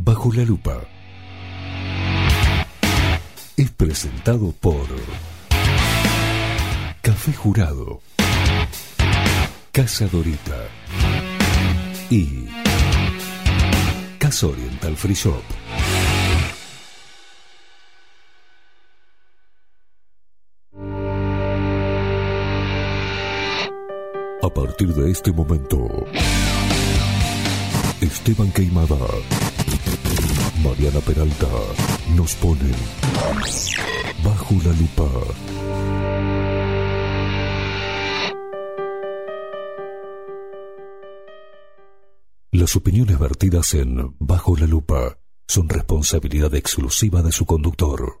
Bajo la lupa. Es presentado por Café Jurado, Casa Dorita y Casa Oriental Free Shop. A partir de este momento, Esteban Queimada, Mariana Peralta nos ponen bajo la lupa. Las opiniones vertidas en Bajo la lupa son responsabilidad exclusiva de su conductor.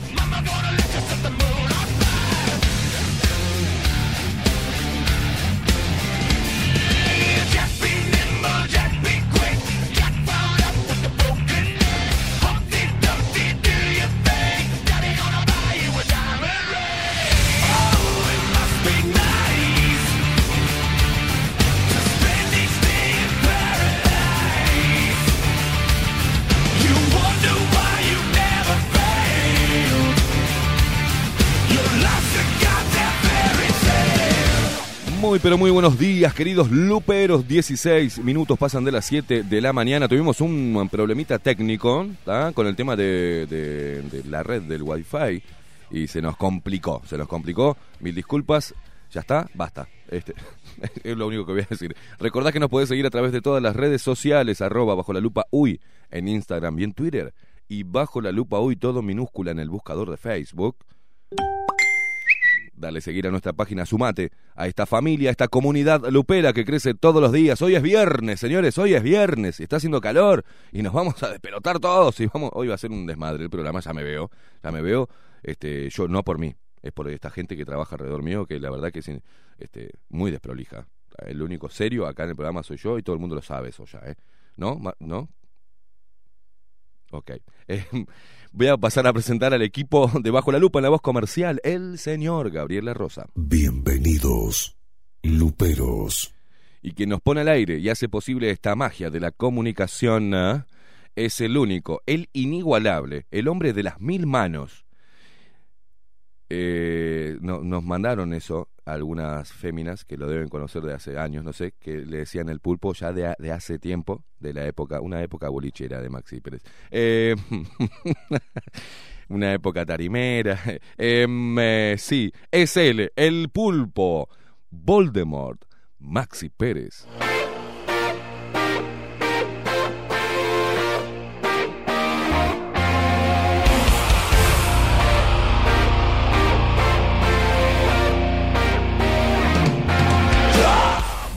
Muy pero muy buenos días, queridos luperos. 16 minutos pasan de las 7 de la mañana. Tuvimos un problemita técnico ¿tá? con el tema de, la red del Wi-Fi y se nos complicó. Se nos complicó. Mil disculpas. Ya está, basta. Este, es lo único que voy a decir. Recordad que nos podés seguir a través de todas las redes sociales, arroba bajo la lupa uy en Instagram y en Twitter. Y bajo la lupa uy, todo minúscula en el buscador de Facebook. Dale seguir a nuestra página, sumate a esta familia, a esta comunidad lupera que crece todos los días. Hoy es viernes, señores, hoy es viernes, y está haciendo calor y nos vamos a despelotar todos y vamos, hoy va a ser un desmadre el programa, ya me veo, ya me veo, este, yo no por mí, es por esta gente que trabaja alrededor mío que la verdad que es este, muy desprolija. El único serio acá en el programa soy yo y todo el mundo lo sabe eso ya, ¿eh? ¿No? ¿No? Ok. Eh, voy a pasar a presentar al equipo de Bajo la Lupa en la voz comercial, el señor Gabriel La Rosa. Bienvenidos, luperos. Y quien nos pone al aire y hace posible esta magia de la comunicación ¿ah? es el único, el inigualable, el hombre de las mil manos. Eh, no- nos mandaron eso algunas féminas que lo deben conocer de hace años, no sé, que le decían el pulpo ya de, hace tiempo, de la época, una época bolichera de Maxi Pérez. Eh, una época tarimera. Em, eh, sí, es él, el pulpo, Voldemort, Maxi Pérez.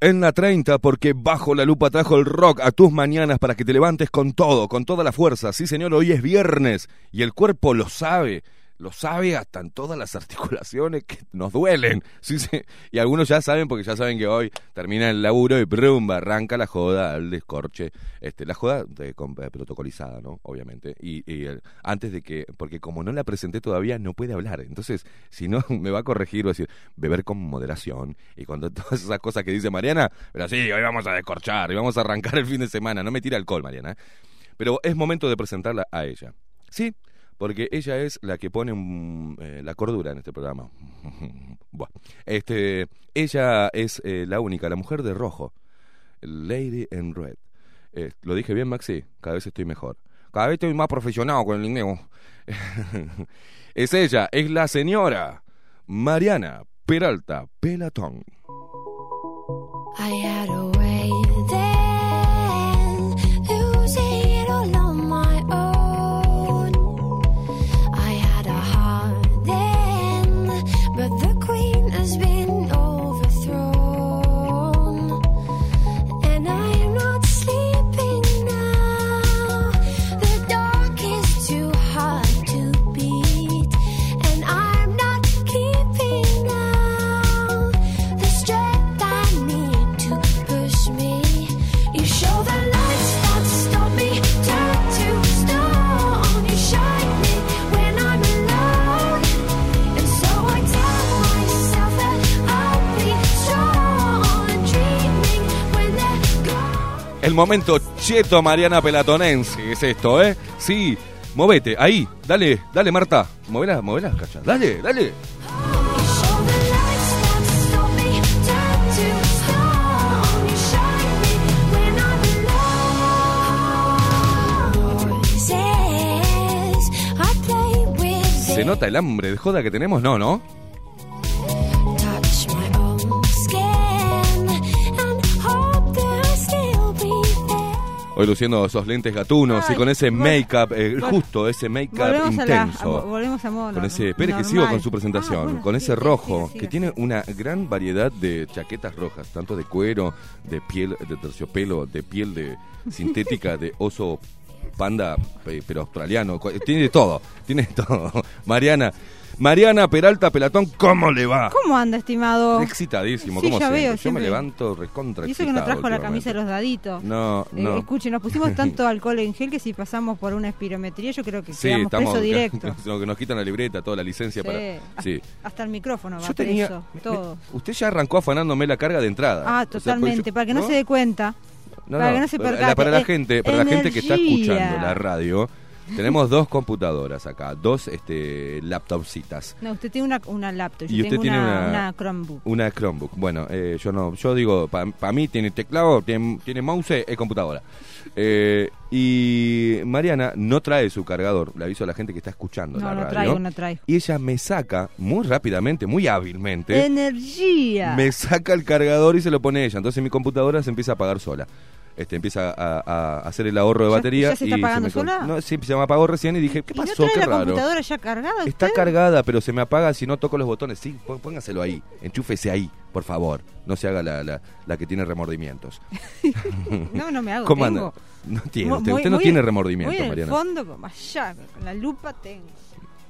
En la 30 porque bajo la lupa trajo el rock a tus mañanas para que te levantes con todo, con toda la fuerza. Sí, señor, hoy es viernes y el cuerpo lo sabe. Lo sabe hasta en todas las articulaciones que nos duelen. Sí. Y algunos ya saben porque ya saben que hoy termina el laburo y brum, arranca la joda al descorche. Este, la joda de, eh, protocolizada, ¿no? Obviamente. Y, y, eh, antes de que, porque como no la presenté todavía, no puede hablar. Entonces, si no, me va a corregir, va a decir, beber con moderación. Y cuando todas esas cosas que dice Mariana, pero sí, hoy vamos a descorchar y vamos a arrancar el fin de semana. No me tira alcohol, Mariana. ¿eh? Pero es momento de presentarla a ella. Sí, porque ella es la que pone mm, eh, la cordura en este programa. Buah. Este, ella es eh, la única, la mujer de rojo, Lady in Red. Eh, ¿Lo dije bien, Maxi? Cada vez estoy mejor. Cada vez estoy más profesional con el inglés. es ella, es la señora Mariana Peralta Pelatón. I had a El momento cheto Mariana Pelatonense es esto, ¿eh? Sí, movete, ahí, dale, dale Marta, movela, movela, cacha, dale, dale. ¿Se nota el hambre de joda que tenemos? No, ¿no? Hoy luciendo esos lentes gatunos y con ese make-up, eh, justo ese make-up Volvemos a, la, a- intenso. volvemos a Con ese, normal. espere que sigo con su presentación, Ah, bueno, con ese sí, rojo, que tiene una gran variedad de chaquetas rojas, tanto de cuero, de piel de terciopelo, de piel de sintética, de oso panda, pe- pero australiano, tiene de todo, tiene de todo. Mariana, Mariana Peralta Pelatón, ¿cómo le va? ¿Cómo anda, estimado? Excitadísimo, Sí, ¿cómo ya veo, Yo me levanto recontra Y eso que no trajo la camisa de los daditos. No, Eh, no. escuche, nos pusimos tanto alcohol en gel que si pasamos por una espirometría yo creo que Sí, quedamos estamos preso directo. que nos quitan la libreta, toda la licencia Sí, para. Sí. Hasta el micrófono va Yo tenía. preso, me- todo. me- usted ya arrancó afanándome la carga de entrada. Ah, O sea, porque totalmente, yo- para que no, se dé cuenta. No, para no, que no se percate. Para la Eh, gente, para la gente que está escuchando la radio, Tenemos dos computadoras acá, dos este, laptopcitas. No, usted tiene una, una laptop, yo Y usted tengo tiene una, una- una Chromebook. Una Chromebook. Bueno, eh, yo no, yo digo, para mí tiene teclado, tiene, tiene mouse, es computadora. Eh, y Mariana no trae su cargador, le aviso a la gente que está escuchando No, la no radio. traigo, no traigo. Y ella me saca muy rápidamente, muy hábilmente, Energía. me saca el cargador y se lo pone ella. Entonces mi computadora se empieza a apagar sola. Este, empieza a, a hacer el ahorro de ¿Ya- batería. ya se está y apagando me con- sola? No, sí, se me apagó recién y dije, ¿qué ¿Y no pasó? trae Qué la raro. computadora ya cargada Está usted? cargada, pero se me apaga si no toco los botones. Sí, pó- póngaselo ahí, enchúfese ahí, por favor. No se haga la, la, la que tiene remordimientos. No, no me hago. ¿Cómo tengo. anda? No tiene, usted, no tiene en- remordimiento, Muy en el Mariana. fondo, como allá, con la lupa tengo.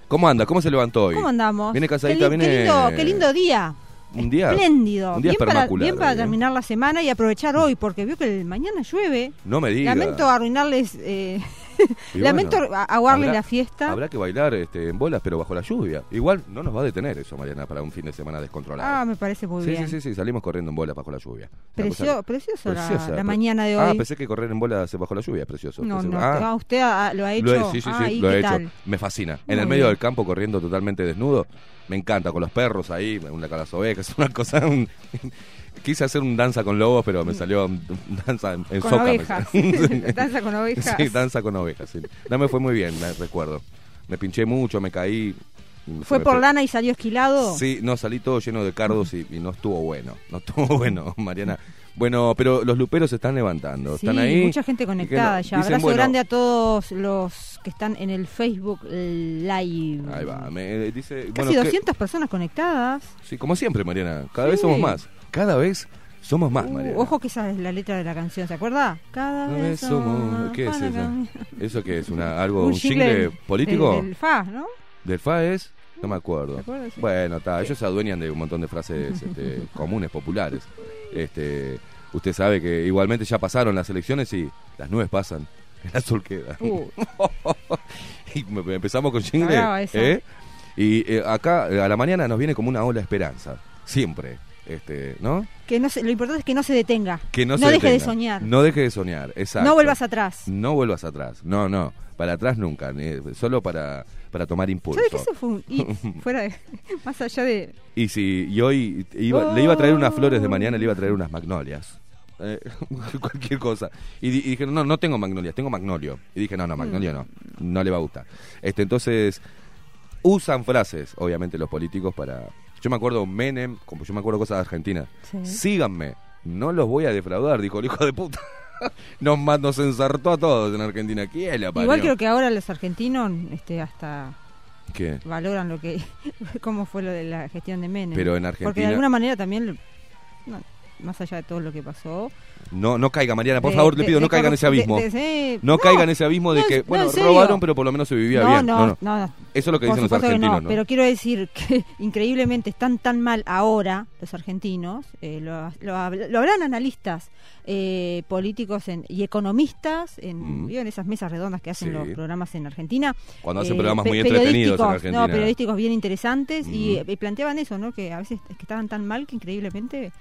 ¿Cómo anda? ¿Cómo se levantó hoy? ¿Cómo andamos? Viene casadita, qué, viene- Qué lindo, qué lindo día. Un día. Espléndido. un día bien, para, bien para ¿eh? terminar la semana y aprovechar hoy, porque veo que el mañana llueve. No me diga. Lamento arruinarles, eh, lamento bueno, aguarle habrá- la fiesta. Habrá que bailar este, en bolas, pero bajo la lluvia. Igual no nos va a detener eso, Mariana, para un fin de semana descontrolado. Ah, me parece muy sí, bien. sí, sí, sí, salimos corriendo en bolas bajo la lluvia. Precio- cosa- precioso la, preciosa. la Pe- mañana de Ah, hoy. pensé que correr en bolas bajo la lluvia es precioso. no, no, ah, ah, usted ha- lo ha hecho. Lo he, sí, sí, Ah, sí, ¿y lo he hecho. tal? Me fascina. Muy en el medio bien. del campo corriendo totalmente desnudo. Me encanta, con los perros ahí, una con las ovejas, una cosa... un- Quise hacer un danza con lobos, pero me salió un- un danza en, en Con soca, ovejas. Danza con ovejas. Sí, danza con ovejas, sí. No me fue muy bien, me recuerdo. Me pinché mucho, me caí. ¿Fue por fue- lana y salió esquilado? Sí, no, salí todo lleno de cardos y, y no estuvo bueno. No estuvo bueno, Mariana. Bueno, pero los luperos se están levantando. Sí, están ahí. mucha gente conectada ya. dicen, Abrazo bueno, grande a todos los que están en el Facebook Live. Ahí va, me eh, dice. Casi bueno, que- 200 personas conectadas. sí, como siempre, Mariana. Cada vez somos más. Cada vez somos más, Uh, Mariana. ojo que esa es la letra de la canción, ¿se acuerda? Cada Cada vez somos. ¿Qué es eso? ¿Eso qué es? Una, ¿Algo, un, jingle jingle del- político? Del, del FA, ¿no? ¿Del FAES? No me acuerdo. Bueno, está, ellos se adueñan de un montón de frases este, comunes, populares. Este, usted sabe que igualmente ya pasaron las elecciones y las nubes pasan, el azul queda. Uh, y empezamos con jingle. ¿eh? Y eh, acá eh, a la mañana nos viene como una ola de esperanza, siempre. Este, ¿no? que no se, lo importante es que no se detenga. Que no, No se deje de soñar. No deje de soñar, exacto. No vuelvas atrás. No vuelvas atrás. No, no. Para atrás nunca. ni- solo para, para tomar impulso. ¿Sabe que eso fue un hit? Fuera de, más allá de... Y si y hoy iba- Oh. le iba a traer unas flores de mañana, le iba a traer unas magnolias. Eh, cualquier cosa. Y, di- y dije, no, no tengo magnolias, tengo magnolio. Y dije, no, no, magnolio no, no le va a gustar. Este, entonces, usan frases, obviamente, los políticos para... Yo me acuerdo Menem, como yo me acuerdo cosas de Argentina. Sí. Síganme, no los voy a defraudar, dijo el hijo de puta. Nos, nos ensartó a todos en Argentina. ¿Quién la parió? Igual creo que ahora los argentinos este, hasta ¿Qué? valoran lo que cómo fue lo de la gestión de Menem. Pero en Porque de Argentina... alguna manera también, no, más allá de todo lo que pasó... No, no caiga, Mariana, por de- favor, le pido, de no caiga en ese abismo. de- de- No, caiga en ese abismo de no, que, no, bueno, robaron, pero por lo menos se vivía no, bien. no, No, no. no, no. Eso es lo que dicen los argentinos, no, ¿no? pero quiero decir que increíblemente están tan mal ahora los argentinos, eh, lo, lo lo habrán analistas eh, políticos en- y economistas en, Mm. ¿vio? en esas mesas redondas que hacen Sí. los programas en Argentina. Cuando hacen eh, programas muy entretenidos en periodísticos, Argentina. No, periodísticos bien interesantes y, Mm. y planteaban eso, ¿no? Que a veces es que estaban tan mal que increíblemente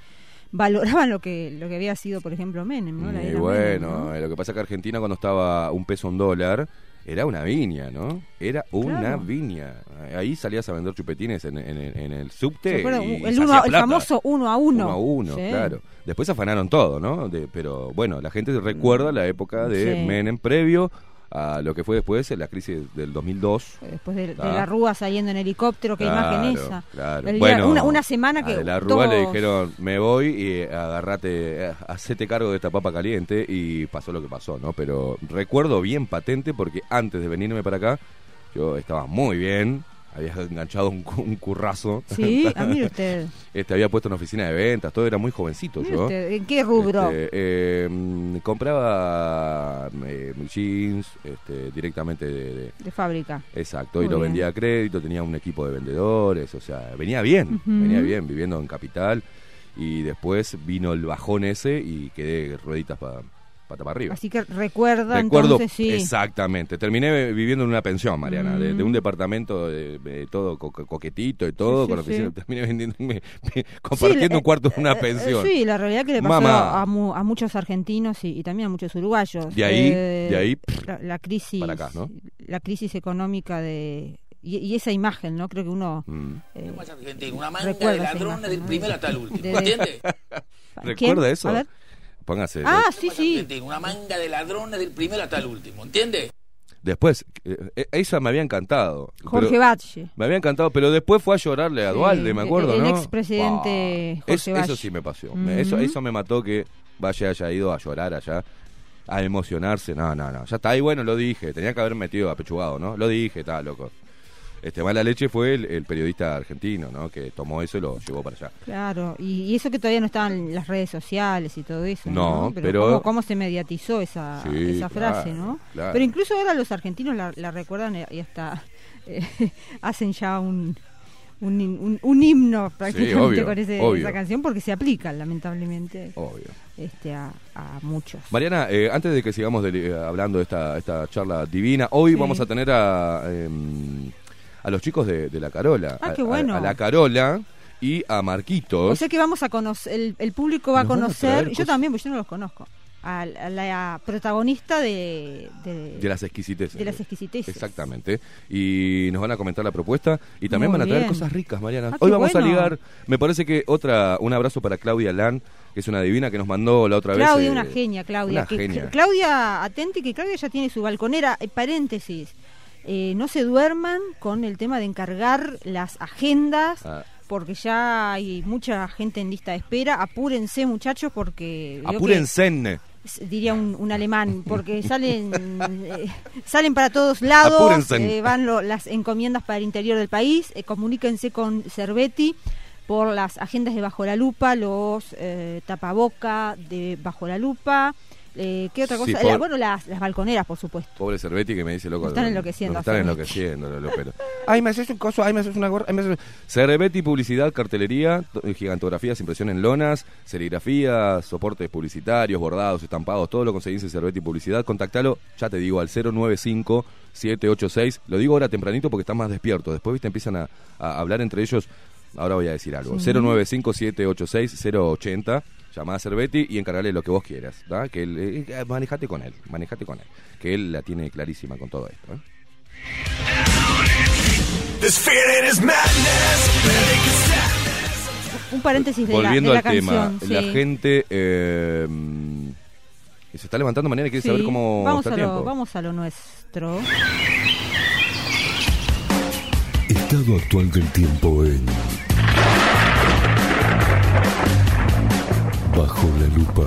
valoraban lo que lo que había sido, por ejemplo, Menem, ¿no? La Y bueno, Menem, ¿no? lo que pasa es que Argentina cuando estaba un peso un dólar, era una viña, ¿no? Era una Claro. viña. Ahí salías a vender chupetines en, en- en el ¿Se subte. y- el, uno- el famoso uno a uno. Uno a uno, Sí. claro. Después afanaron todo, ¿no? De- pero bueno, la gente recuerda la época de Sí. Menem previo a lo que fue después, la crisis del 2002. Después de, de Ah. la Rúa saliendo en helicóptero, qué Claro, imagen esa. claro. El día- Bueno, una, una semana que. A de la Rúa le dijeron, me voy y agarrate, eh, hacete cargo de esta papa caliente y pasó lo que pasó, ¿no? Pero recuerdo bien patente porque antes de venirme para acá, yo estaba muy bien, había enganchado un, cu- un currazo, Sí, ah, mire usted. este, había puesto una oficina de ventas, todo era muy jovencito yo. usted, ¿En qué rubro? Este, eh, mm, compraba eh, jeans este, directamente de- de, de fábrica. Exacto, Muy y lo bien. vendía a crédito, tenía un equipo de vendedores, o sea, venía bien, venía bien, viviendo en capital. Y después vino el bajón ese y quedé rueditas para pata para arriba. Así que recuerda Recuerdo entonces, sí. exactamente. Terminé viviendo en una pensión, Mariana, de, de un Mm. departamento de, de todo co- coquetito y todo, Sí, con sí, oficina. sí. Terminé vendiendo, me- me- compartiendo Sí, un cuarto en una eh, pensión. sí, la realidad que le pasó a, mu- a muchos argentinos y, y también a muchos uruguayos. De ahí- Eh, de ahí, la, la crisis, para acá, ¿no? la crisis económica de y, y esa imagen, ¿no? Creo que uno Mm. eh, una manga Recuerda de ladrones imagen, del ¿no? primero hasta el último. De-. ¿Recuerda eso? A ver. Póngase. Ah, sí, sí. argentino, una manga de ladrones del primero hasta el último. ¿Entiendes? Después, eh, eh, esa me había encantado. Jorge Batlle. Me había encantado, pero después fue a llorarle a Sí, Dualde, me acuerdo, el ¿no? expresidente. Jorge Es- Eso sí me pasó. Eso, eso me mató que Valle haya ido a llorar allá, a emocionarse. No, no, no. Ya está ahí, bueno, lo dije. Tenía que haber metido apechugado, ¿no? Lo dije, está loco. Este mala leche fue el, el periodista argentino, ¿no? Que tomó eso y lo llevó para allá. Claro, y, y eso que todavía no estaban las redes sociales y todo eso. No, Pero, pero- ¿cómo, cómo se mediatizó esa, Sí, esa frase, claro, ¿no? claro. Pero incluso ahora los argentinos la, la recuerdan y hasta eh, hacen ya un, un, hin- un- un himno prácticamente obvio, con ese- esa canción porque se aplica lamentablemente Obvio. este a, a muchos. Mariana, eh, antes de que sigamos de- eh, hablando de esta, esta charla divina, hoy Sí. vamos a tener a, em, a los chicos de, de La Carola. Ah, A- qué a- bueno. A, La Carola y a Marquitos. O sea que vamos a conocer, el, el público va a Nos a conocer, traer yo también, porque yo no los conozco, a, la- a la protagonista de, de, de las exquisiteces. de las exquisiteces. Exactamente. Y nos van a comentar la propuesta y también Muy van a traer bien. cosas ricas, Mariana. Ah, Hoy vamos a ligar, me parece que otra, un abrazo para Claudia Lan, que es una divina que nos mandó la otra vez. Claudia, eh, una genia, Claudia. una que- genia. que- Claudia, atente que Claudia ya tiene su balconera. Eh, paréntesis, eh, no se duerman con el tema de encargar las agendas, Ah. porque ya hay mucha gente en lista de espera. Apúrense, muchachos, porque... Apúrense. diría un, un alemán, porque salen eh, salen para todos lados, eh, van lo- las encomiendas para el interior del país, eh, comuníquense con Cerveti por las agendas de Bajo la Lupa, los tapaboca de Bajo la Lupa, eh, ¿qué otra Sí, cosa? La- bueno, las, las balconeras, por supuesto. Pobre Cervetti que me dice loco. Nos están enloqueciendo nos están enloqueciendo, lo- pero. Ay, me haces un coso, ay, me haces una gorra. ay, me haces- Cervetti, publicidad, cartelería, to- gigantografías, impresión en lonas, serigrafías, soportes publicitarios, bordados, estampados, todo lo conseguís en Cervetti Publicidad. Contactalo, ya te digo, al 095 786. Lo digo ahora tempranito porque están más despiertos. Después, viste, empiezan a, a hablar entre ellos. Ahora voy a decir algo. 095 786 080. Llamá a Cervetti y encargale lo que vos quieras. ¿da? Que él, eh, manejate con él, manejate con él. Que él la tiene clarísima con todo esto. ¿eh? Un paréntesis de la, de Volviendo la al tema, canción. la sí. gente eh, se está levantando mañana y quiere saber cómo vamos está a el lo, tiempo. Vamos a lo nuestro. Estado actual del tiempo en Bajo la lupa.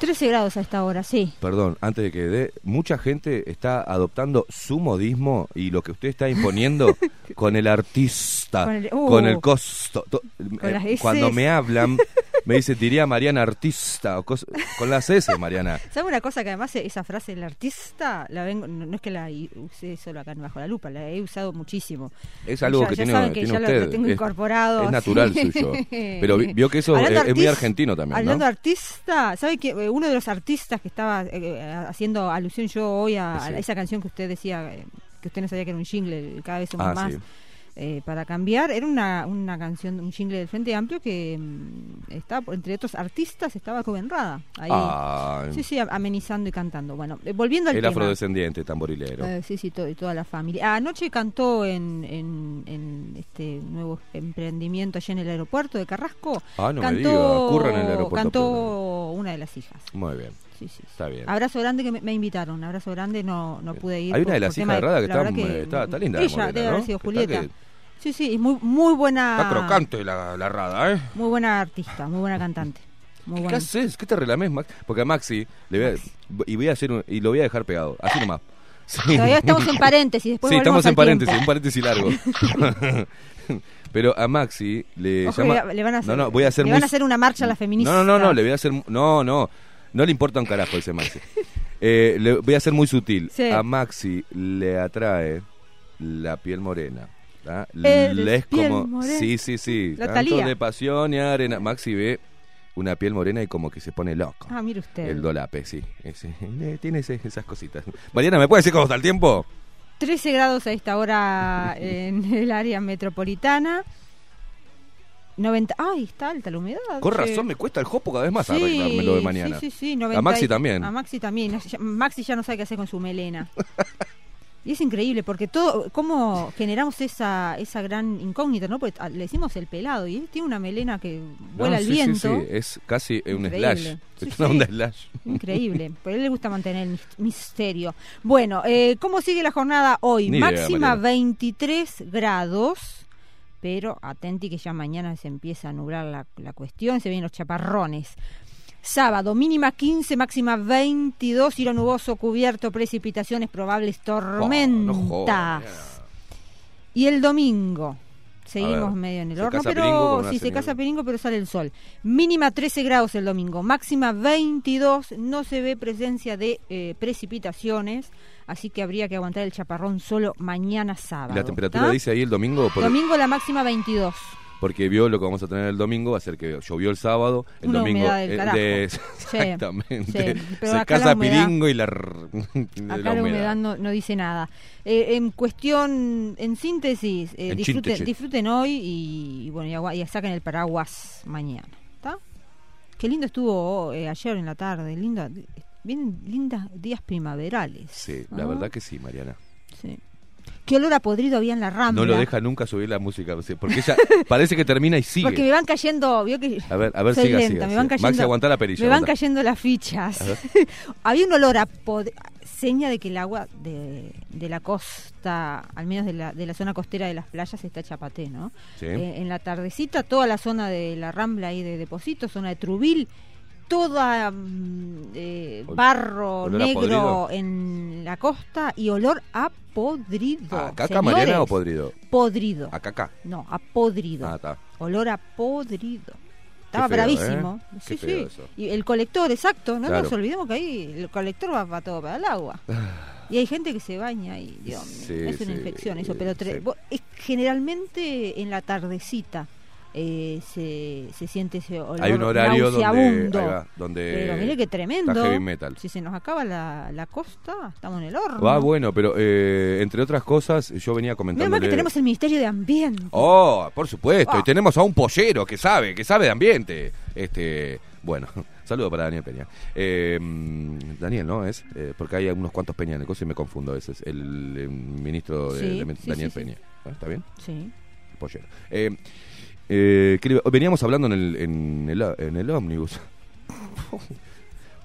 13 grados a esta hora, sí. Perdón, antes de que dé, mucha gente está adoptando su modismo y lo que usted está imponiendo con el artista, Con el- con uh. el costo. to- Con eh, cuando me hablan, me dice, diría Mariana artista, o cos- con las S, Mariana. ¿Sabe una cosa que además esa frase del artista la vengo, no, no es que la usé solo acá bajo la lupa, la he usado muchísimo. Es algo Ya- que ya tiene, saben que tiene ya lo- usted. lo tengo incorporado, Es natural suyo. Pero vi- vio que eso es, muy argentino también, Hablando ¿no? de artista, ¿sabe que eh, uno de los artistas que estaba eh, eh, haciendo alusión yo hoy a, esa canción que usted decía, eh, que usted no sabía que era un jingle, cada vez somos Ah, más sí. Eh, para cambiar, era una, una canción, un jingle del Frente Amplio que mm, por- entre otros artistas, estaba Rubén Rada ahí. Ah, Sí, sí, amenizando y cantando. Bueno, eh, volviendo al el tema. afrodescendiente, tamborilero. Eh, sí, sí, to- y toda la familia. Anoche cantó en, en, en este nuevo emprendimiento allá en el aeropuerto de Carrasco. Ah, no me cantó, diga, curra en el aeropuerto, Cantó una de las hijas. Muy bien, Sí, sí. está bien. Abrazo grande que me, me invitaron. Abrazo grande, no, no pude ir. Hay por- una de las hijas de Rada que está, eh, está- está linda, la Ella morena, debe ¿no? haber sido Está Julieta. que- Sí, sí, y muy, muy buena. Está crocante la, la Rada, ¿eh? Muy buena artista, muy buena cantante. Muy ¿Qué buena. haces? ¿Qué te relamés, Max? Porque a Maxi le voy a, y voy a hacer un- y lo voy a dejar pegado, así nomás. Sí. Todavía estamos en paréntesis. Después sí, estamos en paréntesis, un paréntesis largo. Pero a Maxi le Ojo, llama. le- le van a hacer- no, no, voy a hacer le muy- van a hacer una marcha a la feminista. No, no, no, no, le voy a hacer. No, no, no le importa un carajo ese Maxi. Eh, le voy a ser muy sutil. Sí. A Maxi le atrae la piel morena. ¿Tá? Eres Le es piel como. Sí, sí, sí. La Tanto de pasión y arena. Maxi ve una piel morena y como que se pone loco. Ah, mire usted. El dolape, sí. Ese, eh, tiene ese- esas cositas. Mariana, ¿me puede decir cómo está el tiempo? 13 grados a esta hora en el área metropolitana. 90. ¡Ay, está alta la humedad! Con razón, me cuesta el jopo cada vez más Sí, arreglármelo de mañana. Sí, sí, sí. A 90 Maxi también. A Maxi también. Maxi ya no sabe qué hacer con su melena. y es increíble porque todo, cómo generamos esa, esa gran incógnita, ¿no? Porque ah, le decimos el pelado y él tiene una melena que vuela No, al viento. Sí, sí, es casi un Increíble. slash. Sí, es una onda slash. Increíble, por él le gusta mantener el mis- misterio. Bueno, eh, ¿cómo sigue la jornada hoy? Ni Máxima Mariana. 23 grados, pero atenti que ya mañana se empieza a nublar la, la cuestión, se vienen los chaparrones. Sábado, mínima 15, máxima 22, cielo nuboso, cubierto, precipitaciones probables, tormentas. Oh, no y el domingo, seguimos ver, medio en el horno, pero si se casa Piringo, pero sale el sol. Mínima 13 grados el domingo, máxima 22, no se ve presencia de eh, precipitaciones, así que habría que aguantar el chaparrón solo mañana sábado. ¿Y la temperatura ¿tá? dice ahí el domingo? Por- Domingo la máxima 22. Porque vio lo que vamos a tener el domingo, va a ser que llovió el sábado, el Una domingo humedad del eh, de- exactamente. sí, pero se acá casa Piringo y la, Acá la humedad no, no dice nada. Eh, en cuestión, en síntesis, eh, En disfruten, disfruten hoy y, y bueno, y, y saquen el paraguas mañana. ¿Está? Qué lindo estuvo eh, ayer en la tarde, lindo, bien lindas días primaverales. Sí, la verdad que sí, Mariana. Sí. Qué olor a podrido había en la rambla. No lo deja nunca subir la música, porque ella parece que termina y sigue. Porque me van cayendo, vio que A ver, a ver, soy siga, lenta, siga, me van cayendo, Maxi, aguantá la perilla, Me van cayendo las fichas. Había un olor a pod- seña de que el agua de, de la costa, al menos de la, de la zona costera de las playas, está chapaté, ¿no? Sí. Eh, en la tardecita, toda la zona de la rambla ahí de Deposito, zona de Trubil, toda mm, eh, barro olor negro en la costa y olor a podrido. ¿A caca, Señores, Mariana, o podrido? Podrido. A caca. No, a podrido. Ah, está. Olor a podrido. Estaba feo, bravísimo. ¿eh? Sí, sí. eso. Y el colector, exacto. No Claro. nos olvidemos que ahí el colector va para todo para el agua. Y hay gente que se baña y, Dios mío, Sí, es una sí, infección eso. Pero tre- sí. generalmente en la tardecita eh, se, se siente ese olor Hay un horario donde, va, Pero mire qué tremendo. está heavy metal. Si se nos acaba la, la costa, estamos en el horno. Va bueno, pero eh, entre otras cosas, yo venía Menos comentando. mal que tenemos el Ministerio de Ambiente. Oh, por supuesto. Ah. Y tenemos a un pollero que sabe, que sabe de ambiente. Este, bueno, saludo para Daniel Peña. Eh, Daniel, ¿no? Es, eh, porque hay unos cuantos Peña en el y me confundo a veces. El, eh, ministro de, Sí, de- Daniel sí, sí. Peña. ¿Ah, ¿Está bien? Sí. Pollero. Eh, eh, ¿qué le iba- veníamos hablando en el, en el, en el ómnibus.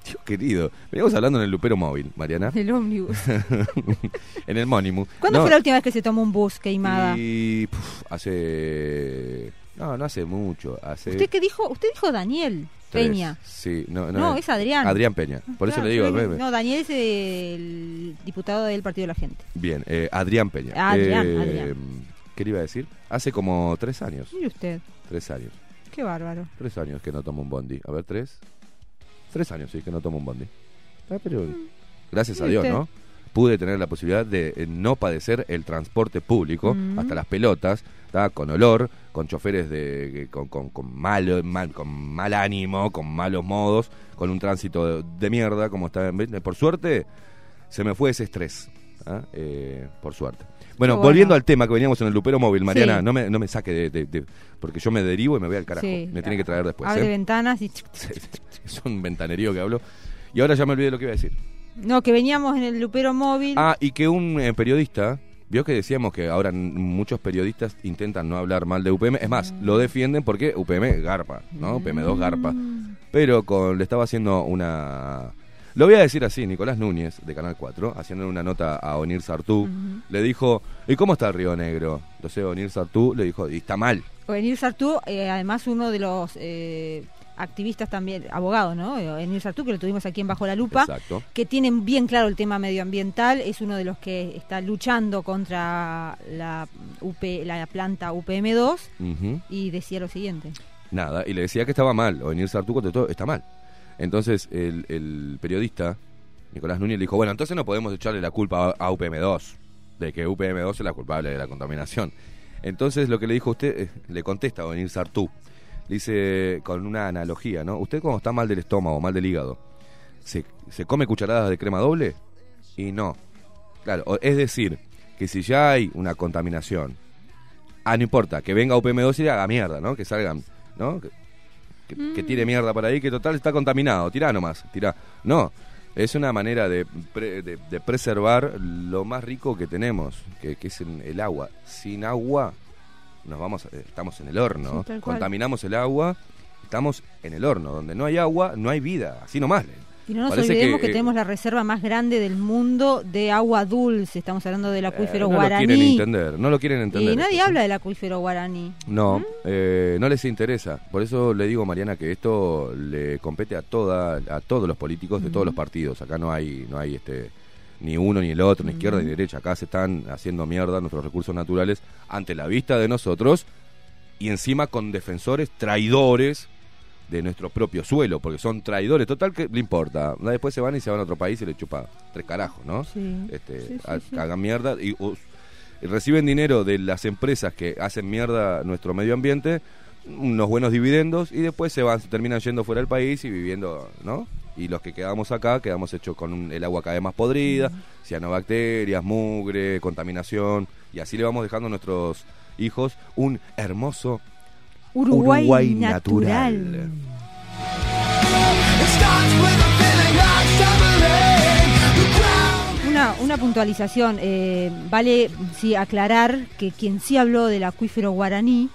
Dios querido. Veníamos hablando en el Lupero Móvil, Mariana. El ómnibus. en el Mónimo. ¿Cuándo No, fue la última vez que se tomó un bus queimada? Y puf, hace. No, no hace mucho. Hace. ¿Usted qué dijo? Usted dijo Daniel tres. Peña. Sí, no, no. No, es Adrián. Adrián Peña. Por eso Claro, le digo. yo. No, Daniel es el diputado del Partido de la Gente. Bien, eh, Adrián Peña. Adrián, Eh, Adrián. ¿Qué le iba a decir? Hace como tres años. Mire usted, Tres años. qué bárbaro. Tres años que no tomo un bondi. A ver, tres. Tres años, sí, que no tomo un bondi. Ah, pero gracias a Dios, usted. ¿no? Pude tener la posibilidad de eh, no padecer el transporte público, Mm. hasta las pelotas, ¿tá? con olor, con choferes de, que- con, con, con malo, mal, con mal ánimo, con malos modos, con un tránsito de, de mierda, como está. en- Por suerte, se me fue ese estrés. ¿ah? Eh, por suerte. Bueno, volviendo al tema que veníamos en el Lupero Móvil, Mariana, Sí. no, me, no me saque de, de- de- Porque yo me derivo y me voy al carajo. Sí. Me tiene que traer después. Abre ¿eh? ventanas y... es un ventanerío que hablo. Y ahora ya me olvidé lo que iba a decir. No, que veníamos en el Lupero móvil. Ah, y que un eh, periodista, vio que decíamos que ahora muchos periodistas intentan no hablar mal de UPM, es más, lo defienden porque UPM garpa, ¿no? UPM2 garpa. Pero con, le estaba haciendo una... Lo voy a decir así, Nicolás Núñez, de Canal 4, haciendo una nota a Onir Sartú, le dijo, ¿y cómo está el Río Negro? Entonces Onir Sartú le dijo, y está mal. Enir Sartú, eh, además uno de los eh, activistas también, abogado, ¿no? Enir Sartú, que lo tuvimos aquí en Bajo la Lupa. Exacto. que tienen bien claro el tema medioambiental, es uno de los que está luchando contra la, UP, la planta UPM2 Ujú. y decía lo siguiente. Nada, y le decía que estaba mal. Onir Sartú contestó, está mal. Entonces el, el periodista, Nicolás Núñez, le dijo, bueno, entonces no podemos echarle la culpa a, a UPM2, de que UPM2 es la culpable de la contaminación. Entonces lo que le dijo usted, eh, le contesta a Onir Sartú, dice con una analogía, ¿no? Usted cuando está mal del estómago, mal del hígado, ¿se, come cucharadas de crema doble? Y no. Claro, es decir, que si ya hay una contaminación, ah, no importa, que venga UPM2 y haga mierda, ¿no? Que salgan, ¿no? Que, tire mierda por ahí, que total está contaminado, tirá nomás, tirá. No, es una manera de, pre- de, de preservar lo más rico que tenemos, que, que es el, el agua. Sin agua, nos vamos, a- estamos en el horno, Sí, contaminamos el agua, estamos en el horno, donde no hay agua, no hay vida, así nomás. Y no nos Parece olvidemos que, que, eh, tenemos la reserva más grande del mundo de agua dulce. Estamos hablando del acuífero Eh, no guaraní. lo quieren entender, no lo quieren entender. y nadie esto, ¿sí? habla del acuífero guaraní. No, eh, no les interesa. Por eso le digo, Mariana, que esto le compete a toda, a todos los políticos de todos los partidos. Acá no hay, no hay este ni uno ni el otro, ni izquierda ni derecha. Acá se están haciendo mierda nuestros recursos naturales ante la vista de nosotros y encima con defensores traidores de nuestro propio suelo, porque son traidores. Total, que le importa? Después se van y se van a otro país y le chupa tres carajos, ¿no? Sí. Este, Sí, sí, hagan mierda y reciben dinero de las empresas que hacen mierda nuestro medio ambiente, unos buenos dividendos y después se van, se terminan yendo fuera del país y viviendo, ¿no? Y los que quedamos acá quedamos hechos con un- el agua cada vez más podrida, cianobacterias, mugre, contaminación y así le vamos dejando a nuestros hijos un hermoso Uruguay, Uruguay natural. Una, una puntualización. eh, vale sí, aclarar que quien sí habló del acuífero guaraní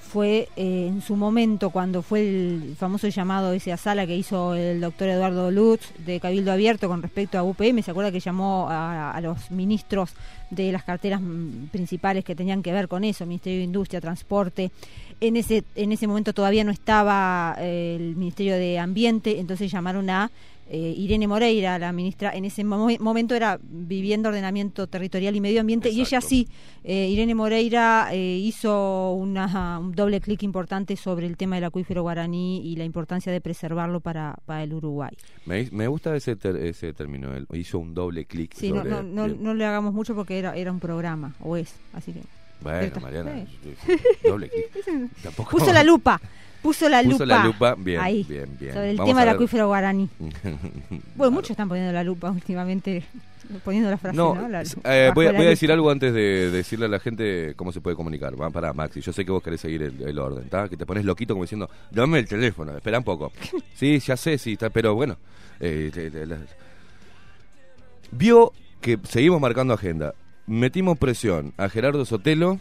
fue eh, en su momento cuando fue el famoso llamado ese a sala que hizo el doctor Eduardo Lutz de Cabildo Abierto con respecto a UPM. ¿Se acuerda que llamó a, a los ministros de las carteras mm, principales que tenían que ver con eso, Ministerio de Industria, Transporte? En ese, en ese momento todavía no estaba eh, el Ministerio de Ambiente, entonces llamaron a eh, Irene Moreira, la ministra, en ese mo- momento era Vivienda, Ordenamiento Territorial y Medio Ambiente, y ella sí, eh, Irene Moreira eh, hizo una, un doble clic importante sobre el tema del acuífero guaraní y la importancia de preservarlo para, para el Uruguay. Me, me gusta ese, ter- ese término, él hizo un doble clic. Sí, no, no, no le hagamos mucho porque era, era un programa, o es, así que... Bueno. Mariana, doble clic. Tampoco- Puso la lupa, puso la Puso lupa. la lupa, bien, ahí, bien, bien. Sobre el Vamos tema del acuífero guaraní. Claro. Bueno, muchos están poniendo la lupa últimamente, poniendo la frase, ¿no? No, La- s- eh, voy, a, voy a decir algo antes de decirle a la gente cómo se puede comunicar. Va para Maxi. Yo sé que vos querés seguir el, el orden, ¿está? Que te pones loquito como diciendo, dame el teléfono, espera un poco. Sí, ya sé, sí, está, pero bueno. eh, te- te- la- Vio que seguimos marcando agenda. Metimos presión a Gerardo Sotelo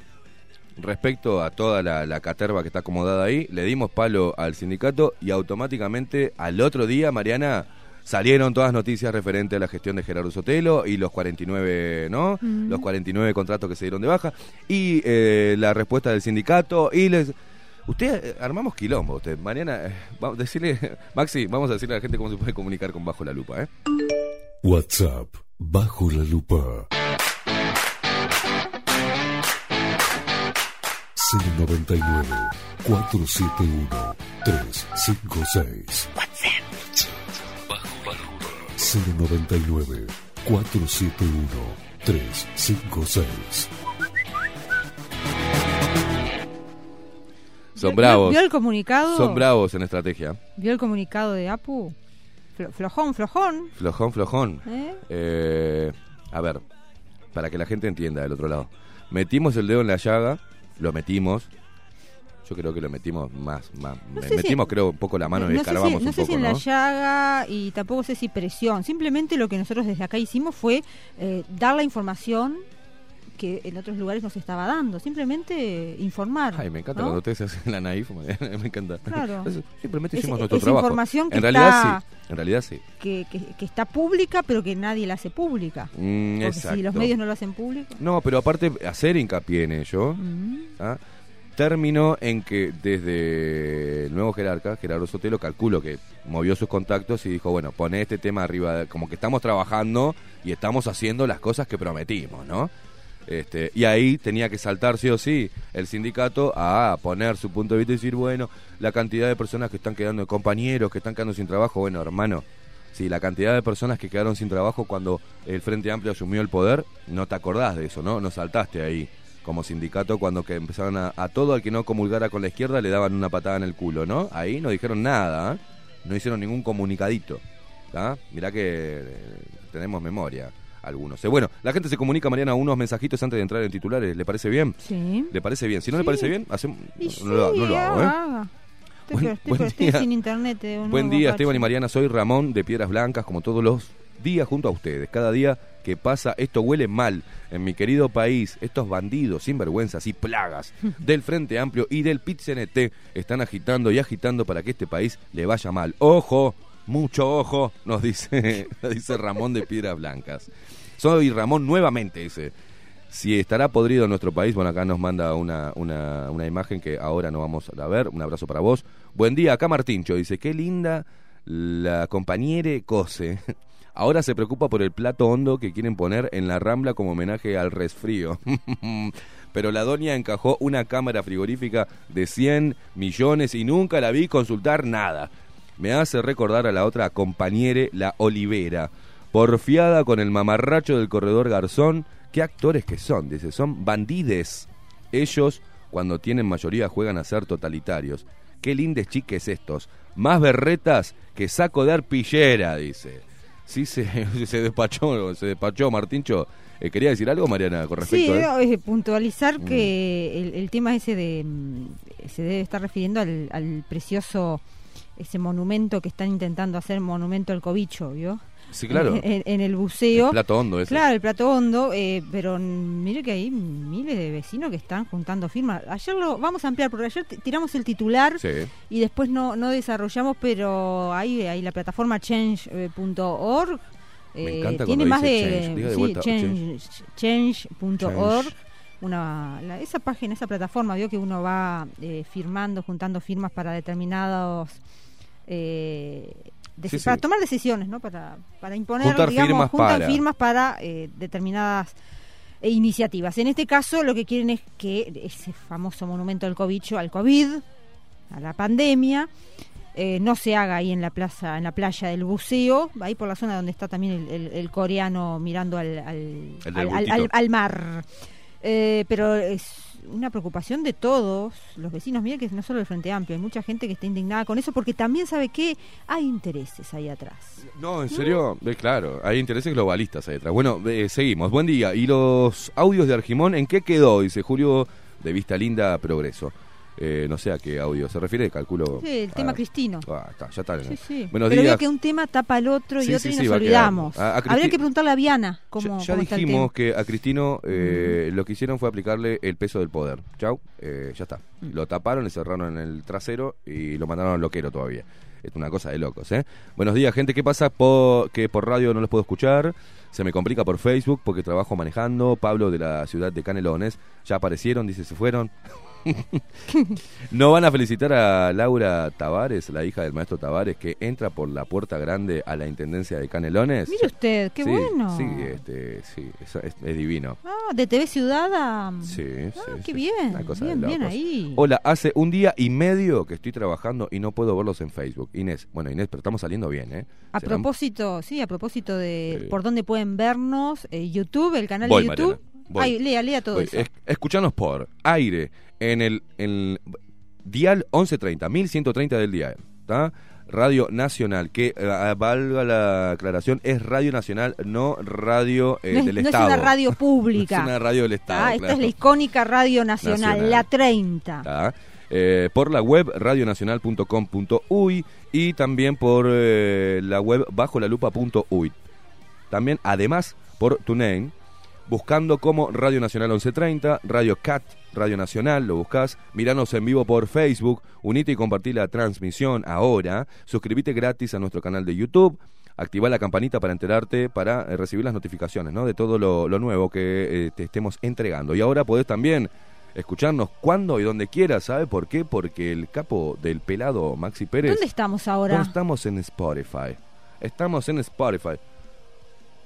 respecto a toda la, la caterva que está acomodada ahí. Le dimos palo al sindicato y automáticamente al otro día, Mariana, salieron todas noticias referentes a la gestión de Gerardo Sotelo y los 49, ¿no? Mm. Los 49 contratos que se dieron de baja y eh, la respuesta del sindicato y les... Usted, eh, armamos quilombo, usted. Mariana, eh, vamos, decirle, Maxi, vamos a decirle a la gente cómo se puede comunicar con Bajo la Lupa, ¿eh? WhatsApp bajo la lupa 099 471 356 WhatsApp bajo la lupa 099 471 356 Son ¿Vio- bravos. ¿Vio el comunicado? Son bravos en estrategia. ¿Vio el comunicado de Apu? Flo- flojón, flojón. Flojón, flojón. ¿eh? Eh, a ver, para que la gente entienda del otro lado. Metimos el dedo en la llaga, lo metimos. Yo creo que lo metimos más, más. No si- metimos creo un poco la mano y no si, escarbamos no un sé poco, si en la llaga y tampoco sé si presión. Simplemente lo que nosotros desde acá hicimos fue eh, dar la información que en otros lugares nos estaba dando. Simplemente informar. Ay, me encanta ¿no? cuando ustedes se hacen la naif, me encanta. Claro. Simplemente Es- hicimos nuestro es trabajo. información que en realidad está- sí, en realidad sí. Que, que, que está pública, pero que nadie la hace pública. Mm, Porque exacto. si los medios no lo hacen público. No, pero aparte hacer hincapié en ello, Mm. ¿ah? terminó en que desde el nuevo jerarca, Gerardo Sotelo, calculo que movió sus contactos y dijo, bueno, pone este tema arriba, de- como que estamos trabajando y estamos haciendo las cosas que prometimos, ¿no? Este, y ahí tenía que saltar sí o sí el sindicato a poner su punto de vista y decir, bueno, la cantidad de personas que están quedando, compañeros que están quedando sin trabajo, bueno, hermano, si la cantidad de personas que quedaron sin trabajo cuando el Frente Amplio asumió el poder, no te acordás de eso, ¿no? No saltaste ahí como sindicato cuando que empezaron a, a todo al que no comulgara con la izquierda le daban una patada en el culo, ¿no? Ahí no dijeron nada, ¿eh? no hicieron ningún comunicadito. ¿tá? Mirá que eh, tenemos memoria algunos. Eh, bueno, la gente se comunica, Mariana, unos mensajitos antes de entrar en titulares. ¿Le parece bien? Sí. ¿Le parece bien? Si no Sí. le parece bien, hacemos, no, lo, no lo hago, ¿eh? Buen- estoy, buen estoy día. sin internet. un Buen día. Esteban y Mariana. Soy Ramón de Piedras Blancas, como todos los días junto a ustedes. Cada día que pasa, esto huele mal en mi querido país. Estos bandidos, sinvergüenzas y plagas del Frente Amplio y del PIT-CNT están agitando y agitando para que este país le vaya mal. ¡Ojo! Mucho ojo, nos dice, nos dice Ramón de Piedras Blancas. Soy Ramón nuevamente, dice. Si estará podrido en nuestro país, bueno, acá nos manda una, una, imagen que ahora no vamos a ver. Un abrazo para vos. Buen día, acá Martincho dice, qué linda la compañere Cose. Ahora se preocupa por el plato hondo que quieren poner en la rambla como homenaje al resfrío. Pero la doña encajó una cámara frigorífica de 100 millones y nunca la vi consultar nada. Me hace recordar a la otra compañere, la Olivera. Porfiada con el mamarracho del corredor Garzón. ¿Qué actores que son? Dice, son bandides. Ellos, cuando tienen mayoría, juegan a ser totalitarios. Qué lindes chiques estos. Más berretas que saco de arpillera, dice. Sí, se, se despachó, se despachó Martincho. Eh, ¿Quería decir algo, Mariana, con Sí, respecto a no, eh, puntualizar Mm. que el, el tema ese de. mm, se debe estar refiriendo al, al precioso. ese monumento que están intentando hacer, monumento al cobicho, ¿vio? Sí, claro. En, en el buceo. El plato hondo ese. Claro, el plato hondo, eh, pero mire que hay miles de vecinos que están juntando firmas. Ayer lo vamos a ampliar, porque ayer tiramos el titular Sí. y después no, no desarrollamos, pero hay, hay la plataforma change.org. Me encanta tiene más dice de, change. Diga de sí, change- change.org. Change. Una, la- esa página, esa plataforma, vio que uno va eh, firmando, juntando firmas para determinados eh, sí. para tomar decisiones, ¿no? Para, para imponer, Juntar digamos, firmas juntan para. firmas para eh, determinadas eh, iniciativas. En este caso, lo que quieren es que ese famoso monumento al cobicho, al COVID, a la pandemia, eh, no se haga ahí en la plaza, en la playa del buceo, ahí por la zona donde está también el, el- el coreano mirando al, al, del al- al mar. Eh, pero es una preocupación de todos los vecinos. Miren que no solo el Frente Amplio, hay mucha gente que está indignada con eso porque también sabe que hay intereses ahí atrás. No, en serio, Eh, claro, hay intereses globalistas ahí detrás. Bueno, eh, seguimos. Buen día. ¿Y los audios de Argimón en qué quedó? Dice Julio de Vista Linda Progreso. Eh, no sé a qué audio se refiere, calculo. Sí, el tema Ah, cristino. Ah, está, ya está. Sí, sí. Buenos Pero días. que un tema tapa al otro y Sí, otro y nos a olvidamos. A- a Habría que preguntarle a Viana cómo, ya ya cómo está el dijimos que a Cristino eh, lo que hicieron fue aplicarle el peso del poder. Chau, eh, ya está. Mm. Lo taparon, le cerraron en el trasero y lo mandaron al loquero todavía. Es una cosa de locos, ¿eh? Buenos días, gente. ¿Qué pasa? Po- que por radio no los puedo escuchar. Se me complica por Facebook porque trabajo manejando. Pablo de la ciudad de Canelones. Ya aparecieron, dice, se fueron. ¿No van a felicitar a Laura Tavares, la hija del maestro Tavares, que entra por la puerta grande a la intendencia de Canelones? Mire usted, qué Sí, bueno. Sí, este, sí, es, es- es divino. Ah, de TV Ciudad a... Sí, Ah, sí, qué bien, una cosa bien, de bien locos. ahí. Hola, hace un día y medio que estoy trabajando y no puedo verlos en Facebook. Inés, bueno Inés, pero estamos saliendo bien, ¿eh? A Serán- propósito, sí, a propósito de por dónde pueden vernos, eh, YouTube, el canal Voy, de YouTube. Ay, lea, lea todo Voy, eso. es- escuchanos por aire en el, en el dial 1130, 1130 del dial, ¿está? Radio Nacional, que eh, valga la aclaración, es Radio Nacional, no radio eh, no es, del no es Estado. una radio pública. No es una radio del Estado. Ah, esta es la icónica Radio Nacional, Nacional. la 30. ¿tá? Eh, por la web radionacional.com.uy y también por eh, la web bajo la lupa.uy. También, además, por TuneIn, buscando como Radio Nacional 1130, Radio Cat, Radio Nacional, lo buscas, miranos en vivo por Facebook, unite y compartí la transmisión ahora, suscríbete gratis a nuestro canal de YouTube, activa la campanita para enterarte, para eh, recibir las notificaciones ¿no? de todo lo, lo nuevo que eh, te estemos entregando. Y ahora podés también escucharnos cuando y donde quieras, ¿sabe por qué? Porque el capo del pelado Maxi Pérez... ¿Dónde estamos No ahora? estamos en Spotify. Estamos en Spotify.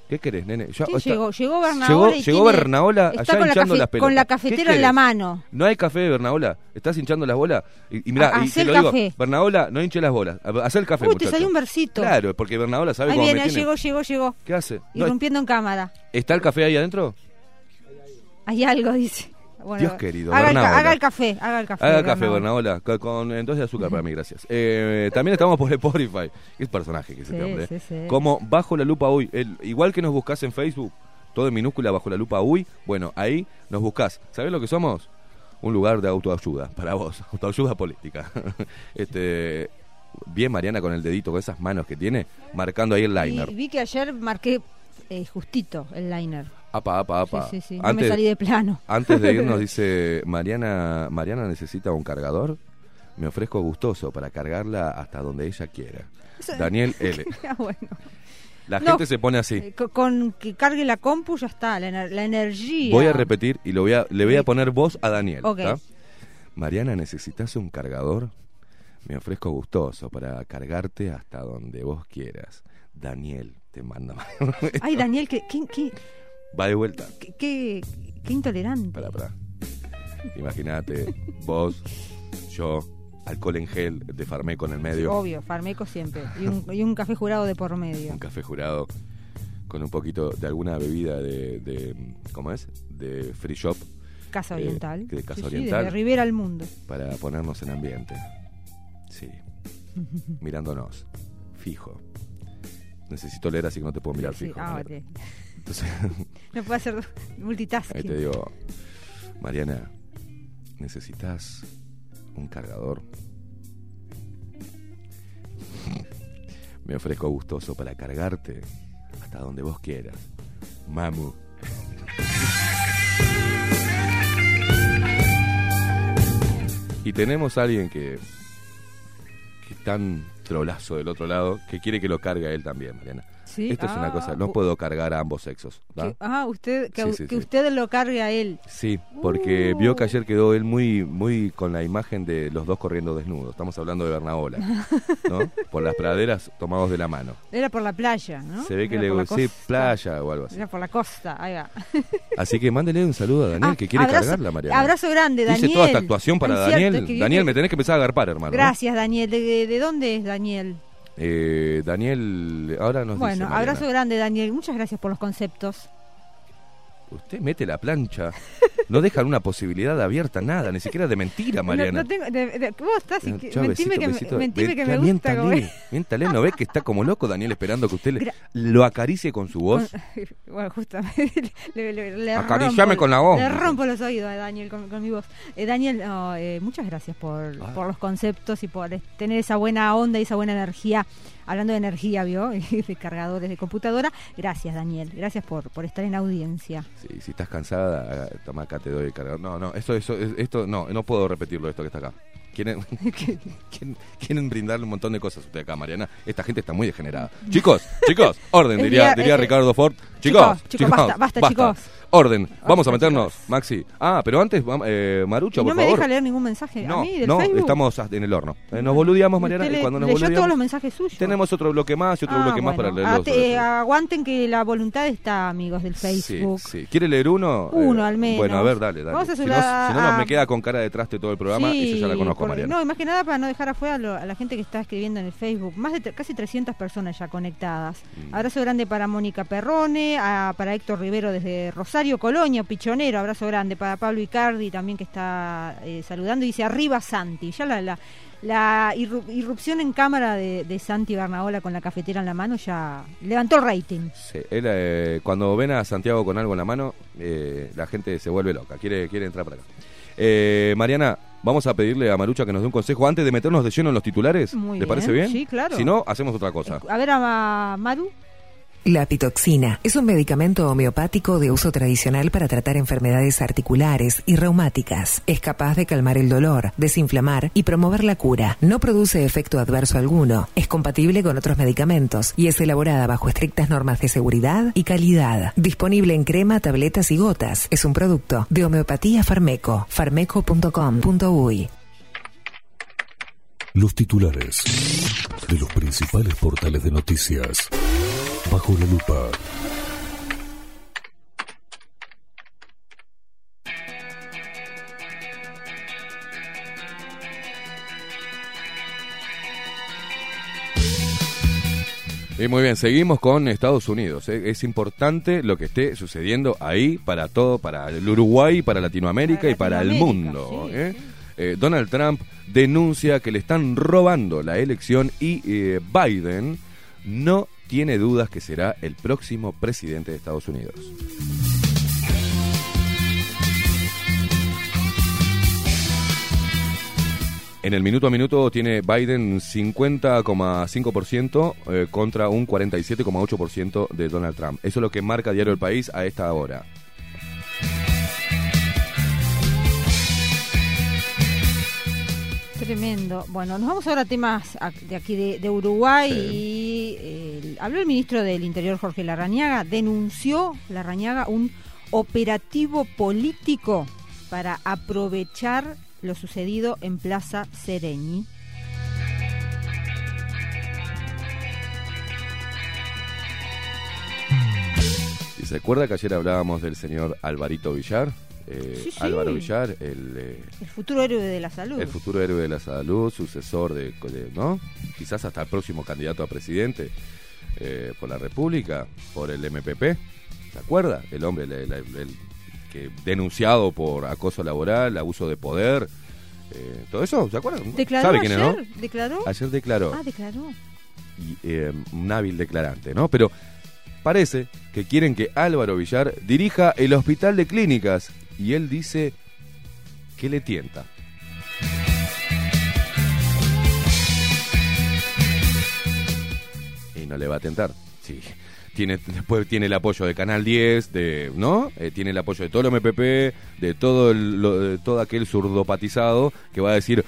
¿Qué querés, nene? Ya- ¿Quién está- llegó? Llegó Bernaola Llegó, y llegó tiene- Bernaola está allá con la, hinchando cafe- las pelotas. con la ¿Qué cafetera en la mano. No hay café de Bernaola. ¿Estás hinchando las bolas? Y, y mirá, Ha- y hacé te lo digo, café. Bernaola, no hinche las bolas. Haz el café, Uy, te muchacho. salió un versito. Claro, porque Bernaola sabe Ahí cómo viene, me ahí tiene. llegó, llegó, llegó. ¿Qué hace? No, Irrumpiendo en cámara. ¿Está el café ahí adentro? Hay algo, dice. Bueno, Dios querido, haga el, haga el café, haga el café. Haga el café, Bernabola. Con, con entonces de azúcar para mí, gracias. Eh, también estamos por Spotify. Qué personaje que es este Sí, hombre. sí, sí. Como Bajo la Lupa Uy. El- igual que nos buscas en Facebook, todo en minúscula Bajo la Lupa Uy, bueno, ahí nos buscas. ¿Sabés lo que somos? Un lugar de autoayuda para vos, autoayuda política. este Bien Mariana con el dedito, con esas manos que tiene, marcando ahí el liner. Y vi que ayer marqué eh, justito el liner. Apa, apa, apa. Sí, sí, sí. No Antes, me salí de plano. antes de irnos dice, Mariana, Mariana necesita un cargador. Me ofrezco gustoso para cargarla hasta donde ella quiera. Eso- Daniel L. Ah, bueno. La No. gente se pone así. Eh, co- Con que cargue la compu ya está, la, ener- la energía. Voy a repetir y lo voy a, le voy a poner voz a Daniel. Mariana, ¿necesitas un cargador? Me ofrezco gustoso para cargarte hasta donde vos quieras. Daniel te manda. Ay, Daniel, qué, qué, qué, Va de vuelta. qué- qué- qué intolerante. Pará, pará. Imagínate, vos, yo, alcohol en gel de Farmeco en el medio, Obvio, farmeco siempre. Y un, y un café jurado de por medio. un café jurado con un poquito de alguna bebida de, de ¿cómo es? De free shop Casa Eh, Oriental. de Casa Sí, sí, Oriental. de Rivera al mundo. para ponernos en ambiente. Sí. Mirándonos. Fijo. Necesito leer así que no te puedo mirar fijo. ah. Entonces, No puedo hacer ahí multitasking. te digo, Mariana, ¿necesitas un cargador? Me ofrezco gustoso para cargarte hasta donde vos quieras. Mamu. Y tenemos a alguien que, que tan trolazo del otro lado que quiere que lo cargue a él también, Mariana. Sí, Esto es una ah, cosa, no u- puedo cargar a ambos sexos. ah, usted, que, Sí, u- sí, que sí. usted lo cargue a él. Sí, porque Uh. vio que ayer quedó él muy muy con la imagen de los dos corriendo desnudos. Estamos hablando de Bernabola, ¿no? Por las praderas tomados de la mano. Era por la playa, ¿no? Se ve que Era le sí, playa o algo así. Era por la costa, ahí va. Así que mándele un saludo a Daniel Ah, que quiere abrazo- cargarla, Mariana. Abrazo grande, Daniel. Hice toda esta actuación para Es cierto, Daniel. es que yo Daniel, me tenés que empezar a agarpar, hermano. ¿no? Gracias, Daniel. ¿De, de, de dónde es Daniel? Eh, Daniel, ahora nos bueno, dice abrazo grande, Daniel. Muchas gracias por los conceptos. Usted mete la plancha, no dejan una posibilidad abierta, nada, ni siquiera de mentira, No- Mariana. No, tengo, de- de- vos estás y Eh, mentime besito, que, me- besito. mentime que me gusta. Miéntale, miéntale, ¿no ves que está como loco Daniel esperando que usted le- lo acaricie con su voz? Bueno, justamente. le, le- le Acariciame rompo- con la voz. Le rompo los oídos a Daniel con, con mi voz. Eh, Daniel, no, eh, muchas gracias por, Ah. por los conceptos y por tener esa buena onda y esa buena energía. Hablando de energía, ¿vio? de cargadores de computadora. Gracias, Daniel. Gracias por, por estar en audiencia. Sí, si estás cansada, toma acá, te doy el cargador. No, no, esto, eso, es- esto, no, no puedo repetirlo esto que está acá. Quieren, quieren, quieren brindarle un montón de cosas a usted acá, Mariana. Esta gente está muy degenerada. Chicos, chicos, orden, diría, diría eh, Ricardo Ford. Chicos, Chicos, chicos, basta, basta, chicos. Orden, vamos a meternos, chicos. Maxi. Ah, pero antes, eh, Marucho, Y no por me favor. deja leer ningún mensaje. No, a mí del no, Facebook. estamos en el horno. Eh, nos boludeamos, Mariana, y le- cuando nos leyó todos los boludeamos, mensajes suyos. tenemos otro bloque más y otro Ah, bloque más para leerlos. Ah, eh, aguanten que la voluntad está, amigos del Facebook. Sí, sí. ¿Quiere leer uno? Uno Eh, al menos. Bueno, a ver, dale, dale. Vamos a si, no, saludar si no, a- me queda con cara de traste todo el programa y yo ya la Sí, conozco, Mariana. No, y más que nada para no dejar afuera a, lo- a la gente que está escribiendo en el Facebook. Más de casi 300 personas ya conectadas. Mm. Abrazo grande para Mónica Perrone, a- para Héctor Rivero desde Rosario, Colonia, Pichonero. Abrazo grande para Pablo Icardi también que está eh, saludando. Y dice arriba Santi. Ya la, la, la irru- irrupción en cámara de, de Santi Barnaola con la cafetera en la mano ya levantó el rating. Sí, él, eh, cuando ven a Santiago con algo en la mano, eh, la gente se vuelve loca, quiere, quiere entrar para acá. Mariana, vamos a pedirle a Marucha que nos dé un consejo antes de meternos de lleno en los titulares. Muy ¿Le bien, parece bien? sí, claro. Si no, hacemos otra cosa. A ver a Maru. La pitoxina es un medicamento homeopático de uso tradicional para tratar enfermedades articulares y reumáticas. Es capaz de calmar el dolor, desinflamar y promover la cura. No produce efecto adverso alguno. Es compatible con otros medicamentos y es elaborada bajo estrictas normas de seguridad y calidad. Disponible en crema, tabletas y gotas. Es un producto de homeopatía Farmeco. farmeco.com.uy. Los titulares de los principales portales de noticias. Bajo la lupa. Y muy bien, seguimos con Estados Unidos. ¿eh? Es importante lo que esté sucediendo ahí para todo, para el Uruguay, para Latinoamérica Para y para el mundo. sí, ¿eh? sí. Eh, Donald Trump denuncia que le están robando la elección y eh, Biden no tiene dudas que será el próximo presidente de Estados Unidos. En el minuto a minuto tiene Biden 50,5% eh, contra un 47,8% de Donald Trump. Eso es lo que marca Diario El País a esta hora. Tremendo. Bueno, nos vamos ahora a temas de aquí de, de Uruguay. Y, eh, habló el ministro del Interior, Jorge Larrañaga, denunció Larrañaga un operativo político para aprovechar lo sucedido en Plaza Sereñi. ¿Y se acuerda que ayer hablábamos del señor Alvarito Villar? Eh, Sí, sí. Álvaro Villar, el, eh, El futuro héroe de la salud. el futuro héroe de la salud, sucesor de, de- ¿no? Quizás hasta el próximo candidato a presidente eh, por la República, por el MPP. ¿Se acuerda? El hombre, el, el- el que denunciado por acoso laboral, abuso de poder, eh, todo eso, ¿se acuerda? ¿Declaró ¿Sabe quién es, no? ayer? ¿Declaró? Ayer declaró. Ah, declaró. y, eh, un hábil declarante, ¿no? Pero parece que quieren que Álvaro Villar dirija el hospital de clínicas y él dice que le tienta. Y no le va a tentar. Sí. Tiene, después tiene el apoyo de Canal 10, de, ¿no? Eh, tiene el apoyo de todo el MPP, de todo, el- de todo aquel zurdopatizado que va a decir,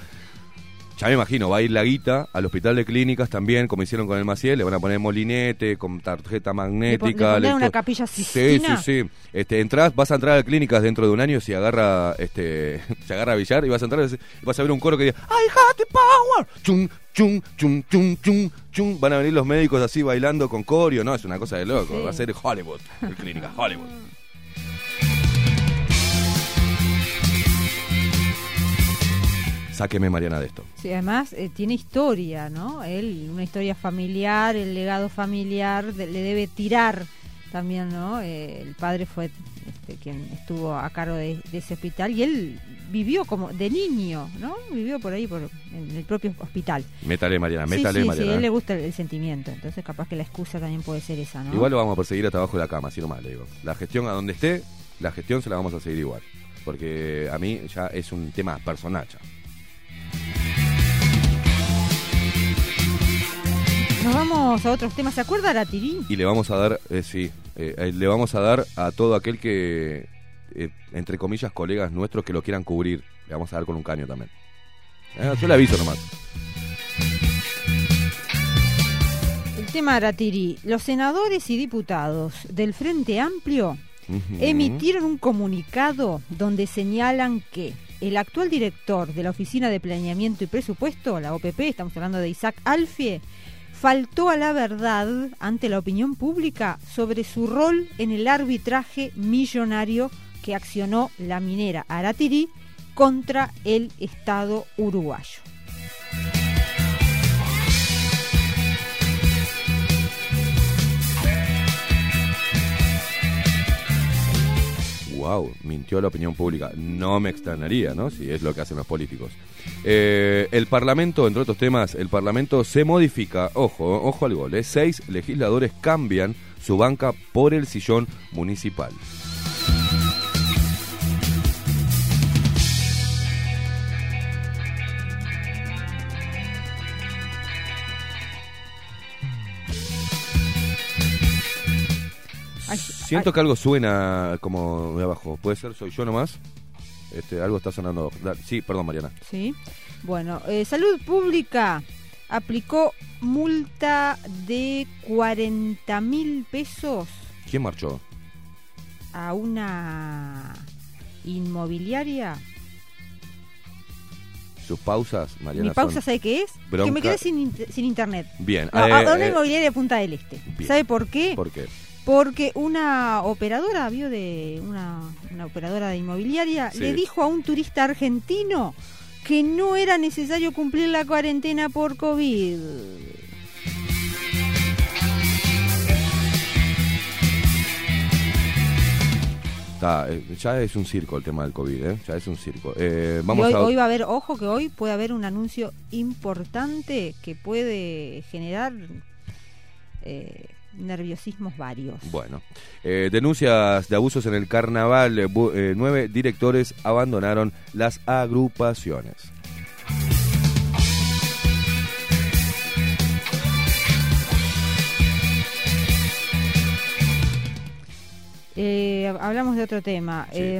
ya me imagino, va a ir la guita al hospital de clínicas también, como hicieron con el Maciel, le van a poner molinete, con tarjeta magnética. ¿Le le una capilla Sí, sí, Sistina? sí. Este, entras, vas a entrar a clínicas dentro de un año si agarra, este, se agarra a Villar y vas a entrar y vas a ver un coro que diga I the power. Chum, chum, chum, chum, chum, chum. Van a venir los médicos así bailando con corio, no, es una cosa de loco. Sí. Va a ser Hollywood, el clínica Hollywood. Sáqueme Mariana de esto. Sí, además eh, tiene historia, ¿no? Él, una historia familiar, el legado familiar, de- le debe tirar también, ¿no? Eh, el padre fue este, quien estuvo a cargo de, de ese hospital y él vivió como de niño, ¿no? Vivió por ahí, por, en el propio hospital. Métale Mariana, sí, métale sí, sí, Mariana. a él le gusta el, el sentimiento, entonces capaz que la excusa también puede ser esa, ¿no? Igual lo vamos a perseguir hasta abajo de la cama, así nomás le digo. La gestión a donde esté, la gestión se la vamos a seguir igual. Porque a mí ya es un tema personal ya. Nos vamos a otros temas. ¿Se acuerda Aratirí? Y le vamos a dar, eh, sí, eh, eh, le vamos a dar a todo aquel que, eh, entre comillas, colegas nuestros que lo quieran cubrir. Le vamos a dar con un caño también. Yo le aviso nomás. El tema Aratirí. Los senadores y diputados del Frente Amplio emitieron un comunicado donde señalan que el actual director de la Oficina de Planeamiento y Presupuesto, la OPP, estamos hablando de Isaac Alfie, faltó a la verdad ante la opinión pública sobre su rol en el arbitraje millonario que accionó la minera Aratirí contra el Estado uruguayo. Wow, mintió la opinión pública. No me extrañaría, ¿no? Si es lo que hacen los políticos. Eh, el Parlamento, entre otros temas, el Parlamento se modifica. Ojo, ojo al gol. ¿eh? Seis legisladores cambian su banca por el sillón municipal. Siento que algo suena como de abajo. ¿Puede ser? ¿Soy yo nomás? Este, algo está sonando. Sí, perdón, Mariana. Sí. Bueno, eh, Salud Pública aplicó multa de 40 mil pesos ¿Quién marchó? a una inmobiliaria. Sus pausas, Mariana. Mi pausa, son- ¿sabe qué es? bronca- Que me quedé sin, in- sin internet. Bien. No, eh, a una eh, inmobiliaria de Punta del Este. bien. ¿Sabe por qué? ¿Por qué? porque una operadora, vio de una, una operadora de inmobiliaria, le dijo a un turista argentino que no era necesario cumplir la cuarentena por COVID. Eh, ya es un circo el tema del COVID, ¿eh? ya es un circo. Eh, hoy, va a haber, ojo que hoy puede haber un anuncio importante que puede generar eh, nerviosismos varios. Bueno, eh, denuncias de abusos en el carnaval. eh, eh, nueve directores abandonaron las agrupaciones. Eh, hablamos de otro tema, Sí. eh,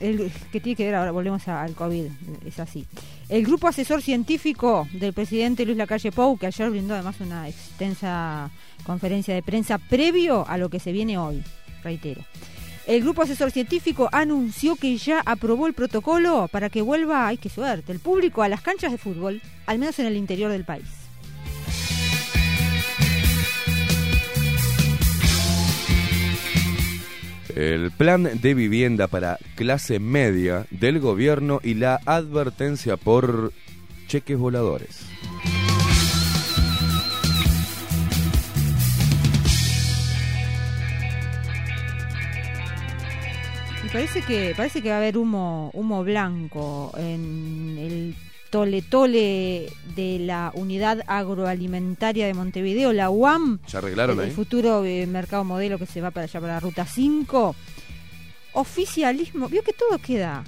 el, que tiene que ver, ahora volvemos a- al COVID, es así. El grupo asesor científico del presidente Luis Lacalle Pou, que ayer brindó además una extensa conferencia de prensa previo a lo que se viene hoy, reitero. El grupo asesor científico anunció que ya aprobó el protocolo para que vuelva, ay qué suerte, el público a las canchas de fútbol, al menos en el interior del país. El plan de vivienda para clase media del gobierno y la advertencia por cheques voladores. Parece que parece que va a haber humo humo blanco en el tole tole de la unidad agroalimentaria de Montevideo, la UAM, ¿Ya arreglaron el, ahí? futuro eh, mercado modelo que se va para allá para la ruta 5. Oficialismo, vio que todo queda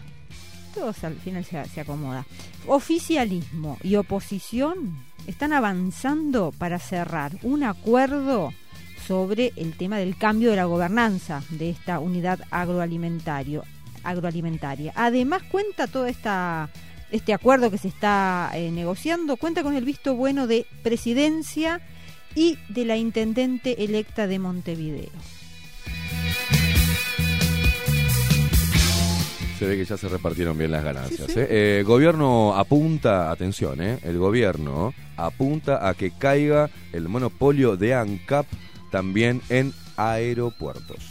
todo al final se, se acomoda. Oficialismo y oposición están avanzando para cerrar un acuerdo sobre el tema del cambio de la gobernanza de esta unidad agroalimentario, agroalimentaria. Además cuenta todo esta, este acuerdo que se está eh, negociando, cuenta con el visto bueno de presidencia y de la intendente electa de Montevideo. Se ve que ya se repartieron bien las ganancias. ¿eh? Eh, gobierno apunta, atención, ¿eh? el gobierno apunta a que caiga el monopolio de ANCAP también en aeropuertos.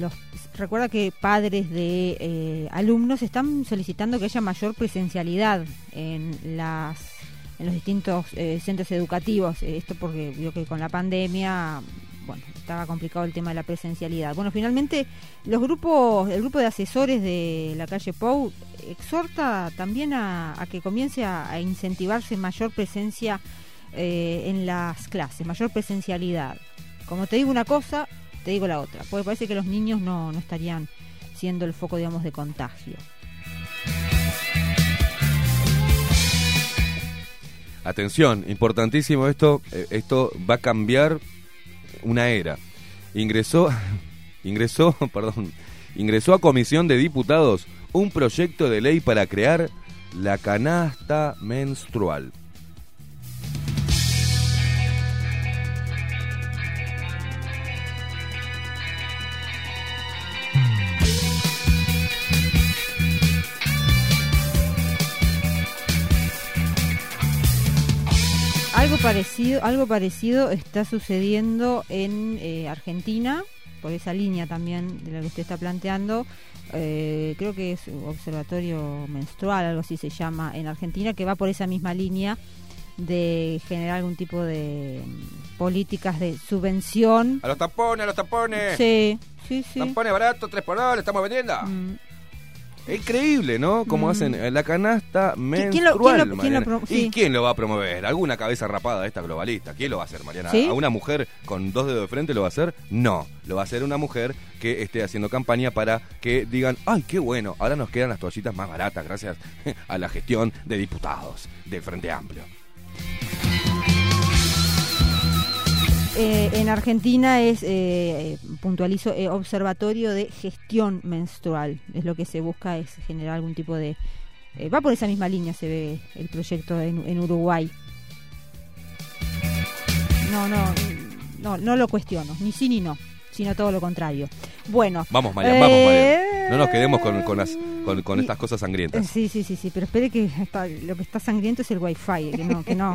Los recuerda que padres de eh, alumnos están solicitando que haya mayor presencialidad en los distintos eh, centros educativos. Eh, esto porque vio que con la pandemia bueno estaba complicado el tema de la presencialidad. Bueno finalmente los grupos el grupo de asesores de la calle Pou exhorta también a, que comience a, incentivarse mayor presencia en las clases mayor presencialidad. Como te digo una cosa te digo la otra, porque parece que los niños no, no estarían siendo el foco, digamos, de contagio. Atención, importantísimo esto, eh, esto va a cambiar una era. Ingresó, ingresó, perdón, ingresó a comisión de diputados un proyecto de ley para crear la canasta menstrual. Algo parecido, algo parecido está sucediendo en eh, Argentina, por esa línea también de la que usted está planteando. Eh, creo que es Observatorio Menstrual, algo así se llama en Argentina, que va por esa misma línea de generar algún tipo de mm, políticas de subvención. A los tampones, a los tampones. Sí, sí, sí. Tampones baratos, tres por hora, le estamos vendiendo. Mm. Es increíble, ¿no? Como Mm. hacen eh, la canasta ¿Quién- quién lo- menstrual. quién lo- quién lo Mariana. pro- sí. ¿Y quién lo va a promover? ¿Alguna cabeza rapada de esta globalista? ¿Quién lo va a hacer, Mariana? ¿Sí? ¿A una mujer con dos dedos de frente lo va a hacer? No. Lo va a hacer una mujer que esté haciendo campaña para que digan, ay, qué bueno, ahora nos quedan las toallitas más baratas gracias a la gestión de diputados del Frente Amplio. Eh, en Argentina es, eh, eh, puntualizo, eh, observatorio de gestión menstrual. Es lo que se busca, es generar algún tipo de... eh, va por esa misma línea, se ve el proyecto en, en Uruguay. No, no, no, no lo cuestiono, ni sí ni no, sino todo lo contrario. Bueno. Vamos, Mariana, vamos, Mariana. eh, No nos quedemos con, con, las, con, con y- estas cosas sangrientas. Sí, sí, sí, sí, pero espere que está- lo que está sangriento es el wifi, que no, que no,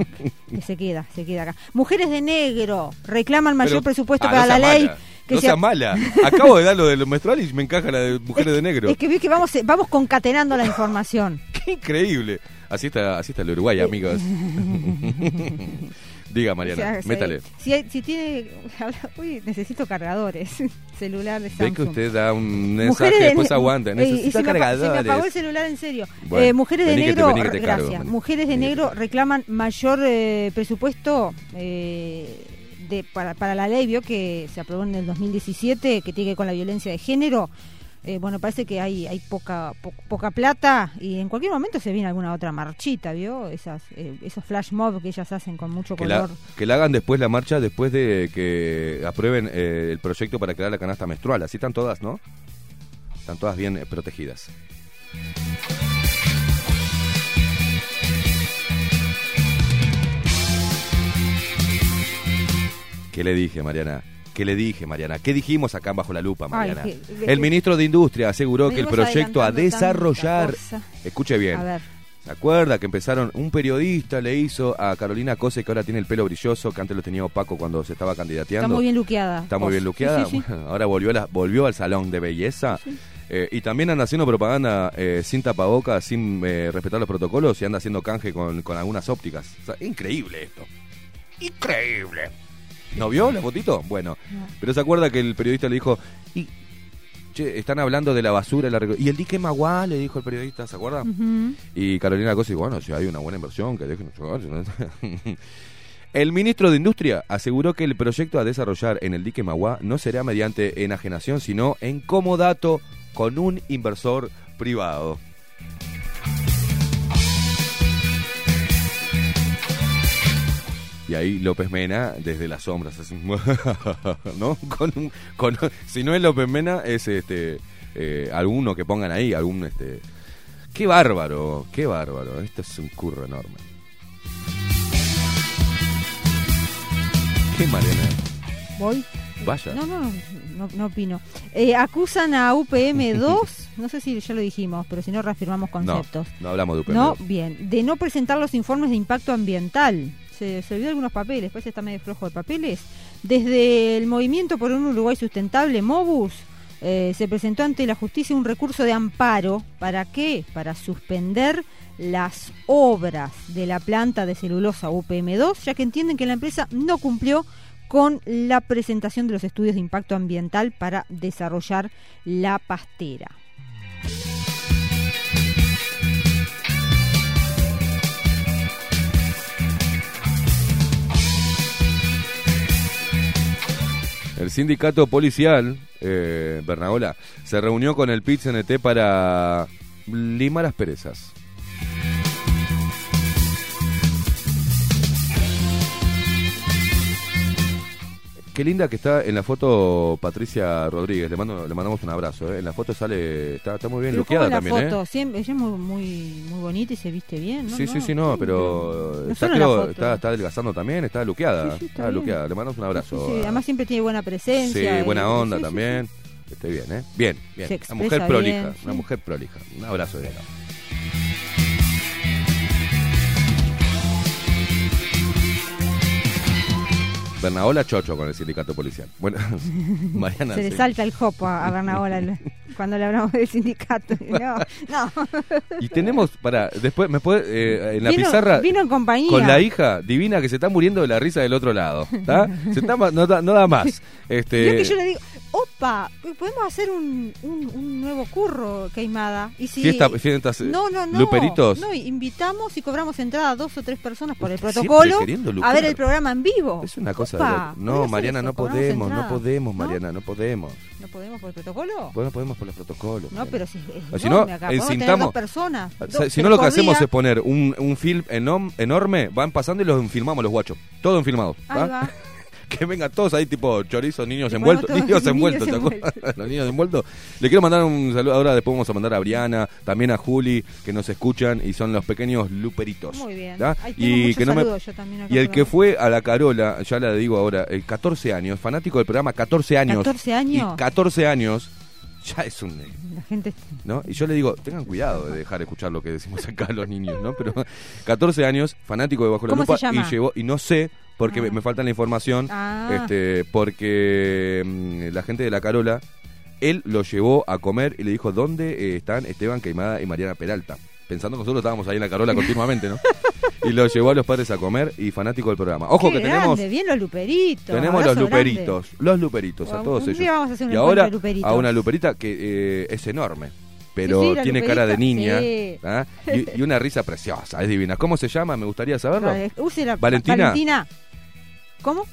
que se queda, se queda acá. Mujeres de negro reclaman mayor Pero- presupuesto Ah, para no la ley. mala, que no se sea mala. Acabo de dar lo de lo menstrual y me encaja la de mujeres de negro. Es que vi que vamos, vamos concatenando la información. Increíble. Así está, así está el Uruguay, amigos. Diga, O Mariana, sea, si- métale. Si, hay- si tiene. Uy, necesito cargadores. Celular de Ve que usted da un mensaje y después aguanta. Necesito se me, apa- se me cargadores. apagó el celular en serio. Bueno, Eh, mujeres de negro, te gracias. Mujeres de negro reclaman mayor eh, presupuesto eh, de, para, para la ley, vio que se aprobó en el 2017, que tiene que ver con la violencia de género. Eh, bueno, parece que hay hay poca po- poca plata y en cualquier momento se viene alguna otra marchita, ¿vio? Esas eh, esos flash mob que ellas hacen con mucho Que la, color. que la hagan después la marcha, después de que aprueben eh, el proyecto para crear la canasta menstrual. Así están todas, ¿no? Están todas bien protegidas. ¿Qué le dije, Mariana? ¿Qué le dije, Mariana? ¿Qué dijimos acá en Bajo la Lupa, Ay, Mariana? que- el ministro de Industria aseguró que el proyecto a desarrollar... Escuche bien. A ver. ¿Se acuerda que empezaron? Un periodista le hizo a Carolina Cose, que ahora tiene el pelo brilloso, que antes lo tenía opaco cuando se estaba candidateando. Está muy bien luqueada. Está muy bien luqueada. Sí, sí, sí. Bueno, ahora volvió, a la- volvió al salón de belleza. Eh, y también anda haciendo propaganda eh, sin tapabocas, sin eh, respetar los protocolos y anda haciendo canje con, con algunas ópticas. O sea, increíble esto. Increíble. ¿No vio la fotito? Bueno, pero se acuerda que el periodista le dijo, y, che, están hablando de la basura, la y el dique Maguá, le dijo el periodista, ¿se acuerda? Y Carolina Cosa dijo, bueno, si hay una buena inversión, que dejen El ministro de Industria aseguró que el proyecto a desarrollar en el dique Magua no será mediante enajenación, sino en comodato con un inversor privado. Y ahí López Mena, desde las sombras, así, ¿no? Con un- con- si no es López Mena, es este eh, alguno que pongan ahí, algún este. Qué bárbaro, qué bárbaro. Esto es un curro enorme. Qué Mariana. Voy. Vaya. No, no, no, no opino. Eh, acusan a UPM2, no sé si ya lo dijimos, pero si no reafirmamos No, conceptos. no hablamos de UPM. No, bien, de no presentar los informes de impacto ambiental. Se, olvidó algunos papeles, pues está medio flojo de papeles. Desde el Movimiento por un Uruguay Sustentable, MOBUS, eh, se presentó ante la justicia un recurso de amparo. ¿Para qué? Para suspender las obras de la planta de celulosa UPM2, ya que entienden que la empresa no cumplió con la presentación de los estudios de impacto ambiental para desarrollar la pastera. El sindicato policial, eh, Bernagola, se reunió con el PIT-CNT para limar las perezas. Qué linda que está en la foto Patricia Rodríguez. Le mando, le mandamos un abrazo. ¿eh? En la foto sale, está, está muy bien Pero luqueada ¿cómo la también, foto? ¿eh? Siempre, ella es muy, muy, muy bonita y se viste bien, ¿no? Sí, sí, sí, no, pero no está, la creo- foto. está, está adelgazando también, está luqueada. Sí, sí, está está bien. luqueada. Le mandamos un abrazo. Sí, además siempre tiene buena presencia. Sí, buena onda también. Está bien, ¿eh? Bien, bien. Una mujer prolija, una mujer prolija. Un abrazo de ella. Bernaola Chocho con el sindicato policial. Bueno, Mariana. Se le sí. salta el jopo a, a Bernabola cuando le hablamos del sindicato. No, no. Y tenemos, para, después, ¿me puede, eh, en la Vino- pizarra, vino en compañía. con la hija divina que se está muriendo de la risa del otro lado, ¿está? Se está no, da, no da más. Este, Vio que yo le digo, opa, podemos hacer un, un, un nuevo curro, Queimada. Y si, Fiesta- fiestas, no, no, no. luperitos. No, invitamos y cobramos entrada a dos o tres personas por el protocolo a ver el programa en vivo. Es una cosa Opa, de loco. ¿podría No, Mariana, no ¿Cobramos podemos, no podemos. Mariana, no podemos. ¿No podemos por el protocolo? Bueno, podemos por los protocolos. No, Mariana. pero si es O si enorme no, encintamos- personas. Dos- si no, lo que hacemos día. es poner un, un film enorme, van pasando y los enfilmamos los guachos. Todo enfilmado. Que vengan todos ahí, tipo chorizos, niños envueltos. Niños todos niños envueltos, ¿te acuerdas? envueltos. Los niños envueltos. Le quiero mandar un saludo. Ahora después vamos a mandar a Briana, también a Juli, que nos escuchan y son los pequeños luperitos. Muy bien. Y que no me- yo también Y el que fue a la Carola, ya la digo ahora, el 14 años, fanático del programa 14 años. 14 años. Y 14 años, ya es un... La gente... ¿no? Y yo le digo, tengan cuidado de dejar escuchar lo que decimos acá los niños, ¿no? Pero 14 años, fanático de Bajo la ¿Cómo Lupa, y llegó, y no sé, porque Ah. me, me falta la información, Ah. este, porque mm, la gente de la Carola, él lo llevó a comer y le dijo, ¿dónde eh, están Esteban Queimada y Mariana Peralta? Pensando que nosotros estábamos ahí en la Carola continuamente, ¿no? Y lo llevó a los padres a comer y fanático del programa. Ojo Qué que tenemos grande, bien los luperitos. tenemos los luperitos, los luperitos, a todos un ellos. día vamos a hacer y ahora a una luperita que eh, es enorme, pero Sí, sí, la tiene cara de niña sí. ¿ah? y, y una risa preciosa, es divina. ¿Cómo se llama? Me gustaría saberlo. Vale, use la- Valentina. Valentina. ¿Cómo?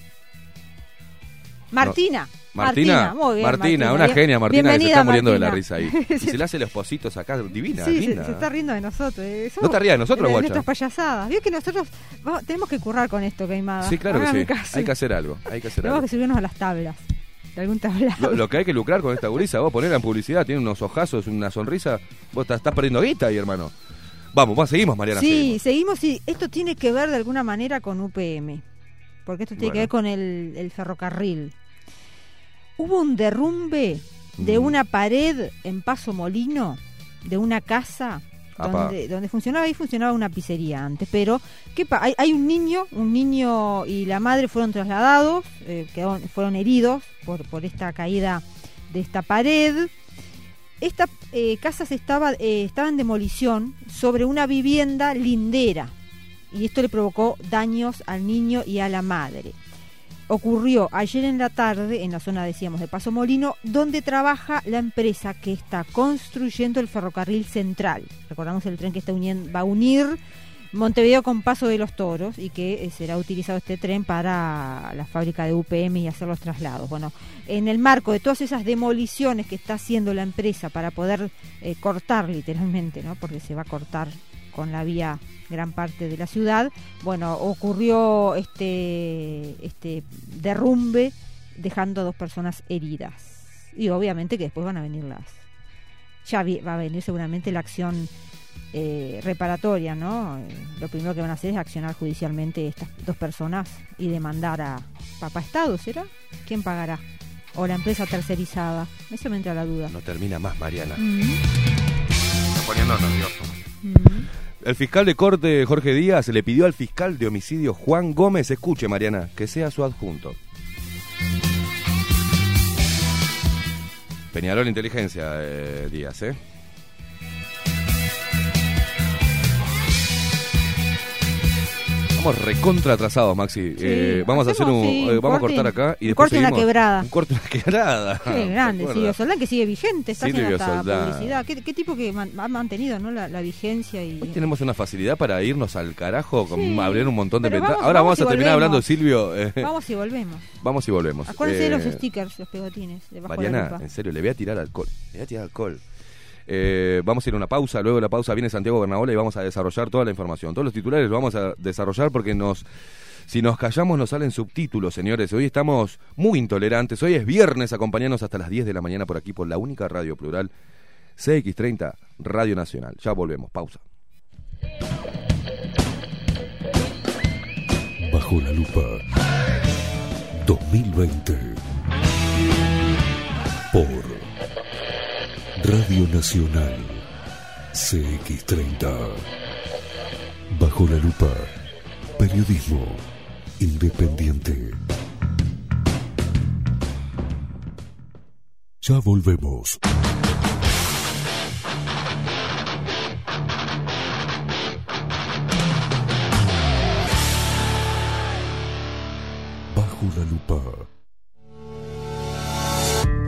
Martina. Martina, muy bien, Martina, una Bien- genia Martina que se está muriendo de la risa ahí. Y se le hace los positos acá, divina, Sí, se, linda. se está riendo de nosotros. eh, No te rías de nosotros, de guacha. nuestras payasadas. Vio que nosotros vamos- tenemos que currar con esto, Queimada. Sí, claro que sí. caso. Hay que hacer algo, hay que hacer Tenemos algo. que subirnos a las tablas. De algún tablado. Lo, lo que hay que lucrar con esta gurisa, vos ponerla en publicidad, tiene unos ojazos, una sonrisa, vos estás, estás perdiendo guita ahí, hermano. Vamos, vamos, seguimos, Mariana. Sí, seguimos. seguimos y esto tiene que ver de alguna manera con UPM. Porque esto tiene Bueno. que ver con el, el ferrocarril. Hubo un derrumbe de Mm. una pared en Paso Molino, de una casa donde, donde funcionaba ahí funcionaba una pizzería antes, pero ¿qué pa- hay, hay un niño, un niño y la madre fueron trasladados, eh, quedaron- fueron heridos por, por esta caída de esta pared. Esta eh, casa se estaba, eh, estaba en demolición sobre una vivienda lindera y esto le provocó daños al niño y a la madre. Ocurrió ayer en la tarde en la zona, decíamos, de Paso Molino, donde trabaja la empresa que está construyendo el ferrocarril central. Recordamos el tren que está va a unir Montevideo con Paso de los Toros y que eh, será utilizado este tren para la fábrica de UPM y hacer los traslados. Bueno, en el marco de todas esas demoliciones que está haciendo la empresa para poder eh, cortar literalmente, ¿no? porque se va a cortar con la vía gran parte de la ciudad, bueno, ocurrió este, este derrumbe dejando a dos personas heridas. Y obviamente que después van a venir las... Ya va a venir seguramente la acción eh, reparatoria, ¿no? Eh, lo primero que van a hacer es accionar judicialmente estas dos personas y demandar a Papá Estado, ¿será? ¿Quién pagará? O la empresa tercerizada. Eso me entra la duda. No termina más, Mariana. Mm, Está poniendo nervioso. mm. El fiscal de corte, Jorge Díaz, le pidió al fiscal de homicidio, Juan Gómez, escuche, Mariana, que sea su adjunto. Peñarol Inteligencia, eh, Díaz, ¿eh? Estamos recontra atrasados, Maxi. Eh, vamos a hacer hacemos, un. sí, eh, un vamos a cortar acá y un después. corte una seguimos. quebrada. Un corte y una quebrada. Qué grande, ¿Te Silvio? Soldán, que sigue vigente, está haciendo hasta Soldán. publicidad. ¿Qué, qué tipo que man- ha mantenido ¿no? la, la vigencia y... Hoy tenemos una facilidad para irnos al carajo, con Sí, abrir un montón de ventanas. Ahora vamos vamos, a terminar hablando. Silvio. eh, Vamos y volvemos. vamos y volvemos. Acuérdense de los stickers, los pegotines. La Mariana, en serio, le voy a tirar alcohol. Le voy a tirar alcohol. Eh, vamos a ir a una pausa, luego de la pausa viene Santiago Bernabola y vamos a desarrollar toda la información. Todos los titulares los vamos a desarrollar porque nos, si nos callamos nos salen subtítulos, señores. Hoy estamos muy intolerantes. Hoy es viernes, acompañanos hasta las 10 de la mañana por aquí, por la única radio plural, CX30, Radio Nacional. Ya volvemos, pausa. Bajo la lupa 2020 por Radio Nacional CX30 Bajo la lupa Periodismo independiente Ya volvemos. Bajo la lupa.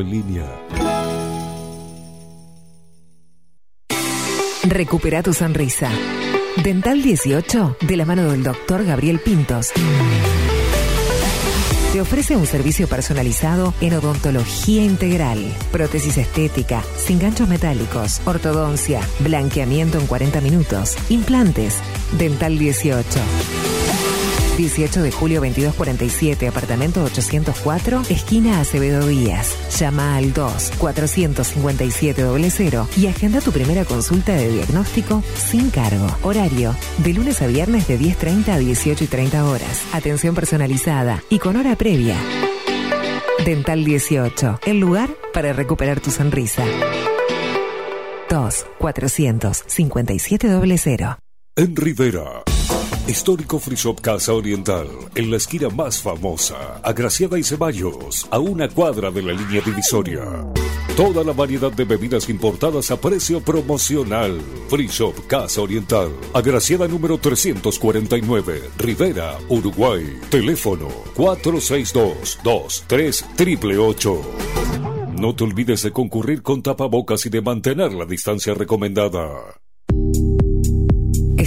en línea. Recupera tu sonrisa. Dental 18, de la mano del doctor Gabriel Pintos. Te ofrece un servicio personalizado en odontología integral, prótesis estética, sin ganchos metálicos, ortodoncia, blanqueamiento en 40 minutos, implantes. Dental 18. 18 de julio 2247, apartamento 804, esquina Acevedo Díaz. Llama al 2 457 00 y agenda tu primera consulta de diagnóstico sin cargo. Horario de lunes a viernes de 10.30 a 18 y 30 horas. Atención personalizada y con hora previa. Dental 18, el lugar para recuperar tu sonrisa. 2 457 00. En Rivera. Histórico Free Shop Casa Oriental, en la esquina más famosa, Agraciada y Ceballos, a una cuadra de la línea divisoria. Toda la variedad de bebidas importadas a precio promocional. Free Shop Casa Oriental, Agraciada número 349, Rivera, Uruguay. Teléfono 462-23-888. No te olvides de concurrir con tapabocas y de mantener la distancia recomendada.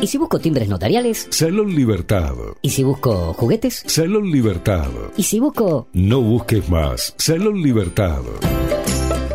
¿Y si busco timbres notariales? Salón Libertad. ¿Y si busco juguetes? Salón Libertad. ¿Y si busco... No busques más. Salón Libertad.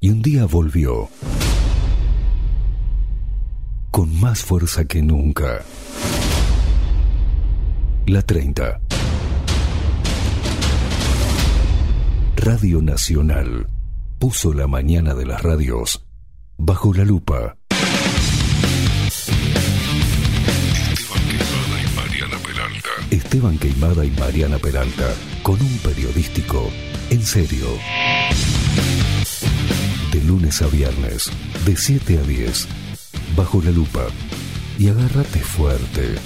Y un día volvió. Con más fuerza que nunca. La 30. Radio Nacional puso la mañana de las radios bajo la lupa. Esteban Queimada y Mariana Peralta, con un periodístico en serio. De lunes a viernes, de 7 a 10, bajo la lupa. Y agárrate fuerte.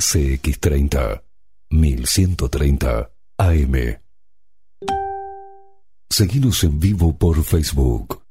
CX30, 1130 AM. Seguimos en vivo por Facebook.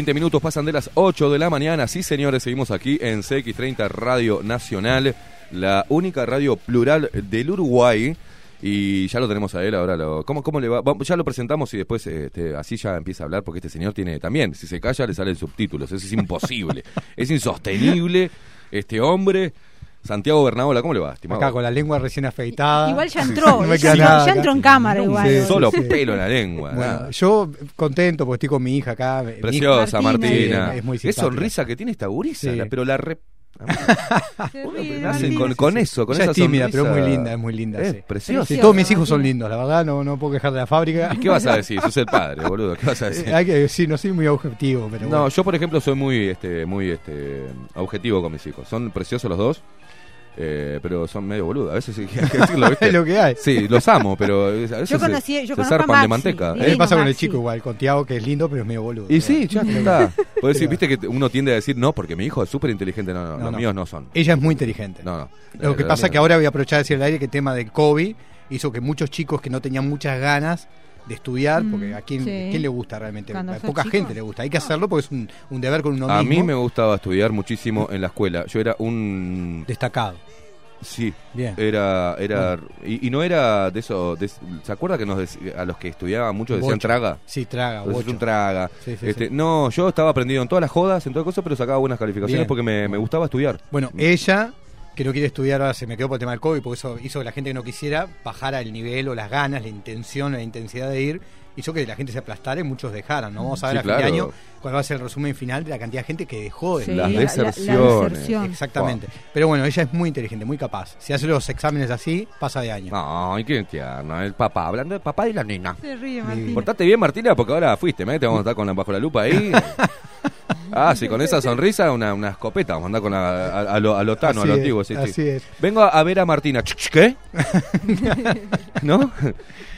20 minutos pasan de las 8 de la mañana. Sí, señores, seguimos aquí en CX30 Radio Nacional, la única radio plural del Uruguay. Y ya lo tenemos a él ahora. Lo, ¿cómo, ¿Cómo le va? Ya lo presentamos y después este, así ya empieza a hablar porque este señor tiene también, si se calla le salen subtítulos. Eso es imposible. es insostenible. Este hombre, Santiago Bernabola, ¿cómo le va, estimado? Acá con la lengua recién afeitada. Igual ya entró, No me ya, nada entró en cámara igual. Sí, Solo sí. pelo en la lengua. Bueno, yo contento porque estoy con mi hija acá. Mi hija- Preciosa, Martina. Martina. Sí, es muy Qué simpática. sonrisa que tiene esta gurisa, pero la re... Ríe, con, con eso, con Ella esa es tímida, sonrisa. pero es muy linda, es muy linda. Es sí. preciosa. Sí, todos mis hijos son lindos, la verdad, no, no puedo quejar de la fábrica. ¿Y qué vas a decir? Sos el padre, boludo. ¿Qué vas a decir? Hay que, sí, no soy muy objetivo, pero No, bueno. yo por ejemplo soy muy, este, muy, este, objetivo con mis hijos. Son preciosos los dos, eh, pero son medio boludos. A veces sí, hay que decirlo, ¿viste? es lo que hay. Sí, los amo, pero a veces Yo se- conocí- yo se a zarpan de manteca. A mí ¿eh? me pasa con el chico igual, con Tiago, que es lindo, pero es medio boludo. Y sí, ya está. Puedes decir, viste que uno tiende a decir no, porque mi hijo es súper inteligente. No, no, No, los no. míos no son. Ella es muy inteligente. No, no. Lo que La- pasa es que ahora voy a aprovechar de decir al aire que el tema del COVID hizo que muchos chicos que no tenían muchas ganas de estudiar, Mm, porque a quién, sí. quién le gusta realmente, Cuando a poca chico. gente le gusta. Hay que hacerlo porque es un, un deber con uno A mismo. mí me gustaba estudiar muchísimo en la escuela. Yo era un... Destacado. Sí, Bien. era... era y, y no era de eso... de- ¿Se acuerda que nos dec- a los que estudiaban mucho decían Bocho. traga? Sí, traga, Entonces, bocho. un traga. Sí, sí, Este, sí. No, yo estaba aprendido en todas las jodas, en todas cosas, pero sacaba buenas calificaciones Bien. porque me, me gustaba estudiar. Bueno, ella, que no quiere estudiar, ahora se me quedó por el tema del COVID, porque eso hizo que la gente que no quisiera bajara el nivel o las ganas, la intención, la intensidad de ir, hizo que la gente se aplastara y muchos dejaran. ¿no? Vamos a ver Sí, a fin de año cuál va a ser el resumen final de la cantidad de gente que dejó de Sí, Las la- la- la deserciones. deserción. Exactamente. Pero bueno, ella es muy inteligente, muy capaz. Si hace los exámenes así, pasa de año. Ay, qué tierno. El papá, hablando del papá y la nena. Se ríe, Martín. Portate bien, Martina, porque ahora fuiste, ¿me? Te vamos a estar con la, bajo la lupa ahí. Ah, sí, con esa sonrisa, una, una escopeta. Vamos a andar con la, a, a lo, a lo tano, a Así lo es, antiguo. Sí, sí. así es. Vengo a, a ver a Martina. ¿Qué? ¿No?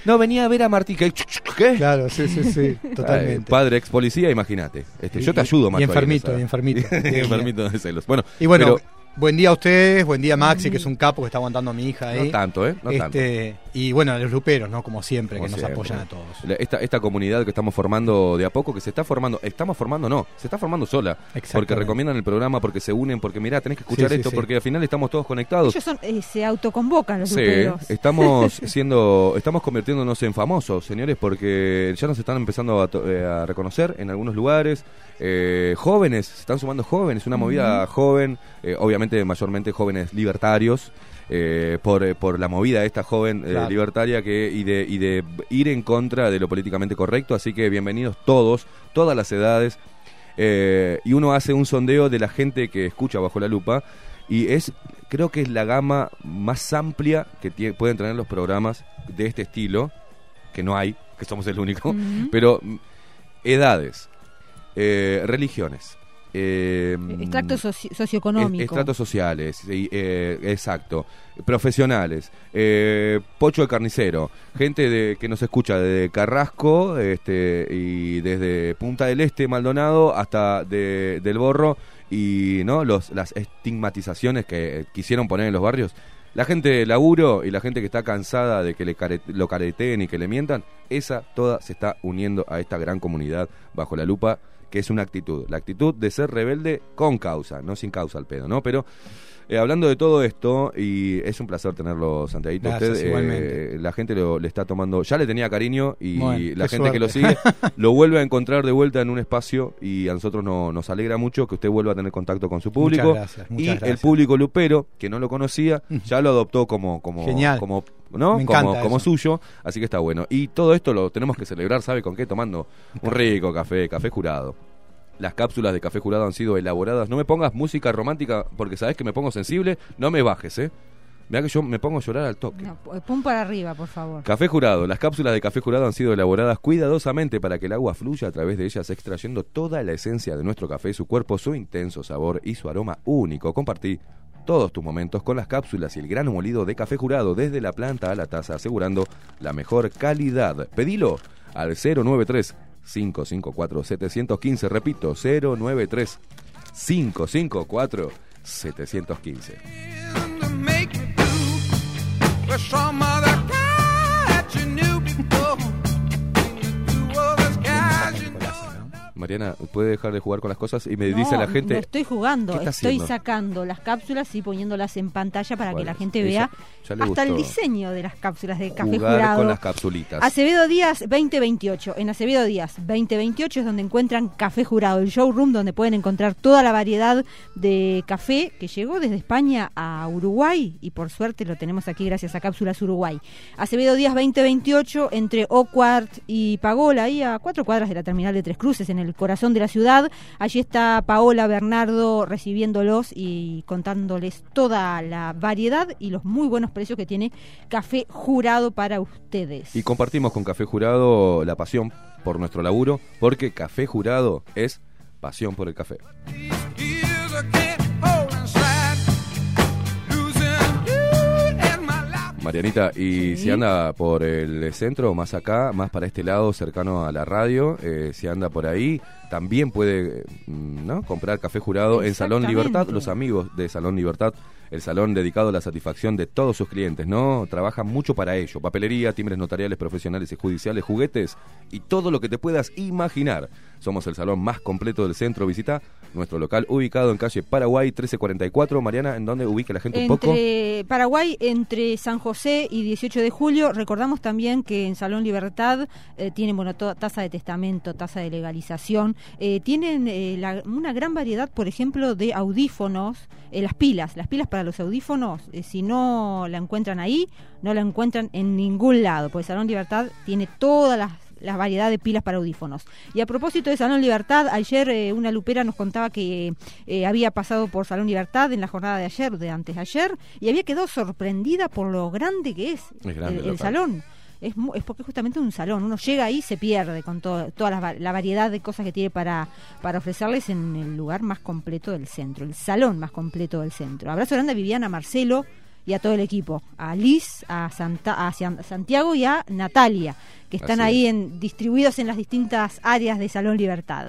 No, venía a ver a. Ch, ch, ¿Qué? Claro, sí, sí, sí, Ay, totalmente. padre ex policía, imagínate. Este, yo te ayudo, y ahí en enfermito, y enfermito. Y enfermito de celos. Bueno, Y bueno, pero buen día a ustedes, buen día a Maxi, que es un capo que está aguantando a mi hija ahí. no tanto, ¿eh? No tanto. Y bueno, a los luperos, ¿no? Como siempre, Como que nos apoyan a todos. La- Esta, esta comunidad que estamos formando de a poco, que se está formando, estamos formando, no, se está formando sola. Porque recomiendan el programa, porque se unen, porque mirá, tenés que escuchar Sí, esto, sí. porque al final estamos todos conectados. Ellos son, eh, se autoconvocan los Sí, luperos. estamos siendo, estamos convirtiéndonos en famosos, señores, porque ya nos están empezando a, to- eh, a reconocer en algunos lugares. Eh, jóvenes, se están sumando jóvenes, una movida joven, eh, obviamente mayormente jóvenes libertarios. Eh, por, eh, por la movida de esta joven eh, Claro. libertaria que y de, y de ir en contra de lo políticamente correcto. Así que bienvenidos todos, todas las edades. Eh, y uno hace un sondeo de la gente que escucha bajo la lupa y es creo que es la gama más amplia que tie- pueden tener los programas de este estilo que no hay que somos el único pero mm, edades eh, religiones eh, Extracto soci- socioeconómico. es- Estratos sociales, eh, exacto. Profesionales, eh, pocho de carnicero, gente de, que nos escucha desde Carrasco este, y desde Punta del Este, Maldonado, hasta de- del Borro y no Los, las estigmatizaciones que quisieron poner en los barrios. La gente de laburo y la gente que está cansada de que le care- lo careteen y que le mientan, esa toda se está uniendo a esta gran comunidad bajo la lupa que es una actitud, la actitud de ser rebelde con causa, no sin causa al pedo, ¿no? Pero eh, hablando de todo esto, y es un placer tenerlo, Gracias, usted, eh, la gente lo, le está tomando, ya le tenía cariño y Bueno, la gente que lo sigue lo vuelve a encontrar de vuelta en un espacio y a nosotros no- nos alegra mucho que usted vuelva a tener contacto con su público Muchas gracias, muchas y el gracias. público lupero que no lo conocía ya lo adoptó como como Genial. como ¿no? Me como, como suyo, así que está bueno. Y todo esto lo tenemos que celebrar, ¿sabe con qué? Tomando un rico café, café jurado. Las cápsulas de café jurado han sido elaboradas. No me pongas música romántica porque sabes que me pongo sensible. No me bajes, ¿eh? Mira que yo me pongo a llorar al toque. No, p- pum para arriba, por favor. Café jurado. Las cápsulas de café jurado han sido elaboradas cuidadosamente para que el agua fluya a través de ellas, extrayendo toda la esencia de nuestro café, su cuerpo, su intenso sabor y su aroma único. Compartí todos tus momentos con las cápsulas y el grano molido de café jurado desde la planta a la taza, asegurando la mejor calidad. Pedilo al 093 554 715. Repito, 093 554 715. Mariana, puede dejar de jugar con las cosas y me No, dice la gente. No estoy jugando, ¿Qué está estoy haciendo? sacando las cápsulas y poniéndolas en pantalla para que la gente vea ya hasta el diseño de las cápsulas de café jugar jurado. con las capsulitas. Acevedo Díaz 2028. En Acevedo Díaz 2028 es donde encuentran Café Jurado, el showroom donde pueden encontrar toda la variedad de café que llegó desde España a Uruguay y por suerte lo tenemos aquí gracias a Cápsulas Uruguay. Acevedo Díaz 2028 entre Oquart y Pagola, ahí a cuatro cuadras de la terminal de Tres Cruces, en el corazón de la ciudad. Allí está Paola Bernardo recibiéndolos y contándoles toda la variedad y los muy buenos precios que tiene Café Jurado para ustedes. Y compartimos con Café Jurado la pasión por nuestro laburo, porque Café Jurado es pasión por el café. Marianita, y si anda por el centro, más acá, más para este lado, cercano a la radio, eh, si anda por ahí, también puede mm, ¿no? comprar café jurado en Salón Libertad. Los amigos de Salón Libertad, el salón dedicado a la satisfacción de todos sus clientes, ¿no? Trabajan mucho para ello. Papelería, timbres notariales, profesionales y judiciales, juguetes y todo lo que te puedas imaginar. Somos el salón más completo del centro. Visita nuestro local ubicado en calle Paraguay 1344. Mariana, ¿en dónde ubica la gente un poco? Paraguay, entre San José y 18 de julio, recordamos también que en Salón Libertad eh, tienen bueno toda tasa de testamento, tasa de legalización, eh, tienen eh, la- una gran variedad, por ejemplo, de audífonos, eh, las pilas, las pilas para los audífonos, eh, si no la encuentran ahí, no la encuentran en ningún lado, porque Salón Libertad tiene todas las la variedad de pilas para audífonos. Y a propósito de Salón Libertad, ayer eh, una lupera nos contaba que eh, había pasado por Salón Libertad en la jornada de ayer, de antes de ayer, y había quedado sorprendida por lo grande que es, Es grande el, salón. Es, es porque es justamente un salón, uno llega ahí y se pierde con todo, toda la, va- la variedad de cosas que tiene para, para ofrecerles en el lugar más completo del centro, el salón más completo del centro. Abrazo grande a Viviana, Marcelo y a todo el equipo, a Liz, a, Santa, a Santiago y a Natalia, que están Así ahí en, distribuidos en las distintas áreas de Salón Libertad.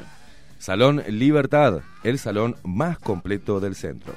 Salón Libertad, el salón más completo del centro.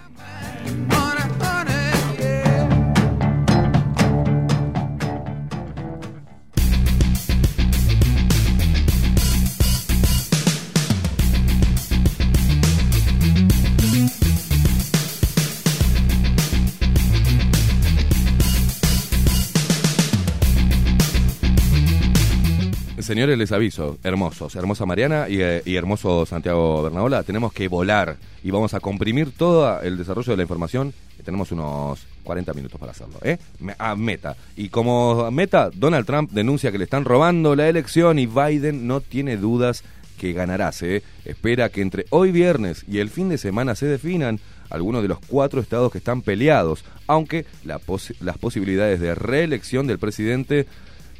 Señores, les aviso, hermosos, hermosa Mariana y, eh, hermoso Santiago Bernaola, tenemos que volar y vamos a comprimir todo el desarrollo de la información. Tenemos unos 40 minutos para hacerlo, ¿eh? A meta. Y como meta, Donald Trump denuncia que le están robando la elección y Biden no tiene dudas que ganará. Se espera que entre hoy viernes y el fin de semana se definan algunos de los cuatro estados que están peleados, aunque la posi- las posibilidades de reelección del presidente,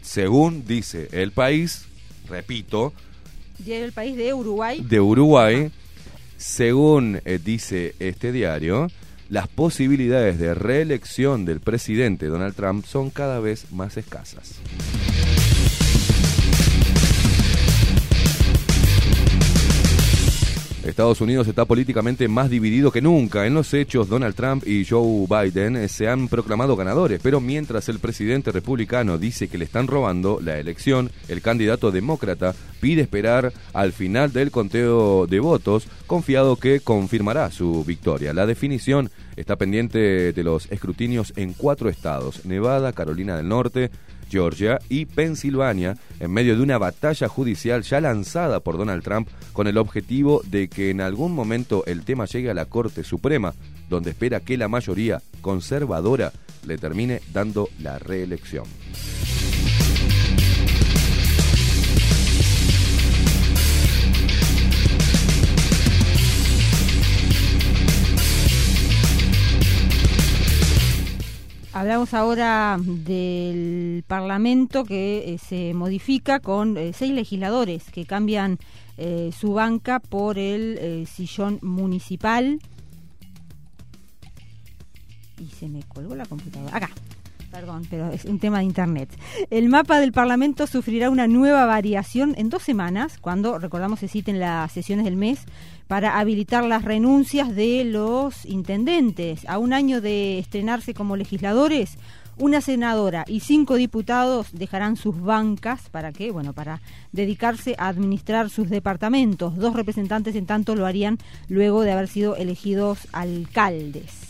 según dice el país, repito, Diario del País de Uruguay. de Uruguay, según eh, dice este diario, las posibilidades de reelección del presidente Donald Trump son cada vez más escasas. Estados Unidos está políticamente más dividido que nunca. En los hechos, Donald Trump y Joe Biden eh, se han proclamado ganadores, pero mientras el presidente republicano dice que le están robando la elección, el candidato demócrata pide esperar al final del conteo de votos, confiado que confirmará su victoria. La definición está pendiente de los escrutinios en cuatro estados, Nevada, Carolina del Norte, Georgia y Pensilvania en medio de una batalla judicial ya lanzada por Donald Trump con el objetivo de que en algún momento el tema llegue a la Corte Suprema, donde espera que la mayoría conservadora le termine dando la reelección. Hablamos ahora del Parlamento que eh, se modifica con eh, seis legisladores que cambian eh, su banca por el sillón municipal. Y se me colgó la computadora. Acá. Perdón, pero es un tema de internet. El mapa del Parlamento sufrirá una nueva variación en dos semanas, cuando, recordamos, se citen las sesiones del mes, para habilitar las renuncias de los intendentes. A un año de estrenarse como legisladores, Una senadora y cinco diputados dejarán sus bancas para qué? Bueno, para dedicarse a administrar sus departamentos. Dos representantes, en tanto, lo harían luego de haber sido elegidos alcaldes.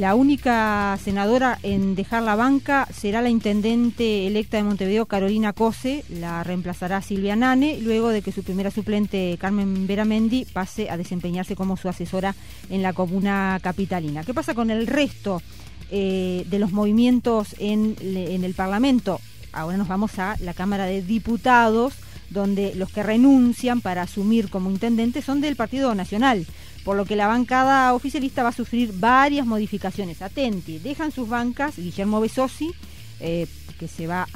La única senadora en dejar la banca será la intendente electa de Montevideo, Carolina Cose. La reemplazará Silvia Nane, luego de que su primera suplente, Carmen Veramendi, pase a desempeñarse como su asesora en la comuna capitalina. ¿Qué pasa con el resto eh, de los movimientos en, en el Parlamento? Ahora nos vamos a la Cámara de Diputados, donde los que renuncian para asumir como intendente son del Partido Nacional, por lo que la bancada oficialista va a sufrir varias modificaciones. Atenti, dejan sus bancas Guillermo Besosi, eh, que se va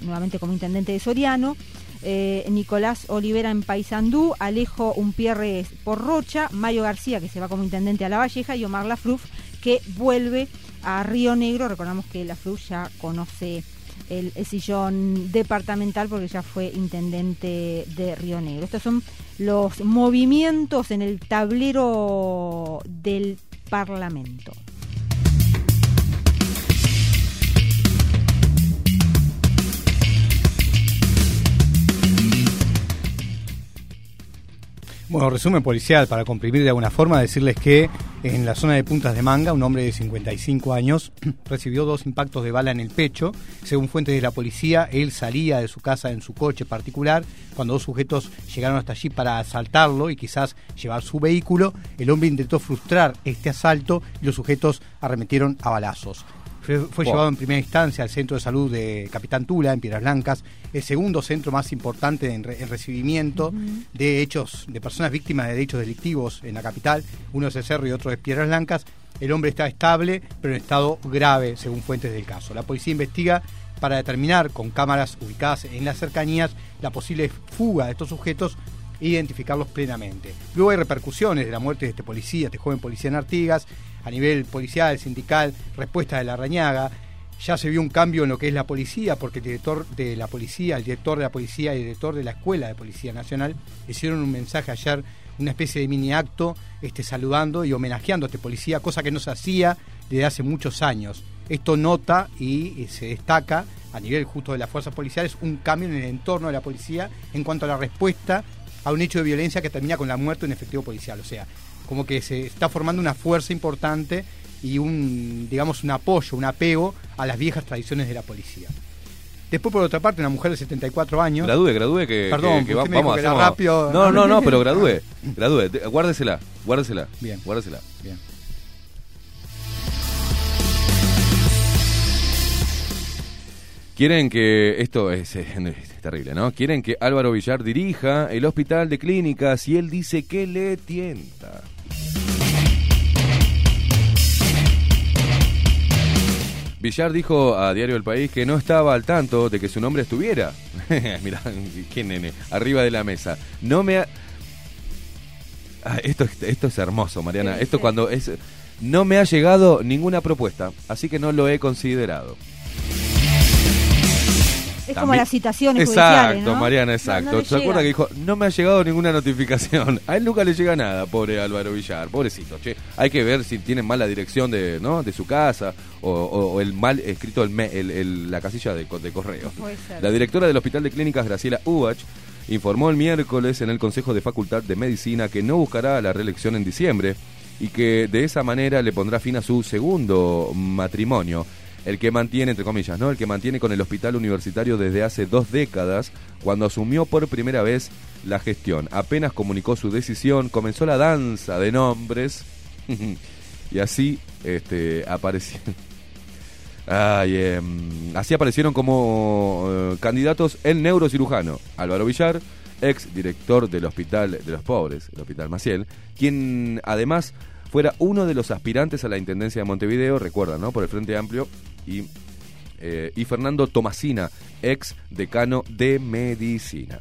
nuevamente como intendente de Soriano, eh, Nicolás Olivera en Paysandú, Alejo Umpierres por Rocha, Mayo García, que se va como intendente a La Valleja, y Omar Lafruf, que vuelve a Río Negro. Recordamos que Lafruf ya conoce el, sillón departamental porque ya fue intendente de Río Negro. Estos son los movimientos en el tablero del Parlamento. Bueno, resumen policial, para comprimir de alguna forma, decirles que en la zona de Puntas de Manga, un hombre de 55 años recibió dos impactos de bala en el pecho. Según fuentes de la policía, él salía de su casa en su coche particular cuando dos sujetos llegaron hasta allí para asaltarlo y quizás llevar su vehículo. El hombre intentó frustrar este asalto y los sujetos arremetieron a balazos. Fue, fue Wow. llevado en primera instancia al centro de salud de Capitán Tula, en Piedras Blancas, el segundo centro más importante en, re- en recibimiento de hechos de personas víctimas de hechos delictivos en la capital. Uno es el Cerro y otro es Piedras Blancas. El hombre está estable, pero en estado grave, según fuentes del caso. La policía investiga para determinar, con cámaras ubicadas en las cercanías, la posible fuga de estos sujetos identificarlos plenamente. Luego hay repercusiones de la muerte de este policía, este joven policía en Artigas, a nivel policial, sindical, respuesta de la Rañaga. Ya se vio un cambio en lo que es la policía, porque el director de la policía, el director de la policía y el director de la Escuela de Policía Nacional hicieron un mensaje ayer, una especie de mini acto, este, saludando y homenajeando a este policía, cosa que no se hacía desde hace muchos años. Esto nota y, eh, se destaca a nivel justo de las fuerzas policiales un cambio en el entorno de la policía en cuanto a la respuesta a un hecho de violencia que termina con la muerte de un efectivo policial. O sea, como que se está formando una fuerza importante y un, digamos, un apoyo, un apego a las viejas tradiciones de la policía. Después, por otra parte, una mujer de 74 años. Gradúe, gradúe que, Perdón, que, que usted me vamos dijo que era rápido. No, no, no, pero gradúe. Gradúe, de- guárdesela, guárdesela. Bien. Guárdesela. Bien. Quieren que, esto es, eh, es terrible, ¿no? Quieren que Álvaro Villar dirija el hospital de clínicas y él dice que le tienta. Villar dijo a Diario El País que no estaba al tanto de que su nombre estuviera. Mirá, qué nene, arriba de la mesa. No me ha... Ah, esto, es- esto es hermoso, Mariana. ¿Qué Esto cuando es... No me ha llegado ninguna propuesta, así que no lo he considerado. Es como las citaciones Exacto, judiciales, ¿no? Mariana, exacto. no ¿Se acuerda que dijo, no me ha llegado ninguna notificación? A él nunca le llega nada, pobre Álvaro Villar, pobrecito, che. Hay que ver si tienen mal la dirección de, ¿no? de su casa o, o- o el mal escrito el, me- el- el- la casilla de, de correo. La directora del Hospital de Clínicas, Graciela Ubach, informó el miércoles en el Consejo de Facultad de Medicina que no buscará la reelección en diciembre y que de esa manera le pondrá fin a su segundo matrimonio, el que mantiene, entre comillas, ¿no? El que mantiene con el hospital universitario desde hace dos décadas, cuando asumió por primera vez la gestión. Apenas comunicó su decisión, comenzó la danza de nombres y así este, apareció. Ay, em, así aparecieron como eh, candidatos el neurocirujano Álvaro Villar, ex director del Hospital de los Pobres, el Hospital Maciel, quien además fuera uno de los aspirantes a la Intendencia de Montevideo, recuerdan, ¿no? Por el Frente Amplio, y, eh, y Fernando Tomasina, ex decano de Medicina.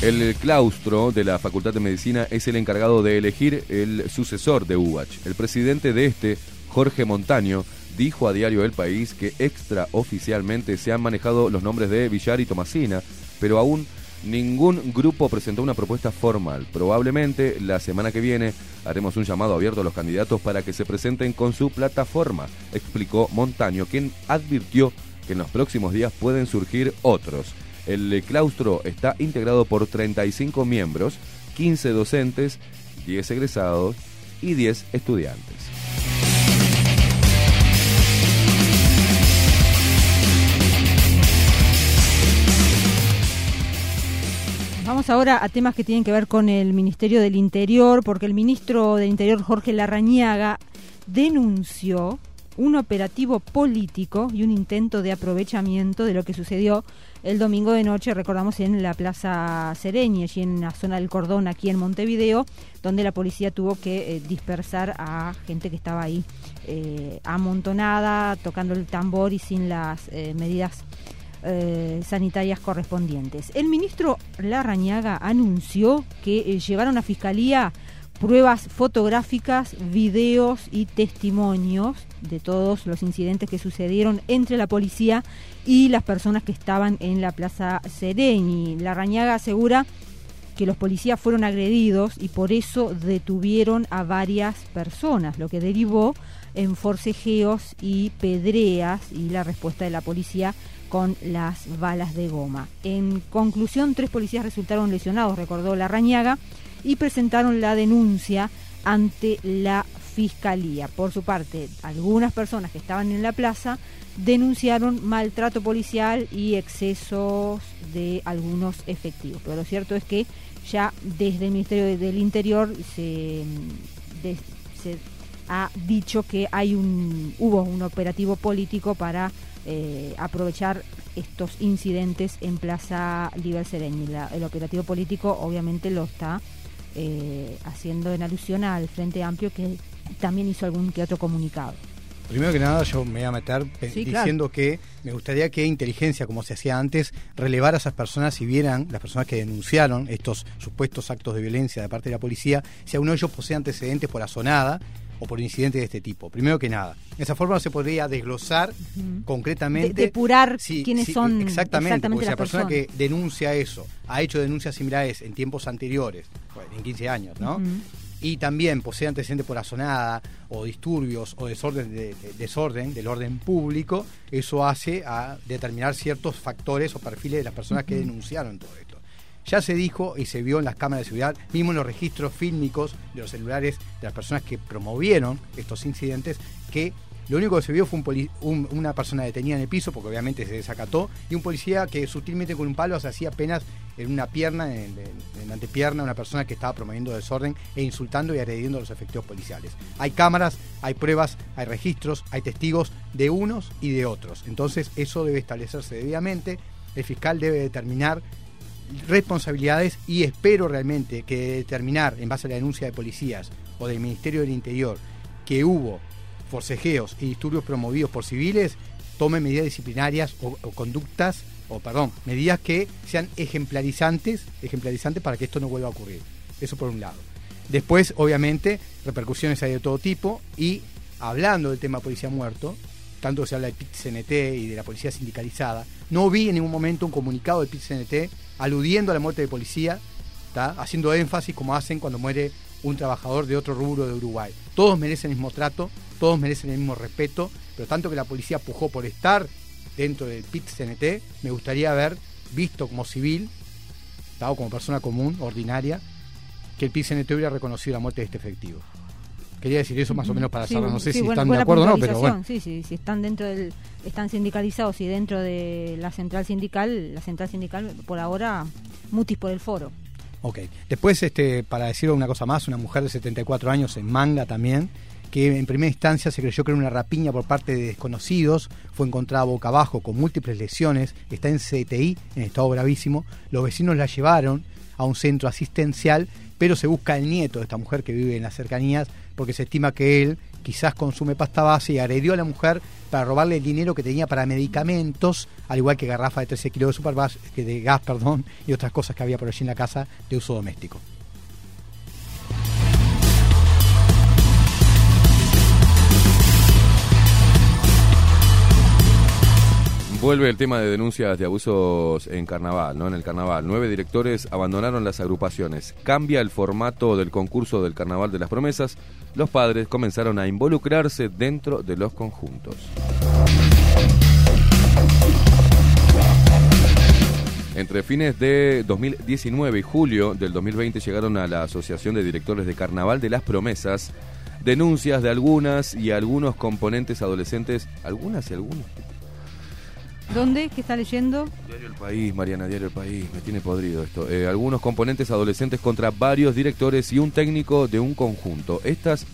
El claustro de la Facultad de Medicina es el encargado de elegir el sucesor de Ubach. El presidente de este, Jorge Montaño, dijo a Diario El País que extraoficialmente se han manejado los nombres de Villar y Tomasina, pero aún Ningún grupo presentó una propuesta formal. Probablemente la semana que viene haremos un llamado abierto a los candidatos para que se presenten con su plataforma, explicó Montaño, quien advirtió que en los próximos días pueden surgir otros. El claustro está integrado por 35 miembros, 15 docentes, 10 egresados y 10 estudiantes. Vamos ahora a temas que tienen que ver con el Ministerio del Interior, porque el ministro del Interior, Jorge Larrañaga, denunció un operativo político y un intento de aprovechamiento de lo que sucedió el domingo de noche, recordamos, en la Plaza Sereña, y en la zona del Cordón, aquí en Montevideo, donde la policía tuvo que eh, dispersar a gente que estaba ahí eh, amontonada, tocando el tambor y sin las eh, medidas eh, sanitarias correspondientes. El ministro Larrañaga anunció que eh, llevaron a Fiscalía pruebas fotográficas, videos y testimonios de todos los incidentes que sucedieron entre la policía y las personas que estaban en la Plaza Sereni. Larrañaga asegura que los policías fueron agredidos y por eso detuvieron a varias personas, lo que derivó en forcejeos y pedreas y la respuesta de la policía con las balas de goma. En conclusión, tres policías resultaron lesionados, recordó Larrañaga, y presentaron la denuncia ante la Fiscalía. Por su parte, algunas personas que estaban en la plaza denunciaron maltrato policial y excesos de algunos efectivos. Pero lo cierto es que ya desde el Ministerio del Interior de- se ha dicho que hay un hubo un operativo político para eh, aprovechar estos incidentes en Plaza Liber Sereñi. La- el operativo político obviamente lo está eh, haciendo en alusión al Frente Amplio que también hizo algún que otro comunicado. Primero que nada, yo me voy a meter eh, claro. diciendo que me gustaría que inteligencia, como se hacía antes, relevara a esas personas y vieran, las personas que denunciaron estos supuestos actos de violencia de parte de la policía, si alguno de ellos posee antecedentes por azonada o por incidentes de este tipo. Primero que nada. De esa forma se podría desglosar concretamente. De- depurar Sí, quiénes sí, son Exactamente, exactamente porque si la persona que denuncia eso ha hecho denuncias similares en tiempos anteriores, en 15 años, ¿no? Y también posee antecedentes por azonada o disturbios o desorden, de- de- desorden del orden público, eso hace a determinar ciertos factores o perfiles de las personas que denunciaron todo esto. Ya se dijo y se vio en las cámaras de seguridad, mismo en los registros fílmicos de los celulares de las personas que promovieron estos incidentes, que lo único que se vio fue una persona detenida en el piso, porque obviamente se desacató, y un policía que sutilmente con un palo se hacía apenas en una pierna, en, la antepierna, una persona que estaba promoviendo desorden e insultando y agrediendo a los efectivos policiales. Hay cámaras, hay pruebas, hay registros, hay testigos de unos y de otros. Entonces eso debe establecerse debidamente, el fiscal debe determinar responsabilidades y espero realmente que determinar en base a la denuncia de policías o del Ministerio del Interior que hubo forcejeos y disturbios promovidos por civiles, tome medidas disciplinarias o, conductas, o perdón, medidas que sean ejemplarizantes, ejemplarizantes para que esto no vuelva a ocurrir. Eso por un lado. Después, obviamente, repercusiones hay de todo tipo y hablando del tema policía muerto, tanto se habla del PIT-CNT y de la policía sindicalizada, no vi en ningún momento un comunicado del PIT-CNT aludiendo a la muerte de policía, ¿tá? haciendo énfasis como hacen cuando muere un trabajador de otro rubro de Uruguay. Todos merecen el mismo trato, todos merecen el mismo respeto, pero tanto que la policía pujó por estar dentro del PIT-CNT, me gustaría haber visto como civil, ¿tá? o como persona común, ordinaria, que el PIT-CNT hubiera reconocido la muerte de este efectivo. Quería decir eso más o menos para Sí, cerrar, no sé sí, si están de acuerdo o no, pero bueno. Sí, sí, si están dentro del, están sindicalizados y dentro de la central sindical, la central sindical por ahora mutis por el foro. Ok. Después, este, para decir una cosa más, una mujer de 74 años en Manga también, que en primera instancia se creyó que era una rapiña por parte de desconocidos, fue encontrada boca abajo con múltiples lesiones, está en CTI, en estado gravísimo. Los vecinos la llevaron a un centro asistencial, pero se busca el nieto de esta mujer que vive en las cercanías, porque se estima que él quizás consume pasta base y agredió a la mujer para robarle el dinero que tenía para medicamentos, al igual que garrafa de 13 kilos de, de gas perdón, y otras cosas que había por allí en la casa de uso doméstico. Vuelve el tema de denuncias de abusos en carnaval, ¿no? En el carnaval. Nueve directores abandonaron las agrupaciones. Cambia el formato del concurso del carnaval de las promesas. Los padres comenzaron a involucrarse dentro de los conjuntos. Entre fines de 2019 y julio del 2020 llegaron a la Asociación de Directores de Carnaval de las Promesas denuncias de algunas y algunos componentes adolescentes, algunas y algunos. ¿Dónde? ¿Qué está leyendo? Diario El País, Mariana, Diario El País, me tiene podrido esto. Eh, algunos componentes adolescentes contra varios directores y un técnico de un conjunto. Estas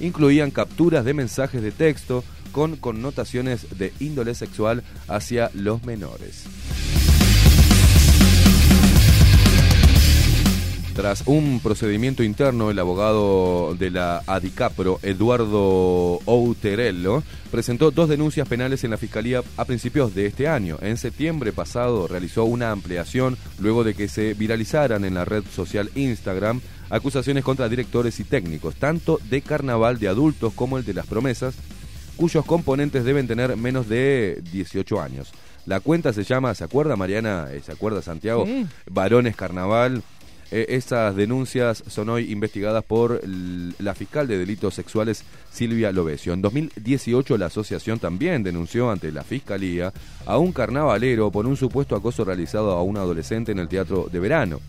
incluían capturas de mensajes de texto con connotaciones de índole sexual hacia los menores. Tras un procedimiento interno, el abogado de la ADICAPRO, Eduardo Outerello, presentó dos denuncias penales en la Fiscalía a principios de este año. En septiembre pasado realizó una ampliación luego de que se viralizaran en la red social Instagram acusaciones contra directores y técnicos, tanto de carnaval de adultos como el de las promesas, cuyos componentes deben tener menos de 18 años. La cuenta se llama, ¿se acuerda Mariana? Eh, ¿Se acuerda Santiago? Sí. Varones Carnaval. Eh, estas denuncias son hoy investigadas por la fiscal de delitos sexuales Silvia Lovesio. En 2018 la asociación también denunció ante la fiscalía a un carnavalero por un supuesto acoso realizado a un adolescente en el teatro de verano.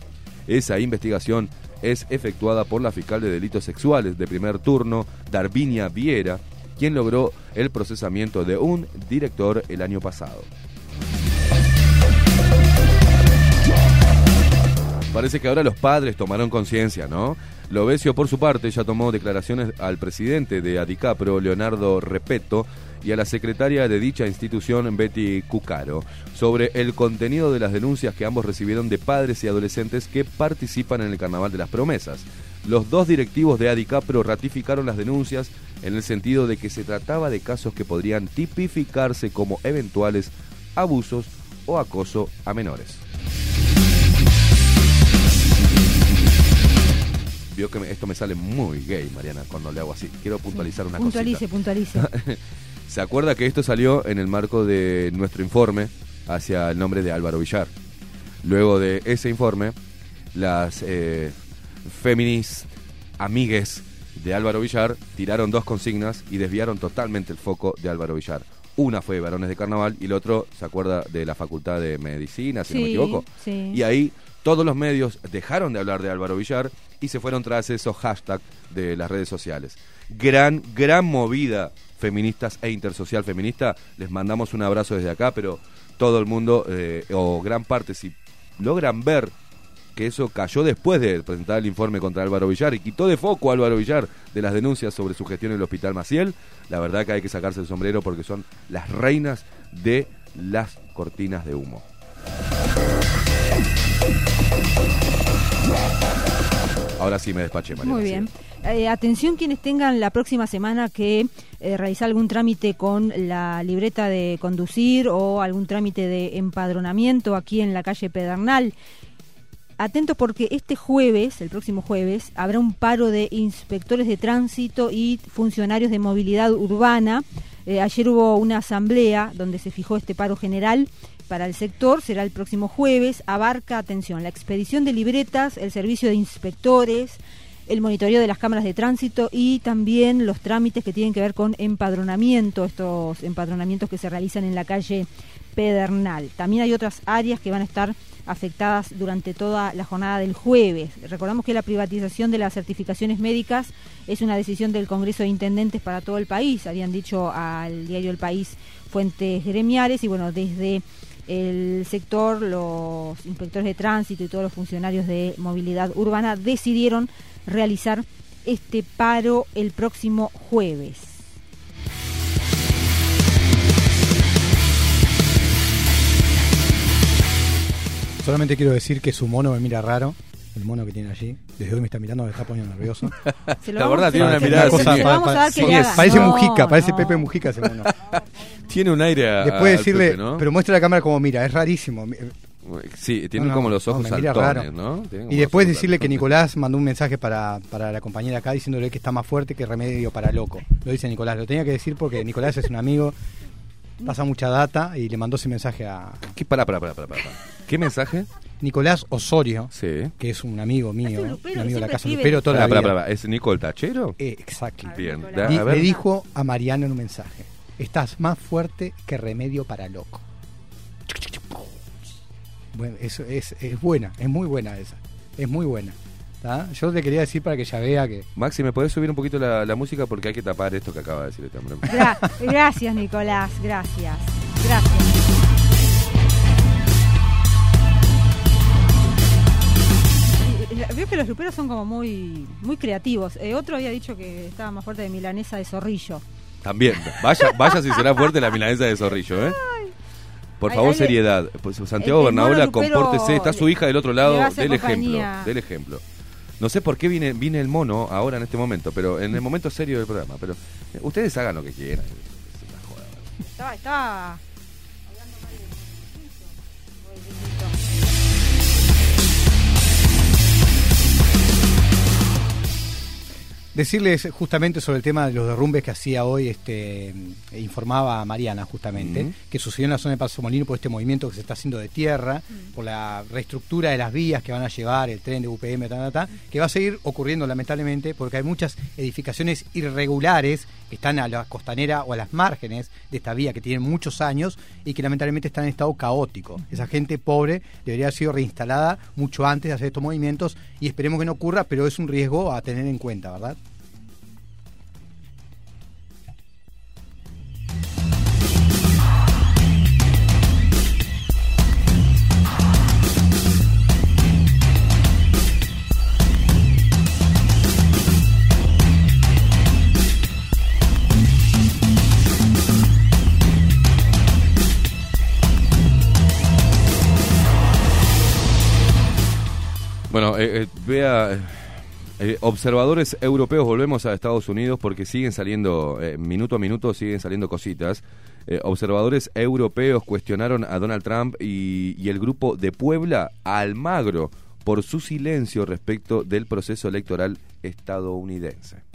Esa investigación es efectuada por la fiscal de delitos sexuales de primer turno, Darvinia Viera, quien logró el procesamiento de un director el año pasado. Parece que ahora los padres tomaron conciencia, ¿no? Lovesio, por su parte, ya tomó declaraciones al presidente de Adicapro, Leonardo Repeto, y a la secretaria de dicha institución, Betty Cucaro, sobre el contenido de las denuncias que ambos recibieron de padres y adolescentes que participan en el Carnaval de las Promesas. Los dos directivos de Adicapro ratificaron las denuncias en el sentido de que se trataba de casos que podrían tipificarse como eventuales abusos o acoso a menores. Vio que me- esto me sale muy gay, Mariana, cuando le hago así. Quiero puntualizar una Puntualice, cosita. puntualice. ¿Se acuerda que esto salió en el marco de nuestro informe hacia el nombre de Álvaro Villar? Luego de ese informe, las eh, amigues de Álvaro Villar tiraron dos consignas y desviaron totalmente el foco de Álvaro Villar. Una fue Varones de Carnaval y el otro, ¿se acuerda de la Facultad de Medicina, si no me equivoco? sí. Y ahí todos los medios dejaron de hablar de Álvaro Villar y se fueron tras esos hashtags de las redes sociales. Gran, gran movida feministas e intersocial feminista. Les mandamos un abrazo desde acá, pero todo el mundo, eh, o gran parte, si logran ver que eso cayó después de presentar el informe contra Álvaro Villar y quitó de foco a Álvaro Villar de las denuncias sobre su gestión en el Hospital Maciel, la verdad que hay que sacarse el sombrero porque son las reinas de las cortinas de humo. Ahora sí me despaché, María. Muy bien. Eh, atención quienes tengan la próxima semana que eh, realizar algún trámite con la libreta de conducir o algún trámite de empadronamiento aquí en la calle Pedernal. Atentos porque este jueves, el próximo jueves, habrá un paro de inspectores de tránsito y funcionarios de movilidad urbana. Eh, ayer hubo una asamblea donde se fijó este paro general para el sector. Será el próximo jueves. Abarca, atención, la expedición de libretas, el servicio de inspectores, el monitoreo de las cámaras de tránsito y también los trámites que tienen que ver con empadronamiento, estos empadronamientos que se realizan en la calle Pedernal. También hay otras áreas que van a estar afectadas durante toda la jornada del jueves. Recordamos que la privatización de las certificaciones médicas es una decisión del Congreso de Intendentes para todo el país, habían dicho al diario El País fuentes gremiales y bueno, desde el sector, los inspectores de tránsito y todos los funcionarios de movilidad urbana decidieron realizar este paro el próximo jueves. Solamente quiero decir que su mono me mira raro. El mono que tiene allí. Desde hoy me está mirando, me está poniendo nervioso. La verdad, se tiene una mirada se lo siniestra. vamos a dar que le haga. Parece No, Mujica, parece no. Pepe Mujica ese mono. Tiene un aire a, Después decirle, Pepe, ¿no? pero muestra la cámara como mira, es rarísimo. Sí, tiene No, no, como los no, ojos mira saltones, raro. ¿no? Y después decirle que. Nicolás mandó un mensaje para, para la compañera acá diciéndole que está más fuerte que remedio para loco. Lo dice Nicolás, lo tenía que decir porque Nicolás es un amigo pasa mucha data y le mandó ese mensaje a ¿Qué, pará, pará, pará, pará, pará. ¿Qué mensaje? Nicolás Osorio, Sí. que es un amigo mío, un lupero, un amigo de la casa. Lupero toda la. ¿Es Nico el Tachero? Eh, exacto. Bien. Nicolás. da- Di- a ver. le dijo a Mariano en un mensaje, estás más fuerte que remedio para loco. Bueno, eso es, es buena, es muy buena esa, es muy buena. ¿Tá? Yo te quería decir para que ya vea que Maxi, ¿me podés subir un poquito la, la música? Porque hay que tapar esto que acaba de decir este hombre. Gra- gracias, Nicolás, gracias. Gracias. Y- y- Veo que los luperos son como muy muy creativos. Eh, otro había dicho que estaba más fuerte de milanesa de zorrillo. También. Vaya, vaya si será fuerte la milanesa de zorrillo, ¿eh? Por favor, ay, le- seriedad. Pues, Santiago Bernabola, compórtese. Está su le- hija del otro le lado. Del ejemplo. Del ejemplo. No sé por qué viene, viene el mono ahora en este momento, pero en el momento serio del programa. Pero eh, ustedes hagan lo que quieran. Es una joda. Estaba, estaba Decirles justamente sobre el tema de los derrumbes que hacía hoy, este, eh, informaba Mariana justamente, que sucedió en la zona de Paso Molino por este movimiento que se está haciendo de tierra, por la reestructura de las vías que van a llevar el tren de UPM, ta, ta, ta, que va a seguir ocurriendo lamentablemente porque hay muchas edificaciones irregulares que están a la costanera o a las márgenes de esta vía que tienen muchos años y que lamentablemente están en estado caótico. Esa gente pobre debería haber sido reinstalada mucho antes de hacer estos movimientos y esperemos que no ocurra, pero es un riesgo a tener en cuenta, ¿verdad? Bueno, eh, eh, vea, eh, observadores europeos, volvemos a Estados Unidos porque siguen saliendo, eh, minuto a minuto siguen saliendo cositas. Observadores europeos cuestionaron a Donald Trump y, el grupo de Puebla Almagro por su silencio respecto del proceso electoral estadounidense.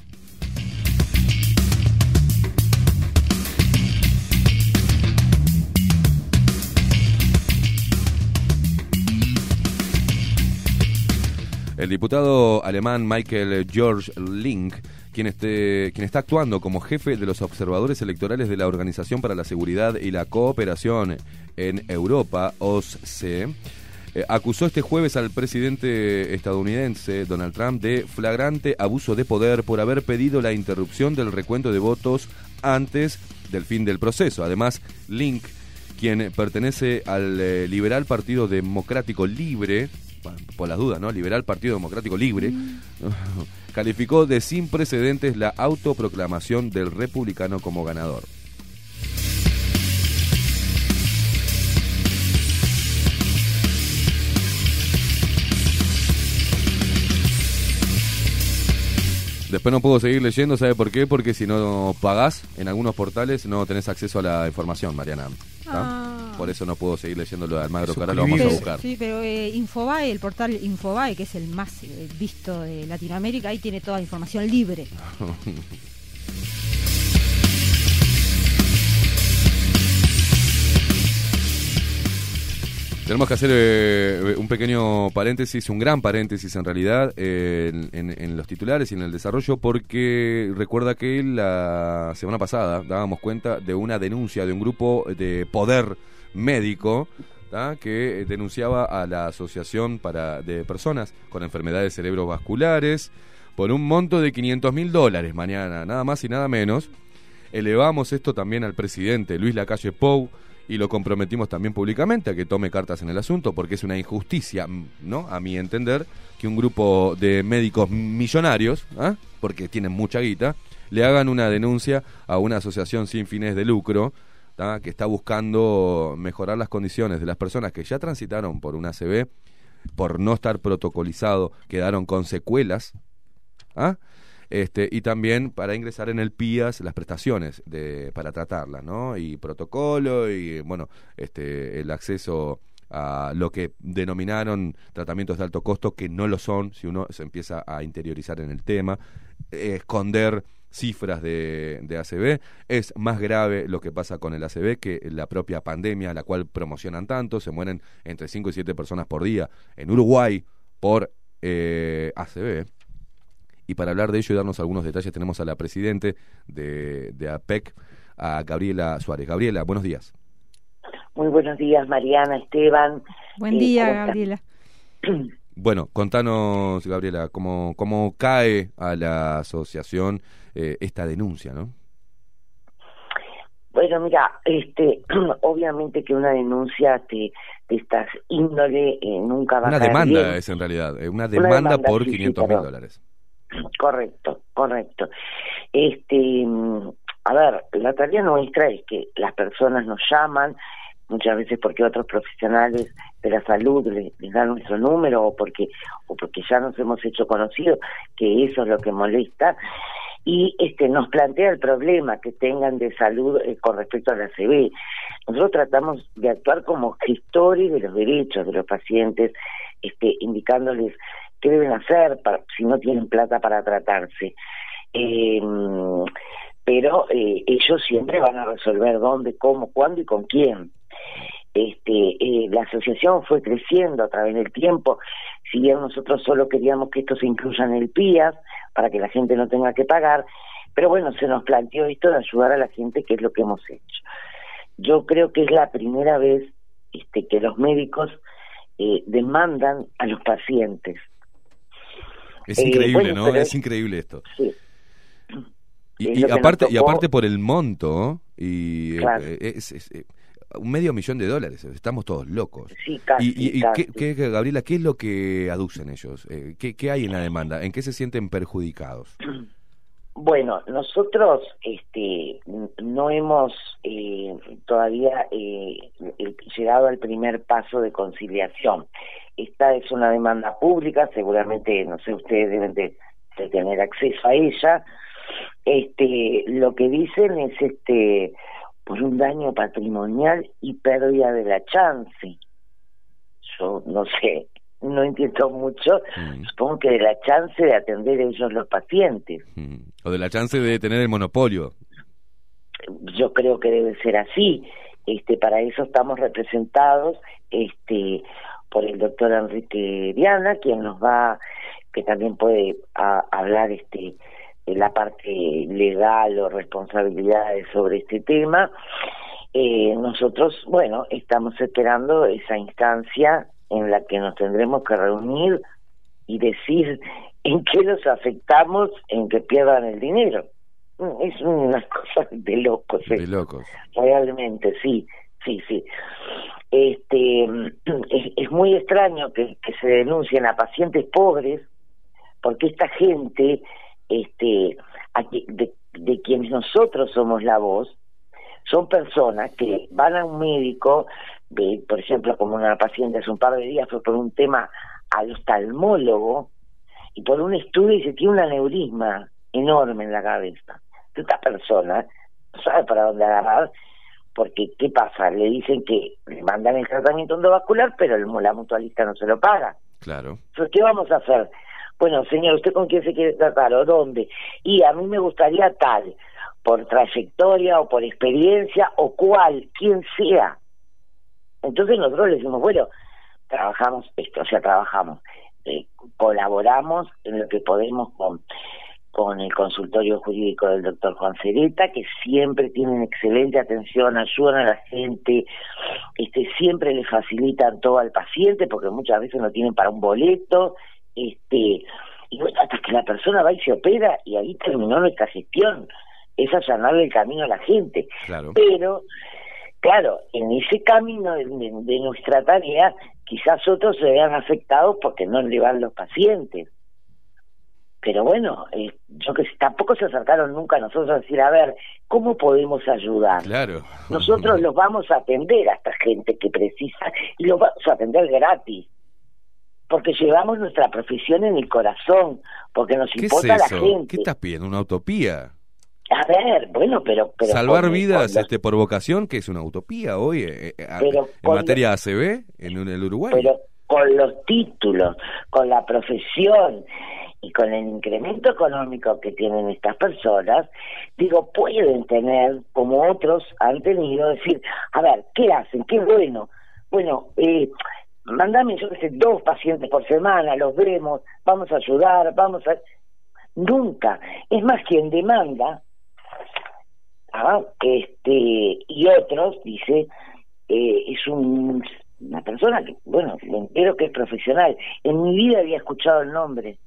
El diputado alemán Michael George Link, quien, este, quien está actuando como jefe de los observadores electorales de la Organización para la Seguridad y la Cooperación en Europa, OSCE, eh, acusó este jueves al presidente estadounidense Donald Trump de flagrante abuso de poder por haber pedido la interrupción del recuento de votos antes del fin del proceso. Además, Link, quien pertenece al eh, liberal Partido Democrático Libre, por las dudas, ¿no? Liberal Partido Democrático Libre, calificó de sin precedentes la autoproclamación del republicano como ganador. Después no puedo seguir leyendo, ¿sabe por qué? Porque si no pagás en algunos portales no tenés acceso a la información, Mariana. Ah. Por eso no puedo seguir leyendo lo de Almagro, que ahora lo vamos a buscar. Sí, pero eh, Infobae, el portal Infobae, que es el más eh, visto de Latinoamérica, ahí tiene toda la información libre. Tenemos que hacer eh, un pequeño paréntesis, un gran paréntesis en realidad, eh, en, en- los titulares y en el desarrollo, porque recuerda que la semana pasada dábamos cuenta de una denuncia de un grupo de poder médico que denunciaba a la Asociación para, de Personas con Enfermedades Cerebrovasculares por un monto de 500 mil dólares mañana, nada más y nada menos. Elevamos esto también al presidente Luis Lacalle Pou y lo comprometimos también públicamente a que tome cartas en el asunto porque es una injusticia, mm, ¿no? A mi entender, que un grupo de médicos millonarios, ¿ah? porque tienen mucha guita, le hagan una denuncia a una asociación sin fines de lucro que está buscando mejorar las condiciones de las personas que ya transitaron por una ACV, por no estar protocolizado, quedaron con secuelas, ¿ah? Este, y también para ingresar en el PIAS las prestaciones de, para tratarlas, ¿no? Y protocolo y, bueno, este, el acceso a lo que denominaron tratamientos de alto costo, que no lo son si uno se empieza a interiorizar en el tema, esconder cifras de, de. Es más grave lo que pasa con el ACB que la propia pandemia, la cual promocionan tanto. Se mueren entre 5 y 7 personas por día en Uruguay por eh. Y para hablar de ello y darnos algunos detalles, tenemos a la presidente de, de APEC, a Gabriela Suárez. Gabriela, buenos días. Muy buenos días, Mariana, Esteban. Buen Eh, día. Gabriela. Bueno, contanos, Gabriela, cómo, cómo cae a la asociación eh, esta denuncia, ¿no? Bueno, mira, este, obviamente que una denuncia de, de estas índole eh, nunca va Una a caer demanda bien. es en realidad, eh, una demanda, demanda, por sí, sí, 500 mil dólares. Correcto, correcto. Este, a ver, la tarea nuestra es que las personas nos llaman, muchas veces porque otros profesionales de la salud le- les, dan nuestro número o porque o porque ya nos hemos hecho conocidos, que eso es lo que molesta y este nos plantea el problema que tengan de salud eh, con respecto a la CB. Nosotros tratamos de actuar como gestores de los derechos de los pacientes, este, indicándoles qué deben hacer si no tienen plata para tratarse. Eh, pero eh, ellos siempre van a resolver dónde, cómo, cuándo y con quién. Este, eh, la asociación fue creciendo a través del tiempo. Si bien nosotros solo queríamos que esto se incluya en el PIAS para que la gente no tenga que pagar, pero bueno, se nos planteó esto de ayudar a la gente, que es lo que hemos hecho. Yo creo que es la primera vez este, que los médicos eh, demandan a los pacientes. Es Eh, increíble, bueno, ¿no? Es increíble esto. Sí. Y, aparte, y aparte por el monto, y eh, Claro. eh, es, es, un medio millón de dólares, estamos todos locos. Sí, casi, y, y- casi. ¿qué, qué, Gabriela, ¿qué es lo que aducen ellos? ¿qué, ¿Qué hay en la demanda? ¿En qué se sienten perjudicados? Bueno, nosotros este, no hemos eh, todavía eh, llegado al primer paso de conciliación. Esta es una demanda pública, seguramente, no sé, ustedes deben de, tener acceso a ella. Este, lo que dicen es este por un daño patrimonial y pérdida de la chance. Yo no sé, no entiendo mucho, Mm, supongo que de la chance de atender ellos los pacientes. mm. O de la chance de tener el monopolio. yo creo que debe ser así. Este, para eso estamos representados este, por el doctor Enrique Diana, quien nos va, que también puede a- hablar este, de la parte legal o responsabilidades sobre este tema. Eh, nosotros, bueno, estamos esperando esa instancia en la que nos tendremos que reunir y decir en qué los afectamos en que pierdan el dinero. Mm, Es una cosa de locos. De esto. locos. Realmente, sí, sí, sí. Este, es, es muy extraño que, que se denuncien a pacientes pobres, porque esta gente, este, a qui- de, de quienes nosotros somos la voz, son personas que van a un médico, de, por ejemplo, como una paciente hace un par de días fue por un tema al oftalmólogo, y por un estudio y se tiene un aneurisma enorme en la cabeza. Esta persona no sabe para dónde agarrar, porque ¿qué pasa? Le dicen que le mandan el tratamiento endovascular, pero el, la mutualista no se lo paga. Claro. Entonces, ¿qué vamos a hacer? Bueno, señor, ¿usted con quién se quiere tratar o dónde? Y a mí me gustaría tal, por trayectoria o por experiencia o cual, quien sea. Entonces nosotros le decimos, bueno, trabajamos esto, o sea, trabajamos, eh, colaboramos en lo que podemos con, con el consultorio jurídico del doctor Juan Cereta, que siempre tienen excelente atención, ayudan a la gente, este, siempre le facilitan todo al paciente, porque muchas veces no tienen para un boleto, este, y bueno, hasta que la persona va y se opera, y ahí terminó nuestra gestión, es allanarle el camino a la gente. Claro. Pero, claro, en ese camino de, de- de nuestra tarea, quizás otros se vean afectados porque no le van los pacientes. Pero bueno, eh, yo que sé, tampoco se acercaron nunca a nosotros a decir, a ver, ¿cómo podemos ayudar? Claro. Nosotros los vamos a atender a esta gente que precisa y los vamos a atender gratis. Porque llevamos nuestra profesión en el corazón, porque nos ¿Qué es importa la eso? gente. ¿Qué estás pidiendo? ¿Una utopía? A ver, bueno, pero... pero Salvar vidas este, por vocación, que es una utopía hoy eh, eh, Pero en materia ACB en, en el Uruguay. pero con los títulos, con la profesión y con el incremento económico que tienen estas personas, digo, pueden tener, como otros han tenido, decir, a ver, ¿qué hacen? ¿Qué bueno? Bueno, eh, mandame, yo sé, dos pacientes por semana, los vemos, vamos a ayudar, vamos a... Nunca. Es más, quien demanda, ah, este, y otros, dice, eh, es un, una persona que, bueno, me entero que es profesional. En mi vida había escuchado el nombre.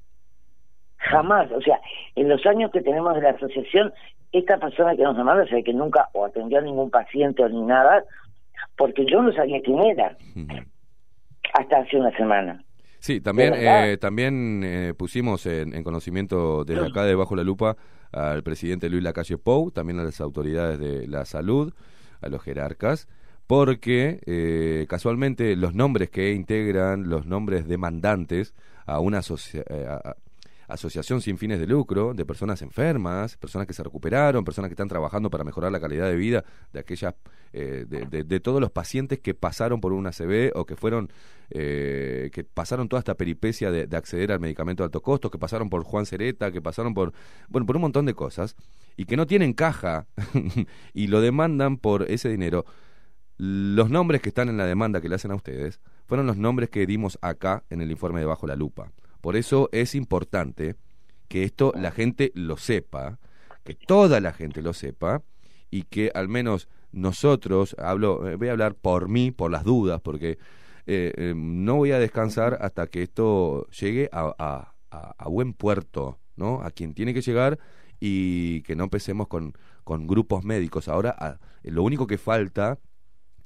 Jamás, o sea, en los años que tenemos de la asociación, esta persona que nos demanda, o sea, que nunca o atendió a ningún paciente o ni nada, porque yo no sabía quién era hasta hace una semana. Sí, también, eh, también eh, pusimos en, en conocimiento desde acá, de Bajo la Lupa, al presidente Luis Lacalle Pou, también a las autoridades de la salud, a los jerarcas, porque eh, casualmente los nombres que integran, los nombres demandantes a una eh, asociación sin fines de lucro de personas enfermas, personas que se recuperaron, personas que están trabajando para mejorar la calidad de vida de aquellas, eh, de, de- de todos los pacientes que pasaron por una ACV o que fueron, eh, que pasaron toda esta peripecia de, de acceder al medicamento de alto costo, que pasaron por Juan Cereta, que pasaron por, bueno, por un montón de cosas y que no tienen caja y lo demandan por ese dinero. Los nombres que están en la demanda que le hacen a ustedes fueron los nombres que dimos acá en el informe de Bajo la Lupa. Por eso es importante que esto la gente lo sepa, que toda la gente lo sepa y que al menos nosotros, hablo, eh, voy a hablar por mí, por las dudas, porque eh, eh, no voy a descansar hasta que esto llegue a, a- buen puerto, ¿no? A quien tiene que llegar y que no empecemos con, con grupos médicos. Ahora, lo único que falta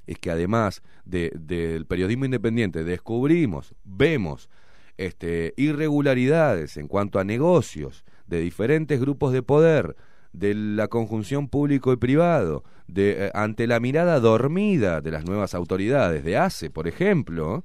es que además de- del periodismo independiente descubrimos, vemos este, irregularidades en cuanto a negocios de diferentes grupos de poder, de la conjunción público y privado, de, eh, ante la mirada dormida de las nuevas autoridades de ACE, por ejemplo,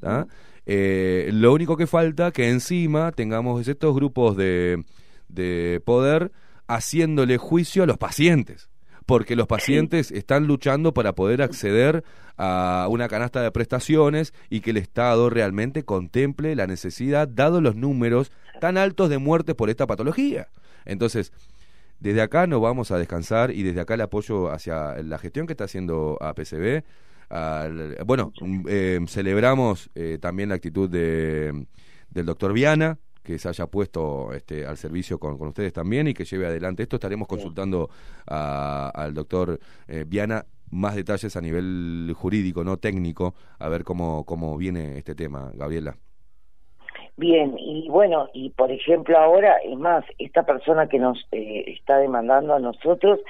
¿tá? Eh, lo único que falta que encima tengamos estos grupos de, de poder haciéndole juicio a los pacientes porque los pacientes están luchando para poder acceder a una canasta de prestaciones y que el Estado realmente contemple la necesidad, dado los números tan altos de muertes por esta patología. Entonces, desde acá no vamos a descansar y desde acá el apoyo hacia la gestión que está haciendo APCB. al- bueno, mm, eh, celebramos eh, también la actitud de, del doctor Viana, que se haya puesto este, al servicio con, con ustedes también y que lleve adelante esto. Estaremos consultando a- al doctor eh, Viana más detalles a nivel jurídico, no técnico, a ver cómo, cómo viene este tema, Gabriela. Bien, y bueno, y por ejemplo ahora, es más, esta persona que nos eh, está demandando a nosotros,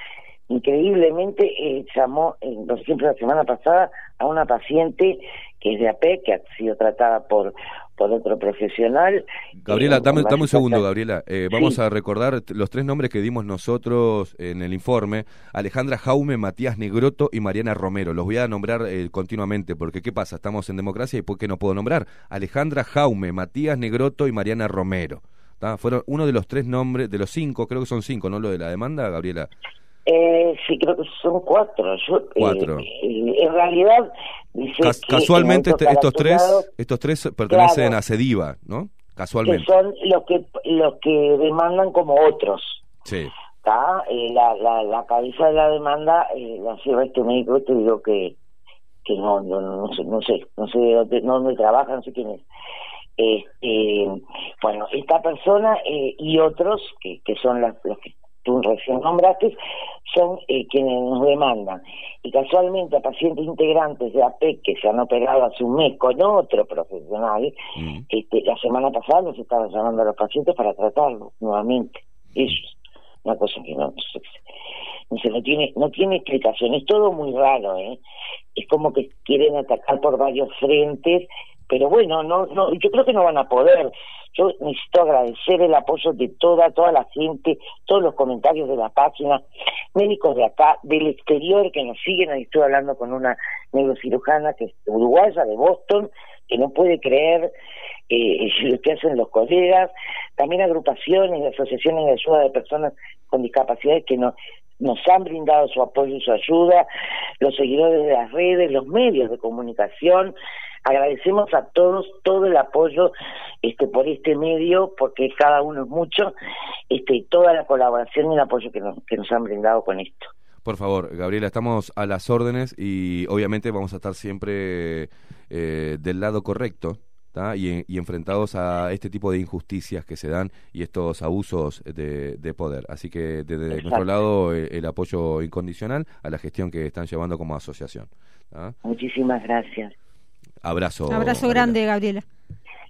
increíblemente eh, llamó, eh, por ejemplo, la semana pasada a una paciente que es de AP, que ha sido tratada por por otro profesional. Gabriela, eh, dame, dame un segundo, Gabriela. Eh, vamos Sí. a recordar los tres nombres que dimos nosotros en el informe. Alejandra Jaume, Matías Negroto y Mariana Romero. Los voy a nombrar eh, continuamente porque ¿qué pasa? Estamos en democracia y ¿por qué no puedo nombrar? Alejandra Jaume, Matías Negroto y Mariana Romero. ¿tá? Fueron uno de los tres nombres, de los cinco, creo que son cinco, ¿no? Lo de la demanda, Gabriela. Eh, sí, creo que son cuatro. Yo, eh, Cuatro. eh, en realidad, dice Cas- que casualmente en este- estos tres, estos tres pertenecen Claro. a Cediva, ¿no? que Casualmente. son los que los que demandan como otros. Sí. ¿tá? Eh, la, la, la cabeza de la demanda eh, la lleva este médico, te digo que que no no, no, sé, no sé, no sé de dónde, no dónde trabaja, no sé quién es. Este, bueno, esta persona eh, y otros, que, que son las, los que tú recién nombraste, son eh, quienes nos demandan. Y casualmente a pacientes integrantes de AP que se han operado hace un mes con otro profesional, Mm. este, la semana pasada nos estaban llamando a los pacientes para tratarlos nuevamente. Ellos. Una cosa que no, no, sé, no tiene, no tiene explicación. Es todo muy raro, ¿eh? Es como que quieren atacar por varios frentes, pero bueno, no, no, yo creo que no van a poder. Yo necesito agradecer el apoyo de toda, toda la gente, todos los comentarios de la página, médicos de acá, del exterior que nos siguen. Ahí estoy hablando con una neurocirujana que es uruguaya de Boston, que no puede creer eh, lo que hacen los colegas, también agrupaciones y asociaciones de ayuda de personas con discapacidades que nos, nos han brindado su apoyo y su ayuda, los seguidores de las redes, los medios de comunicación, agradecemos a todos todo el apoyo este por este medio, porque cada uno es mucho, este y toda la colaboración y el apoyo que nos, que nos han brindado con esto. Por favor, Gabriela, estamos a las órdenes y obviamente vamos a estar siempre eh, del lado correcto y, y enfrentados a este tipo de injusticias que se dan y estos abusos de, de poder. Así que desde nuestro Exacto. lado eh, el apoyo incondicional a la gestión que están llevando como asociación. ¿tá? Muchísimas gracias. Abrazo. Abrazo Gabriela. grande, Gabriela.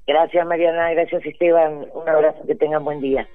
Gracias Mariana, gracias Esteban, un abrazo, que tengan buen día.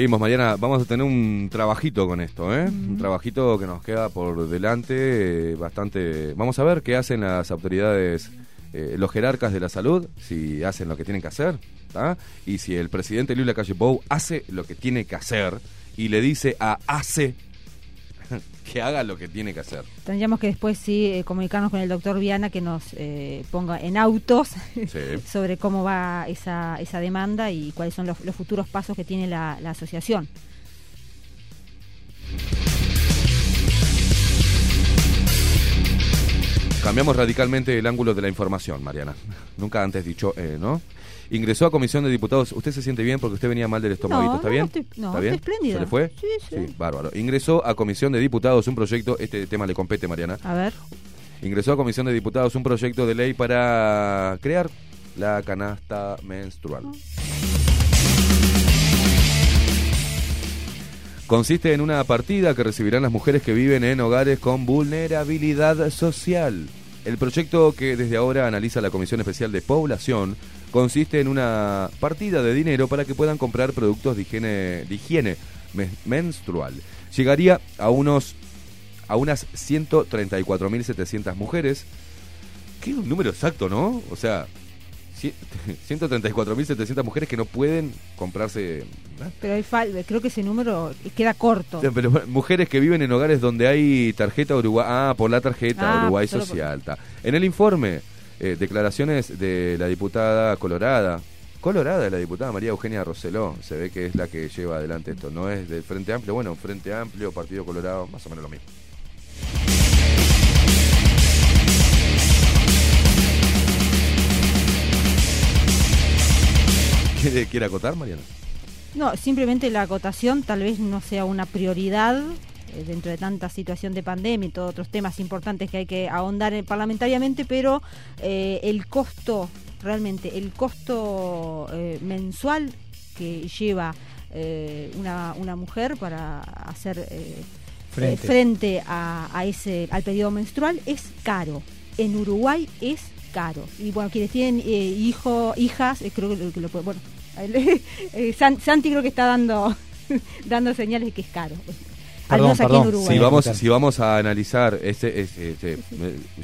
Seguimos, Mariana. Vamos a tener un trabajito con esto, ¿eh? Un trabajito que nos queda por delante eh, bastante... Vamos a ver qué hacen las autoridades, eh, los jerarcas de la salud, si hacen lo que tienen que hacer, ¿tá? Y si el presidente Luis Lacalle Pou hace lo que tiene que hacer y le dice a ACE que haga lo que tiene que hacer. Tendríamos que después sí eh, comunicarnos con el doctor Viana que nos eh, ponga en autos Sí. sobre cómo va esa, esa demanda y cuáles son los, los futuros pasos que tiene la, la asociación. Cambiamos radicalmente el ángulo de la información, Mariana. Nunca antes dicho, eh, ¿no? Ingresó a comisión de diputados. ¿Usted se siente bien porque usted venía mal del estómago? No, ¿Está no, bien? estoy- no, ¿Está bien? estoy espléndida. ¿Se le fue? Sí, sí. bárbaro. Ingresó a comisión de diputados un proyecto, este tema le compete, Mariana. A ver. Ingresó a comisión de diputados un proyecto de ley para crear la canasta menstrual. Consiste en una partida que recibirán las mujeres que viven en hogares con vulnerabilidad social. El proyecto que desde ahora analiza la Comisión Especial de Población consiste en una partida de dinero para que puedan comprar productos de higiene, de higiene men- menstrual. Llegaría a unos a unas 134.700 mujeres. Qué un número exacto, ¿no? O sea, ci- 134.700 mujeres que no pueden comprarse. Pero hay fal- creo que ese número queda corto. Pero mujeres que viven en hogares donde hay tarjeta Uruguay. Ah, por la tarjeta Ah, Uruguay por- Social. ta. En el informe, eh, declaraciones de la diputada Colorada. Colorada la diputada María Eugenia Roseló. Se ve que es la que lleva adelante esto. No es del Frente Amplio. Bueno, Frente Amplio, Partido Colorado, más o menos lo mismo. ¿Quiere, quiere acotar, Mariana? No, simplemente la acotación tal vez no sea una prioridad dentro de tanta situación de pandemia y todos otros temas importantes que hay que ahondar en- parlamentariamente, pero eh, el costo, realmente, el costo eh, mensual que lleva eh, una, una mujer para hacer eh, Frente. eh, frente a, a ese al periodo menstrual es caro. En Uruguay es caro. Y bueno, quienes tienen eh, hijo, hijas, eh, creo que lo, que lo puede- bueno, eh, San- Santi creo que está dando dando señales de que es caro. Al Perdón, aquí perdón. en Uruguay. Si vamos, si vamos a analizar este, este, este, eh,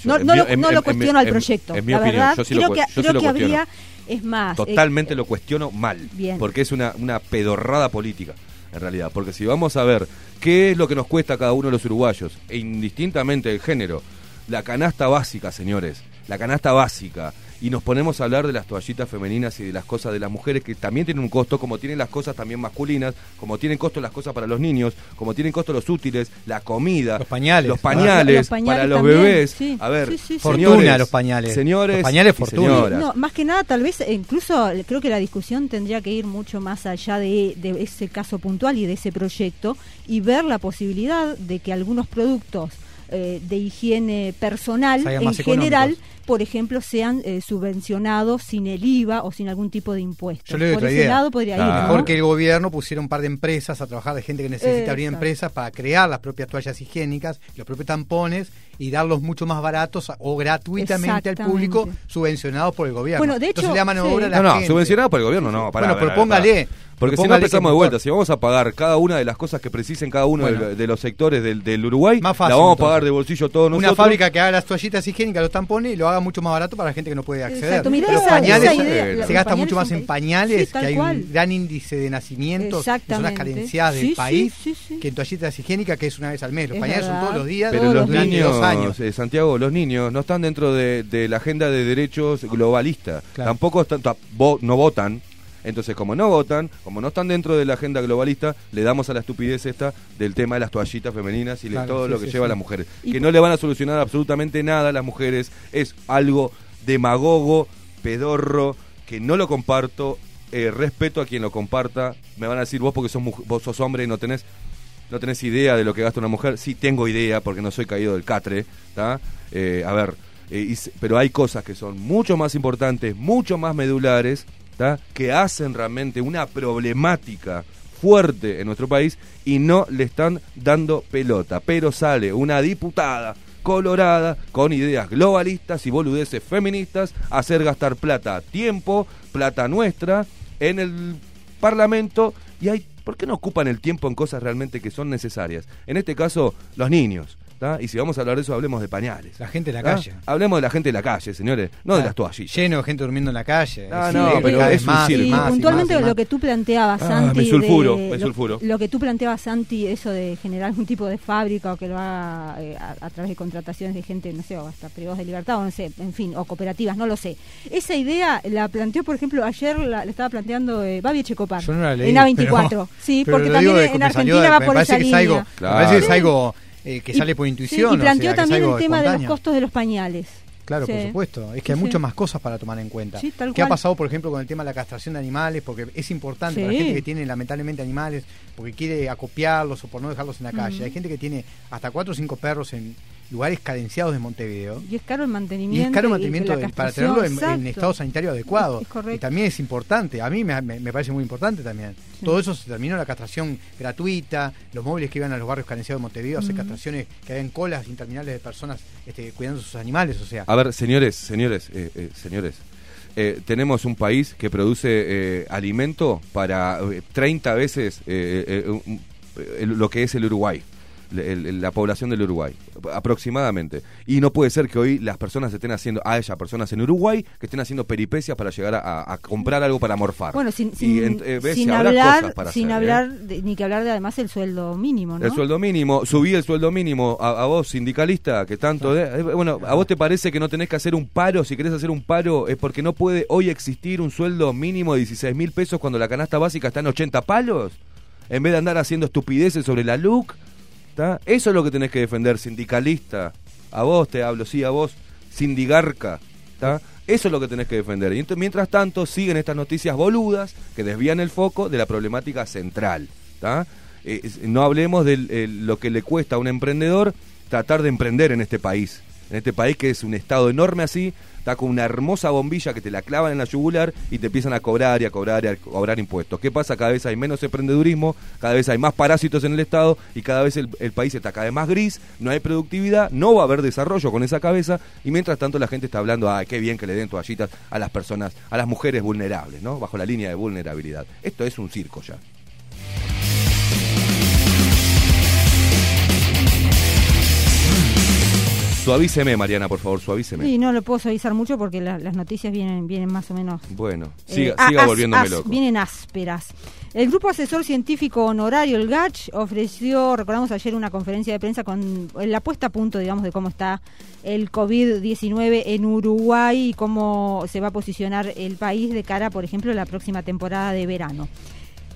yo- No, no mi- lo, en- no en- lo cuestiono al proyecto. En mi la opinión, verdad, yo sí lo, creo cu- que, yo sí creo lo que cuestiono. habría, es más, eh, Totalmente lo cuestiono mal. Bien. Porque es una, una pedorrada política, en realidad. Porque si vamos a ver qué es lo que nos cuesta a cada uno de los uruguayos, e indistintamente el género, la canasta básica, señores, la canasta básica. Y nos ponemos a hablar de las toallitas femeninas y de las cosas de las mujeres que también tienen un costo, como tienen las cosas también masculinas, como tienen costo las cosas para los niños, como tienen costo los útiles, la comida, Los pañales. los pañales, Los pañales para los también, bebés. sí. A ver, Sí, sí, sí. Fortuna señores, los pañales. Señores, Los pañales fortuna. No, más que nada, tal vez, eh, incluso creo que la discusión tendría que ir mucho más allá de, de ese caso puntual y de ese proyecto y ver la posibilidad de que algunos productos eh, de higiene personal en general, económicos. Por ejemplo, sean eh, subvencionados sin el IVA o sin algún tipo de impuesto. Yo le doy por otra ese idea. lado podría Claro. ir. ¿no? Mejor que el gobierno pusiera un par de empresas a trabajar de gente que necesita abrir Exacto. empresas para crear las propias toallas higiénicas, los propios tampones y darlos mucho más baratos o gratuitamente al público subvencionados por el gobierno. Bueno, de Entonces hecho, le da mano de sí. obra a la No, no, gente. subvencionado por el gobierno no. Pará, Bueno, pará, pero póngale, pará. Porque si no empezamos de vuelta, si vamos a pagar cada una de las cosas que precisen cada uno Bueno. de, los sectores del, del Uruguay, Más fácil, la vamos a entonces. pagar de bolsillo todos Una nosotros. fábrica que haga las toallitas higiénicas, los tampones y lo haga mucho más barato para la gente que no puede acceder. Exacto, mirá los esa- pañales esa idea, se los gasta pañales mucho más son en pañales, Sí, que hay cual. un gran índice de nacimientos, personas Exactamente. carenciadas del Sí, país, sí, sí. que en toallitas higiénicas, que es una vez al mes. Los Es pañales son todos los días Pero los durante niños, dos años. eh, Santiago, los niños no están dentro de, de la agenda de derechos globalista. Claro. Tampoco están, no votan. Entonces, como no votan, como no están dentro de la agenda globalista, le damos a la estupidez esta del tema de las toallitas femeninas y de Claro, todo sí, lo que sí, lleva a las mujeres. Y que no le van a solucionar absolutamente nada a las mujeres. Es algo demagogo, pedorro, que no lo comparto. eh, respeto a quien lo comparta. Me van a decir vos porque sos, vos sos hombre y no tenés no tenés idea de lo que gasta una mujer. Sí, tengo idea porque no soy caído del catre. Eh, a ver, eh, y pero hay cosas que son mucho más importantes, mucho más medulares, que hacen realmente una problemática fuerte en nuestro país y no le están dando pelota. Pero sale una diputada colorada con ideas globalistas y boludeces feministas a hacer gastar plata, tiempo, plata nuestra en el Parlamento y hay ¿por qué no ocupan el tiempo en cosas realmente que son necesarias? En este caso, los niños. ¿Tá? Y si vamos a hablar de eso, hablemos de pañales. La gente de la ¿tá? calle. Hablemos de la gente de la calle, señores, no de Ah, las toallitas. Lleno de gente durmiendo en la calle. Ah, Sí, no, pero es un más, circo. y más, y puntualmente más, lo que tú planteabas, Ah, Santi. me sulfuro, de- me sulfuro. Lo, que tú planteabas, Santi, eso de generar algún tipo de fábrica o que lo haga eh, a, a través de contrataciones de gente, no sé, o hasta privados de libertad, o no sé, en fin, o cooperativas, no lo sé. Esa idea la planteó, por ejemplo, ayer la, la estaba planteando eh, Babi Echecopar. Yo no la leí, En A24. pero- sí, pero porque también en Argentina va por esa línea. algo, Claro. Me parece que es algo eh, que Y- sale por sí, intuición. y planteó o sea, también el tema de los costos de los pañales. Claro, Sí. por supuesto. Es que hay Sí, muchas sí. más cosas para tomar en cuenta. Sí, ¿Qué ha pasado, por ejemplo, con el tema de la castración de animales? Porque es importante para la Sí. gente que tiene lamentablemente animales, porque quiere acopiarlos o por no dejarlos en la calle. Hay gente que tiene hasta cuatro o cinco perros en lugares carenciados de Montevideo. Y es caro el Y mantenimiento. es caro el y mantenimiento de- para castración, tenerlo en, en estado sanitario adecuado. Es- es correcto. y también es importante, a mí me, me- me parece muy importante también. Sí. Todo eso se terminó la castración gratuita, los móviles que iban a los barrios carenciados de Montevideo, hacer castraciones que habían colas interminables de personas este, cuidando sus animales, o sea. A ver, señores, señores, eh, eh, señores. eh, tenemos un país que produce eh, alimento para eh, 30 veces eh, eh, eh, lo que es el Uruguay, el- la población del Uruguay, aproximadamente. Y no puede ser que hoy las personas estén haciendo, haya personas en Uruguay que estén haciendo peripecias para llegar a, a comprar algo para morfar. Bueno, sin, sin, en- eh, ves, sin hablar, cosas para sin hacer, ¿eh? hablar de- ni que hablar de además el sueldo mínimo, ¿no? El sueldo mínimo, subí el sueldo mínimo a, a vos, sindicalista, que tanto... de- eh, bueno, ¿a vos te parece que no tenés que hacer un paro? Si querés hacer un paro es porque no puede hoy existir un sueldo mínimo de 16 mil pesos cuando la canasta básica está en 80 palos? En vez de andar haciendo estupideces sobre la LUC, Eso es lo que tenés que defender, sindicalista. A vos te hablo, sí, a vos, sindigarca. Eso es lo que tenés que defender. Y ent- mientras tanto siguen estas noticias boludas que desvían el foco de la problemática central. Eh, no hablemos de lo que le cuesta a un emprendedor tratar de emprender en este país. En este país que es un estado enorme así, está con una hermosa bombilla que te la clavan en la yugular y te empiezan a cobrar y a cobrar y a cobrar impuestos. ¿Qué pasa? Cada vez hay menos emprendedurismo, cada vez hay más parásitos en el Estado y cada vez el, país está cada vez más gris, no hay productividad, no va a haber desarrollo con esa cabeza y mientras tanto la gente está hablando, ay, qué bien que le den toallitas a las personas, a las mujeres vulnerables, ¿no? Bajo la línea de vulnerabilidad. Esto es un circo ya. Suavíceme, Mariana, por favor, suavíceme. Sí, no lo puedo suavizar mucho porque la- las noticias vienen, vienen más o menos Bueno, Eh, siga, siga as- volviéndome as- loco. Vienen ásperas. El Grupo Asesor Científico Honorario, el GACH, ofreció, recordamos ayer, una conferencia de prensa con la puesta a punto, digamos, de cómo está el COVID-19 en Uruguay y cómo se va a posicionar el país de cara, por ejemplo, a la próxima temporada de verano.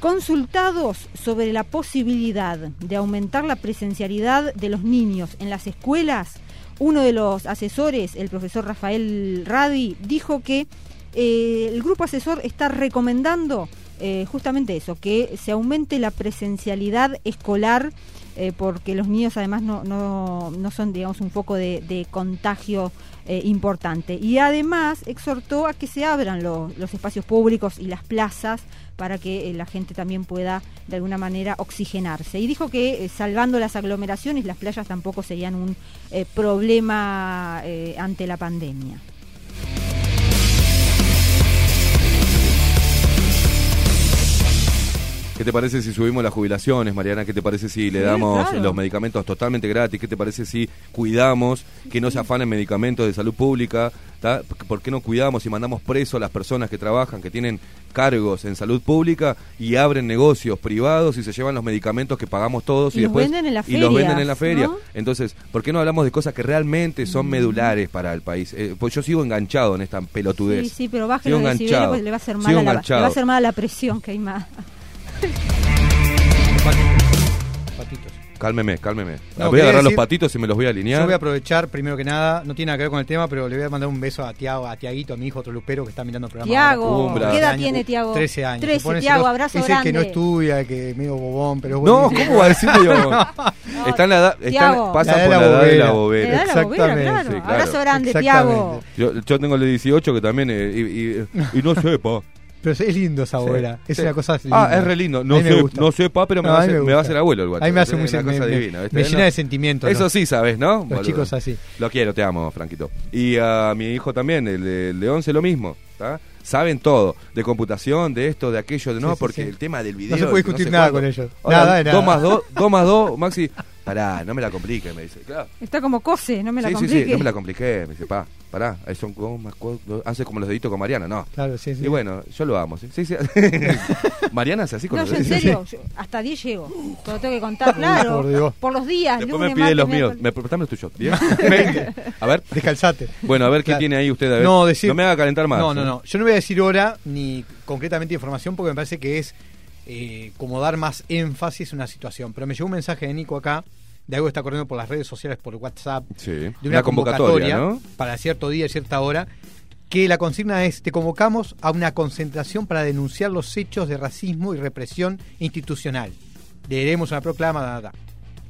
Consultados sobre la posibilidad de aumentar la presencialidad de los niños en las escuelas, uno de los asesores, el profesor Rafael Radi, dijo que eh, el grupo asesor está recomendando eh, justamente eso, que se aumente la presencialidad escolar eh, porque los niños además no, no, no son, digamos, un foco de, de contagio eh, importante. Y además exhortó a que se abran lo- los espacios públicos y las plazas para que eh, la gente también pueda de alguna manera oxigenarse. Y dijo que eh, salvando las aglomeraciones, las playas tampoco serían un problema ante la pandemia. ¿Qué te parece si subimos las jubilaciones, Mariana? ¿Qué te parece si le damos claro. los medicamentos totalmente gratis? ¿Qué te parece si cuidamos que no se afanen medicamentos de salud pública? ¿tá? ¿Por qué no cuidamos y mandamos presos a las personas que trabajan, que tienen cargos en salud pública y abren negocios privados y se llevan los medicamentos que pagamos todos y, Y los después venden en las y los venden en la ferias, feria? ¿no? Entonces, ¿por qué no hablamos de cosas que realmente son medulares para el país? Eh, pues yo sigo enganchado en esta pelotudez. Sí, sí, pero baje los decibeles porque le va a hacer mal a la, le va a hacer mal a la presión que hay más. Patitos. Cálmeme, cálmeme. No, voy a agarrar los patitos y me los voy a alinear. Yo voy a aprovechar, primero que nada, no tiene nada que ver con el tema, pero le voy a mandar un beso a Tiago, a Tiaguito, a mi hijo otro lupero que está mirando el programa. Tiago. ¿qué edad tiene Tiago? 13 años. 13, Se pone Tiago, abrazo Es el que no grande. estudia, que es medio bobón, pero No. ¿cómo va a decir medio? Está en la edad, está pasa La por la edad de la bobera. Exactamente. claro. Sí, claro. Abrazo grande. Tiago. Yo, yo tengo el de 18 que también, eh, y, y- y no sepa. Pero es lindo esa abuela. Es Sí. una cosa linda. Ah, es re lindo. No, sé, no sepa, pero me, No, va, a hacer, me va a hacer abuelo el guacho. A mí me hace muy una cosa me- divina, ¿viste? me No. llena de sentimiento, Eso ¿no? sí sabes, ¿no? Los boludo? chicos así. Lo quiero, te amo, Franquito. Y a mi hijo también, el de, el de 11, lo mismo. ¿tá? Saben todo, de computación, de esto, de aquello, de no, Sí, sí, porque sí. el tema del No video. se puede discutir sé nada cuánto. con ellos. Ahora, Nada nada. 2 más 2, 2 más 2, Maxi. Pará, no me la complique, me dice. Claro. Está como cose, no me la sí, sí, complique. sí, no me la compliqué. Me dice, pa, pará, ahí son cuatro, hace como los deditos con Mariana, no. Claro, sí, sí. Y bueno, yo lo amo, sí, sí. sí. Mariana hace así con No, los yo en serio, yo hasta 10 llego. Te lo tengo que contar, claro. por Dios. Por los días. Después me pide los míos. Me, préstame los tuyos. a ver. Descalzate. Bueno, a ver qué Claro. tiene ahí usted. A ver. No, decir- no me haga calentar más. No, no, no. Yo no voy a decir hora ni concretamente información porque me parece que es eh, como dar más énfasis a una situación. Pero me llegó un mensaje de Nico acá, de algo que está corriendo por las redes sociales, por WhatsApp, Sí. de una, convocatoria, convocatoria, ¿no? para cierto día y cierta hora, que la consigna es, te convocamos a una concentración para denunciar los hechos de racismo y represión institucional. Leeremos una proclama, da, da.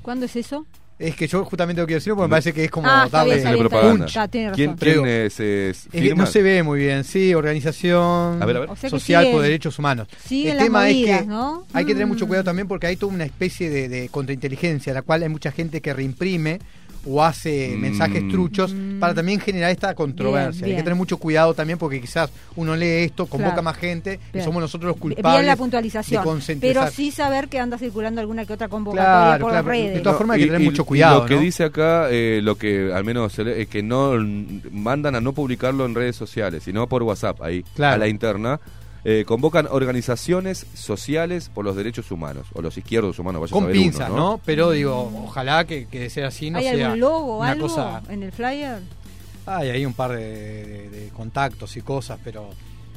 ¿Cuándo es eso? Es que yo justamente lo quiero decir porque me parece que es como Ah, darle está bien, está propaganda. Está, tiene razón. ¿Quién, Pero quién digo, es, es- Es que firma? no se ve muy bien, sí, organización A ver, a ver. O sea que social por derechos humanos. siguen El tema movidas, es que ¿no? hay que tener mucho Mm. cuidado también porque hay toda una especie de, de contrainteligencia, la cual hay mucha gente que reimprime o hace Mm. mensajes truchos para también generar esta controversia. Bien, Hay que tener mucho cuidado también porque quizás uno lee esto, convoca Claro. más gente y somos nosotros los culpables. Bien la de puntualización. concentrar- Pero sí saber que anda circulando alguna que otra convocatoria Claro, por claro. redes. De todas formas hay que Y- tener y- mucho y cuidado. lo que ¿no? dice acá, eh, lo que al menos se lee, es que no mm, mandan a no publicarlo en redes sociales, sino por WhatsApp, ahí, Claro. a la interna. Eh, convocan organizaciones sociales por los derechos humanos, o los izquierdos humanos, vaya a Con uno, pinzas, ¿no? Pero digo, ojalá que, que de ser así no ¿Hay sea algún logo una algo cosa en el flyer? Hay ahí un par de, de- de contactos y cosas, pero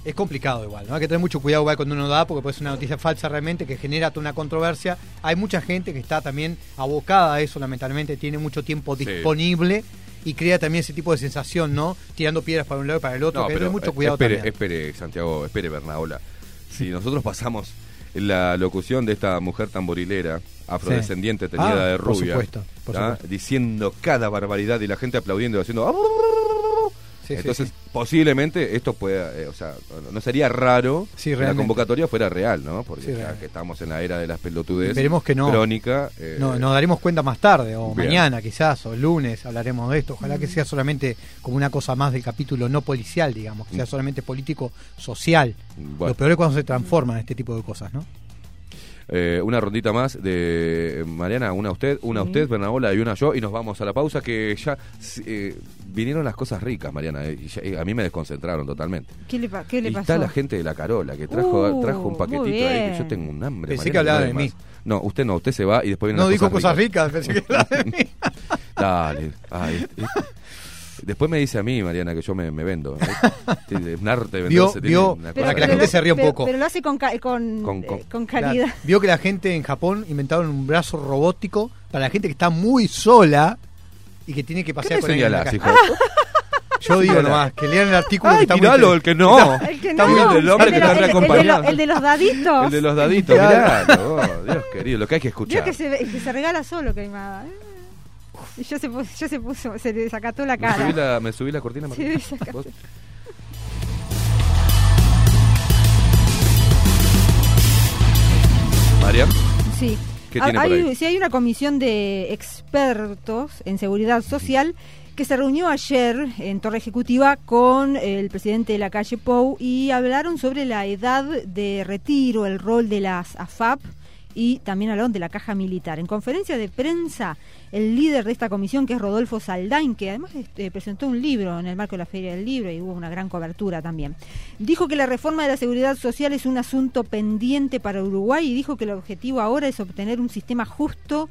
es complicado igual, ¿no? Hay que tener mucho cuidado igual cuando uno da, porque puede ser una noticia falsa realmente que genera toda una controversia. Hay mucha gente que está también abocada a eso, lamentablemente, tiene mucho tiempo Sí. Y crea también ese tipo de sensación, ¿no? Tirando piedras para un lado y para el otro, No, que hay que pero tener mucho cuidado espere, también. espere, Santiago, espere, Bernaola. Si nosotros pasamos la locución de esta mujer tamborilera, afrodescendiente, Sí. tenida Ah, de por rubia, supuesto, por ¿tá? supuesto. diciendo cada barbaridad y la gente aplaudiendo y haciendo... Sí, Entonces, sí. posiblemente esto pueda, eh, o sea, no sería raro que la convocatoria fuera real, ¿no? Porque ya que estamos en la era de las pelotudes Esperemos que no. crónica. eh, No, nos daremos cuenta más tarde, o Bien. mañana quizás, o lunes hablaremos de esto. Ojalá que sea solamente como una cosa más del capítulo no policial, digamos, que sea solamente político-social. Bueno. Lo peor es cuando se transforman este tipo de cosas, ¿no? Eh, una rondita más de eh, Mariana, una a usted, una a usted, Bernabola y una yo, y nos vamos a la pausa que ya eh, vinieron las cosas ricas, Mariana, eh, y ya- eh, a mí me desconcentraron totalmente. ¿Qué le, pa- qué le y pasó? está la gente de la Carola que trajo, Uh, trajo un paquetito ahí que yo tengo un hambre. Pensé Mariana, que hablaba no de mí. No, usted no, usted se va y después vienen No las dijo cosas ricas. ricas, pensé que era de mí. Dale. Ay, eh, después me dice a mí, Mariana, que yo me, me vendo. Tiene Un arte de Vio- Para que la gente se ría un pero- poco. Pero lo hace con, con, Con- con- eh, con calidad. Vio que la gente en Japón inventaron un brazo robótico para la gente que está muy sola y que tiene que ¿Qué pasear con alguien en la señalás, calle. hijo? Yo digo nomás, que lean el artículo Ay, que está muy tiralo, inter- el que no. El que Está no, muy- el hombre el que de está los- el el de los- El de los daditos. El de los daditos, miralo. oh, Dios querido, lo que hay que Dios escuchar. que se, que se regala solo, Queimada. ¿eh? Y ya se puso, ya se puso, se le desacató la ¿Me subí cara. la, me subí la cortina? Sí, Martín? ¿Vos? Mariam, Sí. ¿Qué tiene por hay, ahí? sí, hay una comisión de expertos en seguridad social que se reunió ayer en Torre Ejecutiva con el presidente de la calle Pou y hablaron sobre la edad de retiro, el rol de las AFAP y también hablaron de la caja militar. En conferencia de prensa, el líder de esta comisión, que es Rodolfo Saldain, que además este, presentó un libro en el marco de la Feria del Libro y hubo una gran cobertura también, dijo que la reforma de la seguridad social es un asunto pendiente para Uruguay y dijo que el objetivo ahora es obtener un sistema justo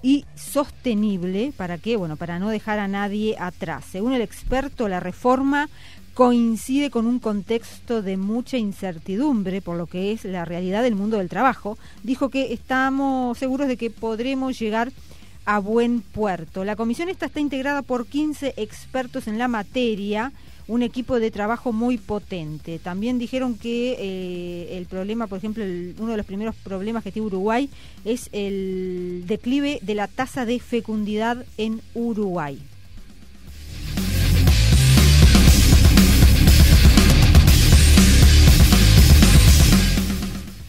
y sostenible para qué bueno para no dejar a nadie atrás. Según el experto la reforma coincide con un contexto de mucha incertidumbre por lo que es la realidad del mundo del trabajo. Dijo que estamos seguros de que podremos llegar a buen puerto la comisión esta está integrada por 15 expertos en la materia un equipo de trabajo muy potente. También dijeron que eh, el problema, por ejemplo, el- uno de los primeros problemas que tiene Uruguay es el declive de la tasa de fecundidad en Uruguay.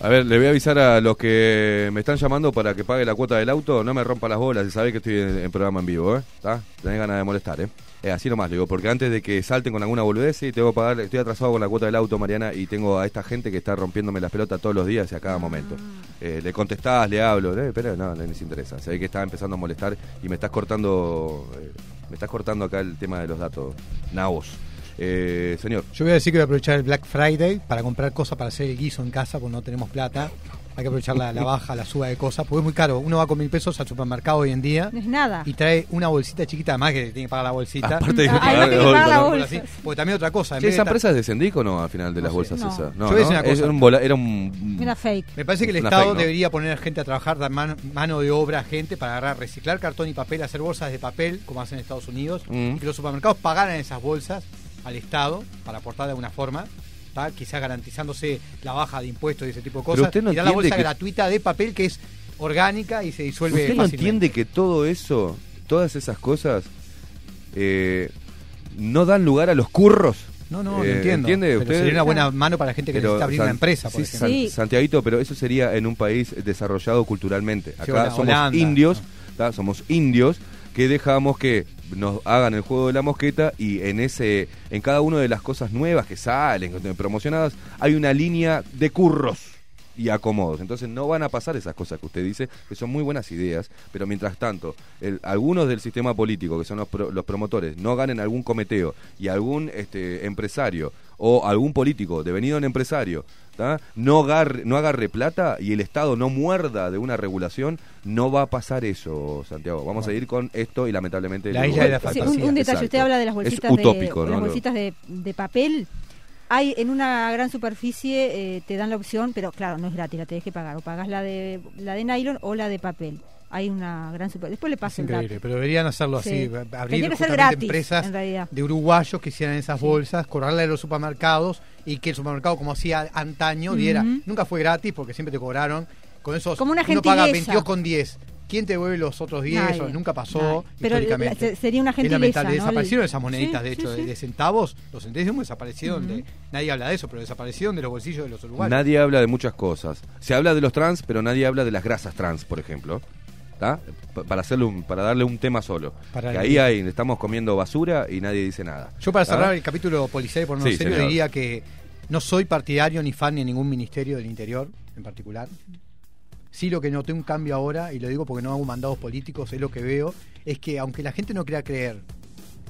A ver, le voy a avisar a los que me están llamando para que pague la cuota del auto. No me rompa las bolas, y sabés que estoy en, en programa en vivo, ¿eh? ¿Está? Tenés ganas de molestar, ¿eh? Eh, así nomás, le digo, porque antes de que salten con alguna boludez, sí, tengo que pagar, estoy atrasado con la cuota del auto, Mariana, y tengo a esta gente que está rompiéndome las pelotas todos los días y a cada momento. Eh, le contestás, le hablo, eh, pero no, no les interesa. Se ve que está empezando a molestar y me estás cortando, eh, me estás cortando acá el tema de los datos. Nabos. Eh, señor. Yo voy a decir que voy a aprovechar el Black Friday para comprar cosas para hacer el guiso en casa porque no tenemos plata. Hay que aprovechar la, la baja, la suba de cosas, porque es muy caro. Uno va con mil pesos al supermercado hoy en día No es nada. y trae una bolsita chiquita, además que tiene que pagar la bolsita. Aparte que pagar de tiene que pagar la bolsa, ¿no? Así, porque también otra cosa. en Che, vez de ¿Esa estar- empresa es de Sendic o no al final de las No sé. bolsas No. esas? Yo voy a decir una cosa. un vola- era un... Una fake. Me parece que el Una Estado fake, ¿no? debería poner gente a trabajar, dar mano, mano de obra a gente para agarrar, reciclar cartón y papel, hacer bolsas de papel, como hacen en Estados Unidos, Mm. y que los supermercados pagaran esas bolsas al Estado para aportar de alguna forma, ¿tá? quizás garantizándose la baja de impuestos y ese tipo de Pero cosas, usted no y dar la entiende bolsa que- gratuita de papel que es orgánica y se disuelve ¿Usted no fácilmente. entiende que todo eso, todas esas cosas, eh, no dan lugar a los curros? No, no, lo Eh, entiendo. ¿Entiende pero usted? sería una buena mano para la gente que Pero necesita abrir San- una empresa, por sí, ejemplo. Sí. Santiaguito, pero eso sería en un país desarrollado culturalmente. Acá Hola- somos Holanda, indios, no. somos indios que dejamos que nos hagan el juego de la mosqueta y en ese en cada una de las cosas nuevas que salen promocionadas hay una línea de curros y acomodos. Entonces no van a pasar esas cosas que usted dice, que son muy buenas ideas, pero mientras tanto, el- algunos del sistema político, que son los, pro- los promotores, no ganen algún cometeo y algún este, empresario o algún político devenido en empresario ¿tá? no, agarre, no agarre plata y el Estado no muerda de una regulación, no va a pasar eso, Santiago. Vamos a ir con esto y lamentablemente... La isla de la Sí, un, un detalle, Exacto. usted habla de las Es bolsitas, utópico, de, ¿no? las bolsitas de, de papel. Hay en una gran superficie, eh, te dan la opción, pero claro, no es gratis, la tenés que pagar. O pagás la de, la de nylon o la de papel. Hay una gran superficie. Después le Es paso el increíble, dato. pero deberían hacerlo Sí. así, abrir que ser justamente gratis, empresas en de uruguayos que hicieran esas bolsas, cobrarle a los supermercados y que el supermercado, como hacía antaño, diera. Nunca fue gratis porque siempre te cobraron. Con esos, Como una uno paga gentileza. 22 con 10. ¿Quién te devuelve los otros 10? Nadie. O nunca pasó Nadie. Pero históricamente. sería una Es gentileza. ¿no? Desaparecieron esas moneditas, Sí, de hecho, sí. De centavos. Los centésimos desaparecieron. de- nadie habla de eso, pero desaparecieron de los bolsillos de los uruguayos. Nadie habla de muchas cosas. Se habla de los trans, pero nadie habla de las grasas trans, por ejemplo. Para hacerle un, para darle un tema solo. Para que el- ahí hay, estamos comiendo basura y nadie dice nada. Yo para ¿Tá? cerrar el capítulo policial y por no Sí, serio señor. diría que no soy partidario ni fan de ningún ministerio del interior en particular. Sí lo que noté un cambio ahora, y lo digo porque no hago mandados políticos, es lo que veo, es que aunque la gente no quiera creer,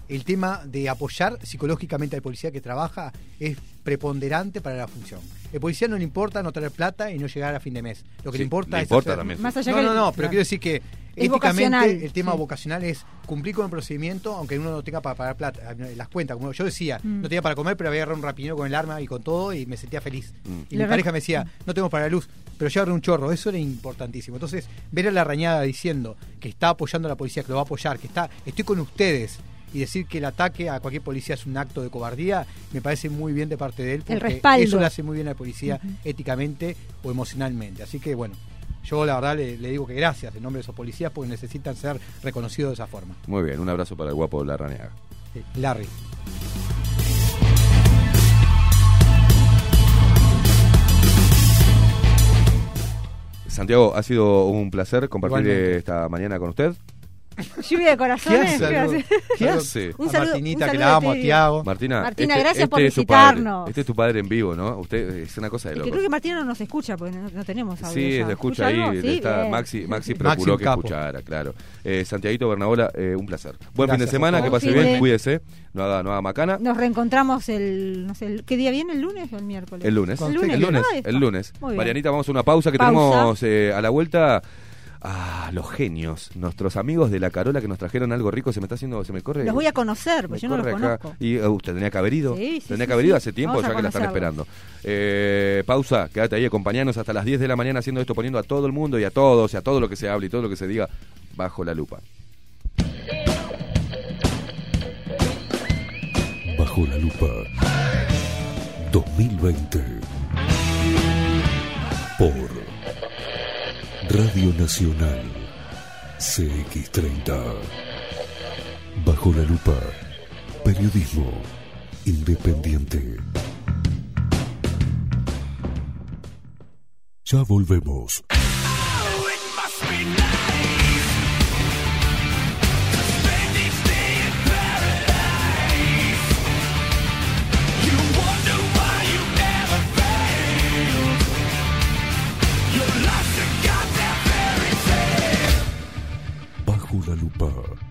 el tema de apoyar psicológicamente al policía que trabaja es preponderante para la función. El policía no le importa no traer plata y no llegar a fin de mes. Lo que Sí, le importa le es importa hacer- también. Más allá no, que no, el- no, pero claro. quiero decir que Es vocacional, éticamente el tema sí. vocacional es cumplir con el procedimiento aunque uno no tenga para pagar plata, eh, las cuentas, como yo decía, Mm. no tenía para comer, pero había agarrado un rapinero con el arma y con todo y me sentía feliz. Mm. Y mi re- pareja me decía, no tengo para la luz, pero yo agarré un chorro, eso era importantísimo. Entonces, ver a la rañada diciendo que está apoyando a la policía, que lo va a apoyar, que está, estoy con ustedes y decir que el ataque a cualquier policía es un acto de cobardía, me parece muy bien de parte de él, porque respaldo. eso le hace muy bien a la policía éticamente o emocionalmente. Así que bueno, yo la verdad le, le digo que gracias en nombre de esos policías porque necesitan ser reconocidos de esa forma. Muy bien, un abrazo para el guapo Larrañaga. Eh, Larry. Santiago, ha sido un placer compartir Igualmente. esta mañana con usted. Lluvia de corazones. ¿Qué hace? Un A saludo- Martinita, un que saludo la amo, a Tiago. Martina, Martina, este- gracias este por es visitarnos. Este es tu padre en vivo, ¿no? Usted es una cosa de Es loco. que creo que Martina no nos escucha porque no, no tenemos audio. Sí, ya. se escucha ahí. algo? Sí, está. Maxi, Maxi Maxi procuró que capo. escuchara, claro. Eh, Santiaguito Bernabola, eh, un placer. Buen fin de semana, que pase bien, bien. cuídese, no haga, no haga macana. Nos reencontramos el, no sé, el- ¿qué día viene? ¿El lunes o el miércoles? El lunes. El lunes. El lunes. Está. El lunes. Marianita, vamos a una pausa que Pausa. tenemos eh, a la vuelta. Ah, los genios, nuestros amigos de la Carola que nos trajeron algo rico, se me está haciendo, se me corre. Los voy a conocer, porque yo no los corre acá. conozco. Y uh, usted tenía que haber ido. Sí, sí, tenía sí, que haber ido sí. hace tiempo Vamos ya que la están esperando. Eh, pausa, quédate ahí, acompañanos hasta las 10 de la mañana haciendo esto, poniendo a todo el mundo y a todos y a todo lo que se hable y todo lo que se diga bajo la lupa. Bajo la lupa 2020 por Radio Nacional CX30 Bajo la lupa Periodismo independiente Ya volvemos. Bajo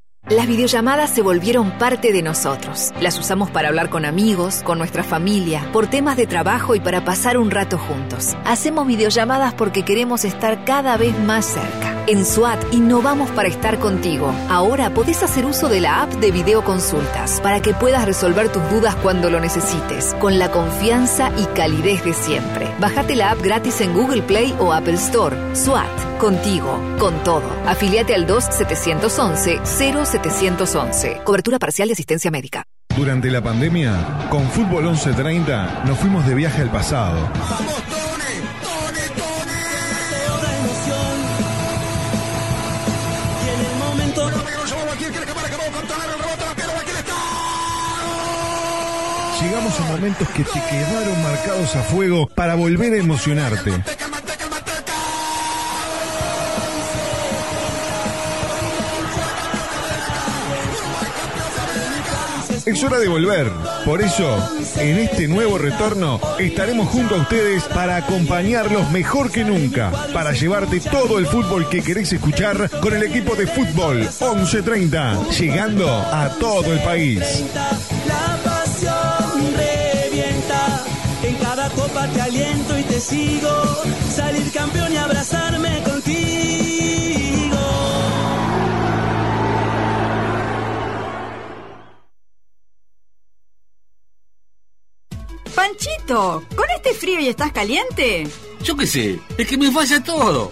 Las videollamadas se volvieron parte de nosotros. Las usamos para hablar con amigos, con nuestra familia, por temas de trabajo y para pasar un rato juntos. Hacemos videollamadas porque queremos estar cada vez más cerca. En SWAT innovamos para estar contigo. Ahora podés hacer uso de la app de videoconsultas para que puedas resolver tus dudas cuando lo necesites, con la confianza y calidez de siempre. Bájate la app gratis en Google Play o Apple Store. SWAT, contigo, con todo. Afiliate al 2-711-0711. Cobertura parcial de asistencia médica. Durante la pandemia, con Fútbol 1130 nos fuimos de viaje al pasado. Llegamos a momentos que te quedaron marcados a fuego para volver a emocionarte. Es hora de volver. Por eso, en este nuevo retorno, estaremos junto a ustedes para acompañarlos mejor que nunca, para llevarte todo el fútbol que querés escuchar con el equipo de fútbol 1130, llegando a todo el país. La pasión revienta. En cada copa te aliento y te sigo. Salir campeón y abrazarme contigo. ¿Con este frío y estás caliente? Yo qué sé, es que me falla todo.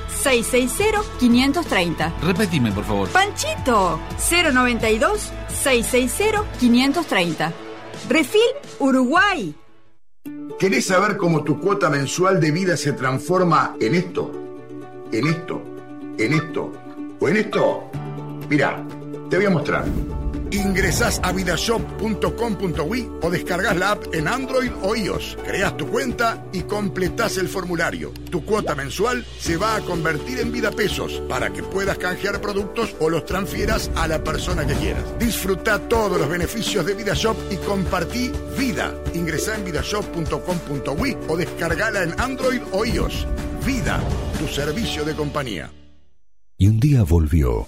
660 530. Repetime, por favor. Panchito 092 660 530. Refil Uruguay. ¿Querés saber cómo tu cuota mensual de vida se transforma en esto? ¿En esto? ¿En esto? ¿O en esto? Mira, te voy a mostrar. Ingresás a vidashop.com.ui o descargas la app en Android o iOS. Creas tu cuenta y completás el formulario. Tu cuota mensual se va a convertir en vida pesos para que puedas canjear productos o los transfieras a la persona que quieras. Disfruta todos los beneficios de VidaShop y compartí vida. Ingresá en vidashop.com.ui o descargala en Android o iOS. Vida, tu servicio de compañía. Y un día volvió.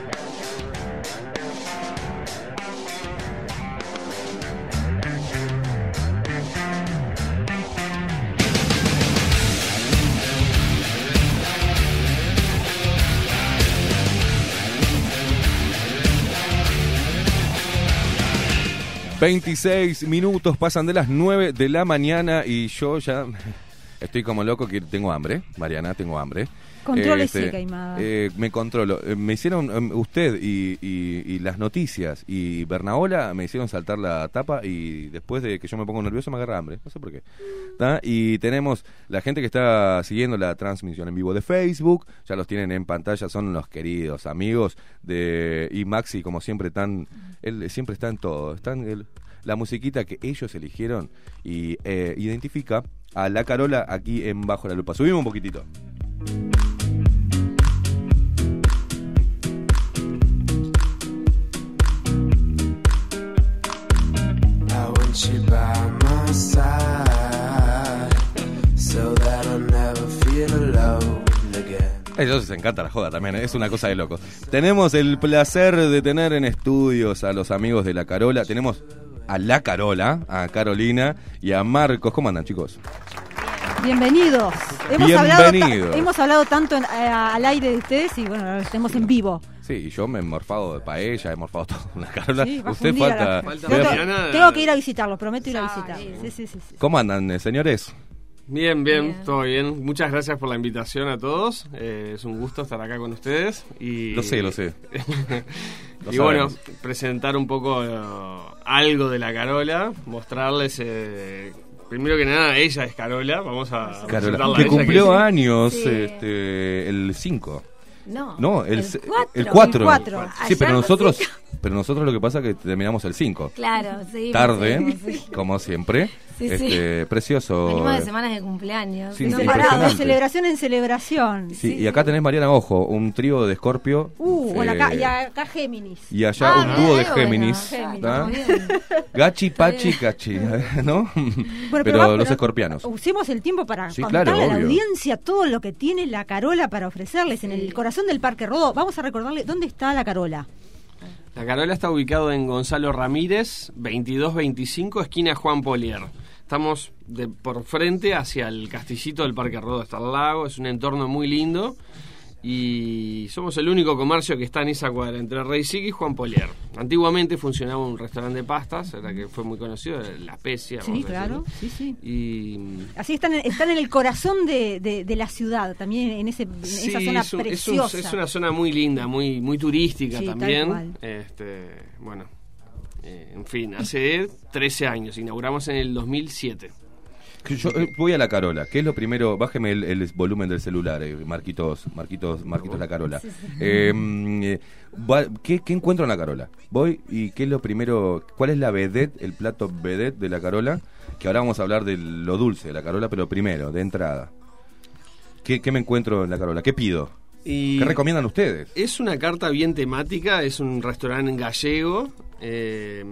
...26 minutos pasan de las 9 de la mañana... ...y yo ya estoy como loco que tengo hambre... ...Mariana, tengo hambre... Contrólese, Caimada. eh, me controlo. Eh, Me hicieron, eh, usted y, y- y las noticias y Bernaola me hicieron saltar la tapa y después de que yo me pongo nervioso me agarra hambre. No sé por qué. ¿Tá? Y tenemos la gente que está siguiendo la transmisión en vivo de Facebook. Ya los tienen en pantalla, son los queridos amigos de... Y Maxi, como siempre, tan... Él siempre está en todo. Están el- la musiquita que ellos eligieron y eh, identifica a la Carola aquí en Bajo la Lupa. Subimos un poquitito. Ellos les encanta la joda también, ¿eh? es una cosa de loco. Tenemos el placer de tener en estudios a los amigos de la Carola. Tenemos a la Carola, a Carolina y a Marcos. ¿Cómo andan, chicos? Bienvenidos. Hemos hablado, Bienvenidos. hemos hablado tanto en- eh, al aire de ustedes y bueno, ahora lo tenemos en vivo. Sí, y yo me he morfado de paella, he morfado todo. La Carola, Sí, usted falta. Vea- tengo, tengo que ir a visitarlos, prometo ir a visitarlos. Sí, sí, sí, sí. ¿Cómo andan, eh, señores? Bien, bien, todo bien. Muchas gracias por la invitación a todos. Eh, es un gusto estar acá con ustedes. Y, Lo sé, lo sé. Lo y bueno, presentar un poco algo de la Carola, mostrarles. eh, primero que nada, ella es Carola. Vamos a Carola, presentarla a que ella, cumplió es- años Sí. este, el 5. No, No, el el se- cuatro. el 4. El cuatro. Sí, pero nosotros, pero nosotros lo que pasa es que terminamos el 5. Claro, sí. Tarde, sí, sí. como siempre. Sí, sí. Este, Precioso. Venimos de eh. semanas de cumpleaños. Sí, No sí, parado, de celebración en celebración. Sí, y acá tenés, Mariana, ojo, un trío de Escorpio. Uh, bueno, eh, acá, y acá Géminis. y allá Ah, un dúo de bueno, Géminis. Géminis, muy bien. Gachi, Pachi, Cachi, ¿no? Bueno, pero, va- los pero escorpianos. Usemos el tiempo para Sí, contarle claro, a la obvio. audiencia todo lo que tiene la Carola para ofrecerles en el corazón del Parque Rodó. Vamos a recordarle dónde está la Carola. La Carola está ubicado en Gonzalo Ramírez, 2225, esquina Juan Polier. Estamos de por frente hacia el castillito del Parque Rodó, está al lago, es un entorno muy lindo y somos el único comercio que está en esa cuadra entre Rey Sigue y Juan Polier. Antiguamente funcionaba un restaurante de pastas, era que fue muy conocido, La Especia. Sí, claro. Sí, sí. Y Así están, en- están en el corazón de, de- de la ciudad, también en, ese, en Sí, esa zona es, un- es un- preciosa. es una zona muy linda, muy muy turística Sí, también. Este, bueno, eh, en fin, hace 13 años, inauguramos en el 2007. Que Yo eh, voy a la Carola. ¿Qué es lo primero? Bájeme el, el volumen del celular, eh, Marquitos, Marquitos, Marquitos la Carola. Sí, sí. Eh, mm, eh, va- ¿qué, qué encuentro en la Carola? Voy y ¿qué es lo primero? ¿Cuál es la vedette, el plato vedette de la Carola? Que ahora vamos a hablar de lo dulce de la Carola, pero primero, de entrada. ¿Qué, qué me encuentro en la Carola? ¿Qué pido? Y ¿Qué recomiendan ustedes? Es una carta bien temática, es un restaurante gallego. eh,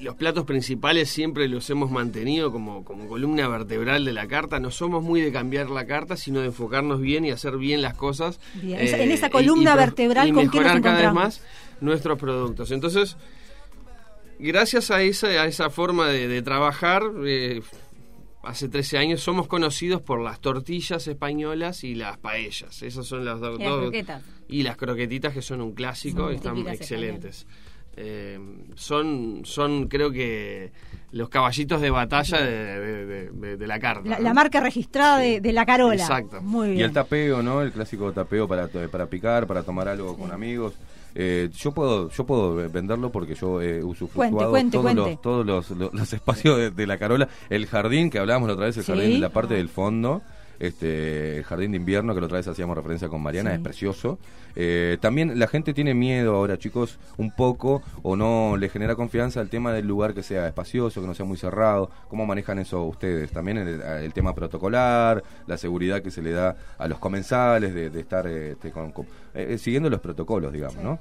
los platos principales siempre los hemos mantenido como, como columna vertebral de la carta. No somos muy de cambiar la carta, sino de enfocarnos bien y hacer bien las cosas. eh, Bien, esa- en esa y- columna y pro- vertebral, y ¿con qué nos mejorar cada vez encontramos? más nuestros productos. Entonces, gracias a esa, a esa forma de, de trabajar, eh, hace 13 años somos conocidos por las tortillas españolas y las paellas. Esas son las dos. Y las dos- croquetas. y las croquetitas que son un clásico Son y están excelentes. Eh, son, son creo que los caballitos de batalla de, de- de- de- de la carta. La, ¿no? la marca registrada de, de la Carola. Exacto. Muy Y bien. el tapeo, ¿no? El clásico tapeo para, para picar, para tomar algo con amigos. Eh, yo puedo yo puedo venderlo porque yo he usufructuado Cuente, cuente, todos, cuente. Los, todos los, los- los espacios de, de la Carola. El jardín que hablábamos la otra vez, el Sí. jardín de la parte del fondo. Este, el jardín de invierno que la otra vez hacíamos referencia con Mariana, Sí. es precioso. Eh, también la gente tiene miedo ahora, chicos, un poco, o no le genera confianza el tema del lugar que sea espacioso, que no sea muy cerrado. ¿Cómo manejan eso ustedes? También el, el tema protocolar, la seguridad que se le da a los comensales de, de estar eh, este, con- con- eh, siguiendo los protocolos, digamos, ¿no?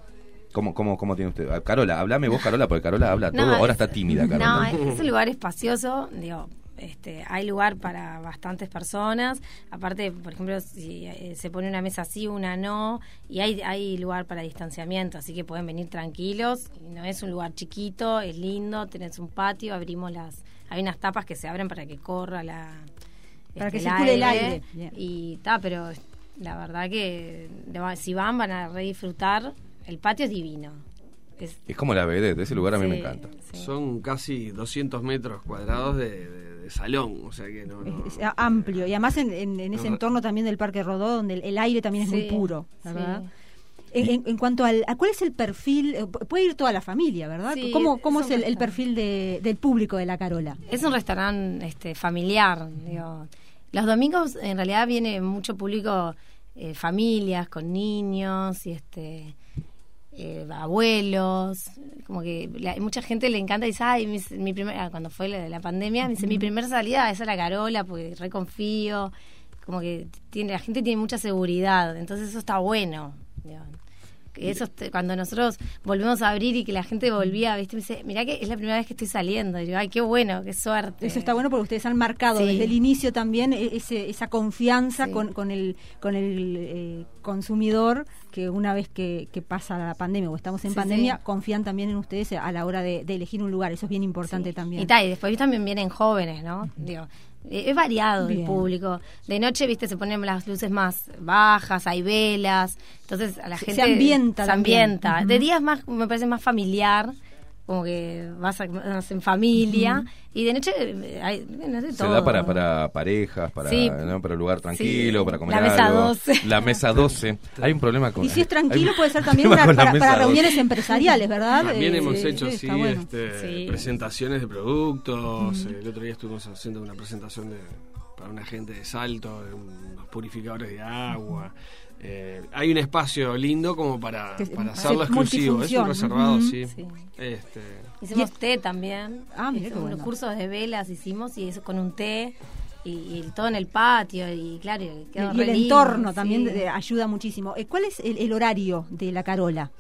¿Cómo, cómo, ¿Cómo tiene usted? Ah, Carola, hablame vos, Carola, porque Carola habla No, todo. Ahora es- está tímida, No, Carola. es, es un lugar espacioso, digo, este, hay lugar para bastantes personas. Aparte, por ejemplo, si eh, se pone una mesa así, una no, y hay, hay lugar para distanciamiento, así que pueden venir tranquilos. No es un lugar chiquito, es lindo, tenés un patio, abrimos las, hay unas tapas que se abren para que corra la, Para este, que circule el aire. Y está, pero la verdad que si van van a re disfrutar. El patio es divino. Es, Es como la vedette, ese lugar a mí Sí, me encanta. Son casi 200 metros cuadrados de, de- de salón, o sea que no... no- Es amplio y además en, en- en ese No. entorno también del Parque Rodó donde el, el aire también es muy puro, sí. ¿verdad? En, en- en cuanto al, a cuál es el perfil, eh, pu- puede ir toda la familia, ¿verdad? Sí, ¿Cómo, cómo es el, el perfil de- del público de la Carola? Es un restaurante este, familiar. Digo. Los domingos en realidad viene mucho público, eh, familias con niños y este eh, abuelos. Como que la- mucha gente le encanta y dice, ay, mi, mi primer, ah, cuando fue la de la pandemia, me dice, mi primera salida es a la Carola porque reconfío. Como que tiene, la gente tiene mucha seguridad, entonces eso está bueno. Eso, cuando nosotros volvemos a abrir y que la gente volvía, ¿viste? me dice, mirá que es la primera vez que estoy saliendo. Y digo, ay, qué bueno, qué suerte. Eso está bueno porque ustedes han marcado Sí. desde el inicio también e- ese, esa confianza con, con el, con el eh, consumidor que una vez que, que pasa la pandemia o estamos en Sí, pandemia, sí. confían también en ustedes a la hora de, de elegir un lugar. Eso es bien importante también. Y, ta, y después también vienen jóvenes, ¿no? Digo, eh, es variado Bien. el público. De noche, viste, se ponen las luces más bajas, hay velas. Entonces a la gente se ambienta Se también. ambienta. Ujú. De día es más, me parece más familiar, como que vas, a- vas en familia. Y de noche eh, hay, no sé, Se todo. da para, para parejas, para, Sí. ¿no? para un lugar tranquilo, Sí. para comer La mesa algo. 12. La mesa 12. Hay un problema con Y si es tranquilo, puede ser también para, con la para- mesa para 12. reuniones empresariales, ¿verdad? También Eh, hemos hecho, sí, bueno. este, Sí. presentaciones de productos. El otro día estuvimos haciendo una presentación de, para una gente de salto, de unos purificadores de agua. Eh, hay un espacio lindo como para, Que- para sí, hacerlo exclusivo. Es un reservado, sí. Sí. Este, Hicimos té también. Ah, mira bueno. unos cursos de velas hicimos y eso con un té y, y todo en el patio y claro, y el lindo, entorno también de- ayuda muchísimo. Eh, ¿Cuál es el, el horario de la Carola?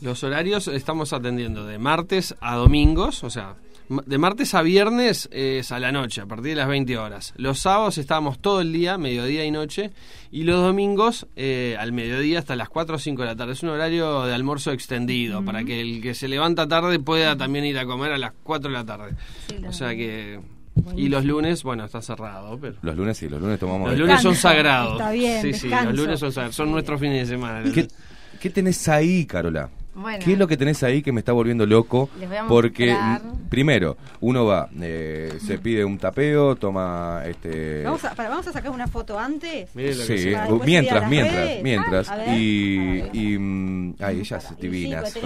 Los horarios estamos atendiendo de martes a domingos, o sea, de martes a viernes es a la noche, a partir de las 20 horas. Los sábados estamos todo el día, mediodía y noche, y los domingos eh, al mediodía hasta las 4 o 5 de la tarde. Es un horario de almuerzo extendido, para que el que se levanta tarde pueda también ir a comer a las 4 de la tarde. o sea que... Y los lunes, bueno, está cerrado, pero... Los lunes sí, los lunes tomamos... Los lunes son sagrados. está bien, sí, sí, los lunes son sagrados. Son nuestros fines de semana. ¿Qué, qué tenés ahí, Carola? Bueno. ¿Qué es lo que tenés ahí que me está volviendo loco? Les voy a Porque, mm, primero, uno va, eh, se pide un tapeo, toma este... Vamos, a, para- vamos a sacar una foto antes. Sí, a mientras, mientras, redes. mientras. Ah, ver. y, y, mm, ay, ellas divinas. que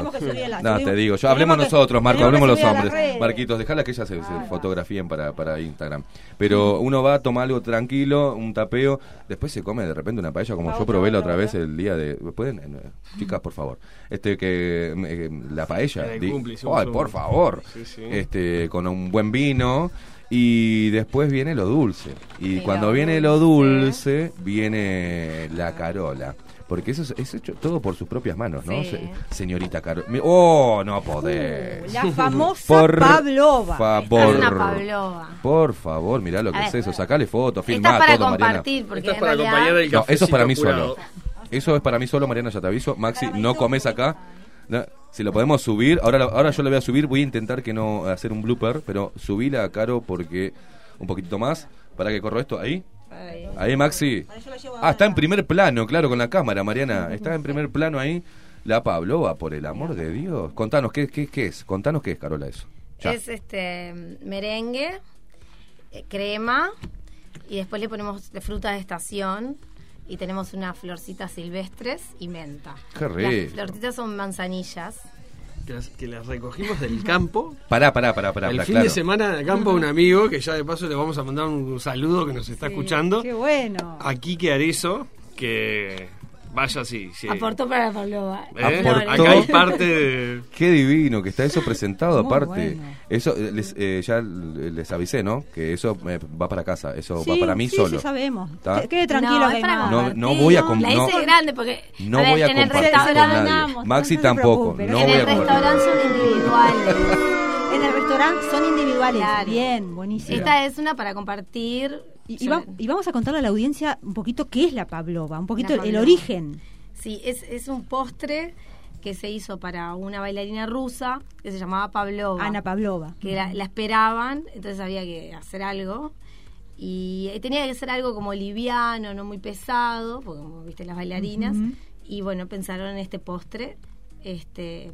a las- no, te digo, yo hablemos que- nosotros, Marco, hablemos los hombres. Marquitos, dejala que ellas se, se fotografíen para, para Instagram. Pero uno va, toma algo tranquilo, un tapeo, después se come de repente una paella como yo probé la otra vez el día de... ¿Pueden? Eh, Chicas, por favor. Este que... eh, la paella. Cumple por favor. Sí, sí. Este, con un buen vino. Y después viene lo dulce. Y cuando viene lo dulce, viene la Carola. Porque eso es, es hecho todo por sus propias manos, ¿no? Sí. Se- señorita Carola. Oh, no podés. La famosa Por Pavlova. favor. Es una Pavlova. Por favor, mirá lo que es eso. Sacale foto, Esta filmá para todo, Mariana. compartir, porque Esta es para realidad- acompañar el No, eso es para mí solo. Eso es para mí solo, Mariana, ya te aviso. Maxi, no comes acá. No, si lo podemos subir, ahora, ahora yo lo voy a subir, voy a intentar que no hacer un blooper, pero subíla a Caro porque un poquitito más, para que corro esto ahí. Ahí, Maxi. Ah, está en primer plano, claro, con la cámara, Mariana. Está en primer plano ahí. La Pavlova, por el amor de Dios. Contanos, ¿qué, qué, qué es? Contanos qué es, Carola, eso. Ya. Es este merengue, eh, crema y después le ponemos de fruta de estación y tenemos unas florcitas silvestres y menta. Qué rico. Las florcitas son manzanillas. Que las, que las recogimos del campo. Pará, pará, pará, pará. el pará, fin claro. de semana de campo un amigo que ya de paso le vamos a mandar un saludo que nos está escuchando. Qué bueno. A Quique Arizo, que vaya así. sí. Aportó para la Pavlova. ¿Eh? Aportó. Acá hay parte de... Qué divino que está eso presentado, Muy aparte. bueno. Eso eh, les, eh, ya les avisé, ¿no? Que eso eh, va para casa, eso va Sí, para mí sí, solo. sí, sabemos. Quede tranquilo No, que no. No, no voy a com- La no, hice grande porque no a ver, voy a en el compartir con restaurante nadie. Maxi tampoco, no en voy el a compartir. restaurante son individuales. En el restaurante son individuales. Claro. Bien, buenísimo. Esta es una para compartir. Y, y va- y vamos a contarle a la audiencia un poquito qué es la Pavlova, un poquito el, origen. Sí, es, es un postre que se hizo para una bailarina rusa que se llamaba Pavlova. Ana Pavlova. Que la, la esperaban, entonces había que hacer algo. Y eh, tenía que ser algo como liviano, no muy pesado, porque como viste las bailarinas. Y bueno, pensaron en este postre. Este,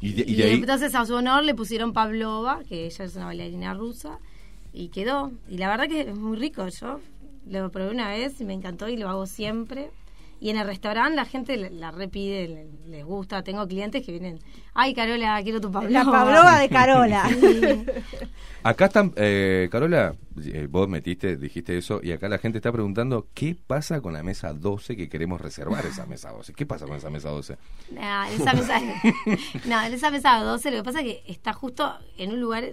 Y de, y y de ahí, entonces a su honor le pusieron Pavlova, que ella es una bailarina rusa, y quedó. Y la verdad que es muy rico. Yo lo probé una vez y me encantó y lo hago siempre. Y en el restaurante la gente la, la repide, le- les gusta. Tengo clientes que vienen, ay Carola, quiero tu Pavlova. La Pavlova de Carola. Sí. acá están, eh, Carola, eh, vos metiste, dijiste eso, y acá la gente está preguntando qué pasa con la mesa 12 que queremos reservar esa mesa 12. ¿Qué pasa con esa mesa 12? No, en esa mesa, no, en esa mesa 12 lo que pasa es que está justo en un lugar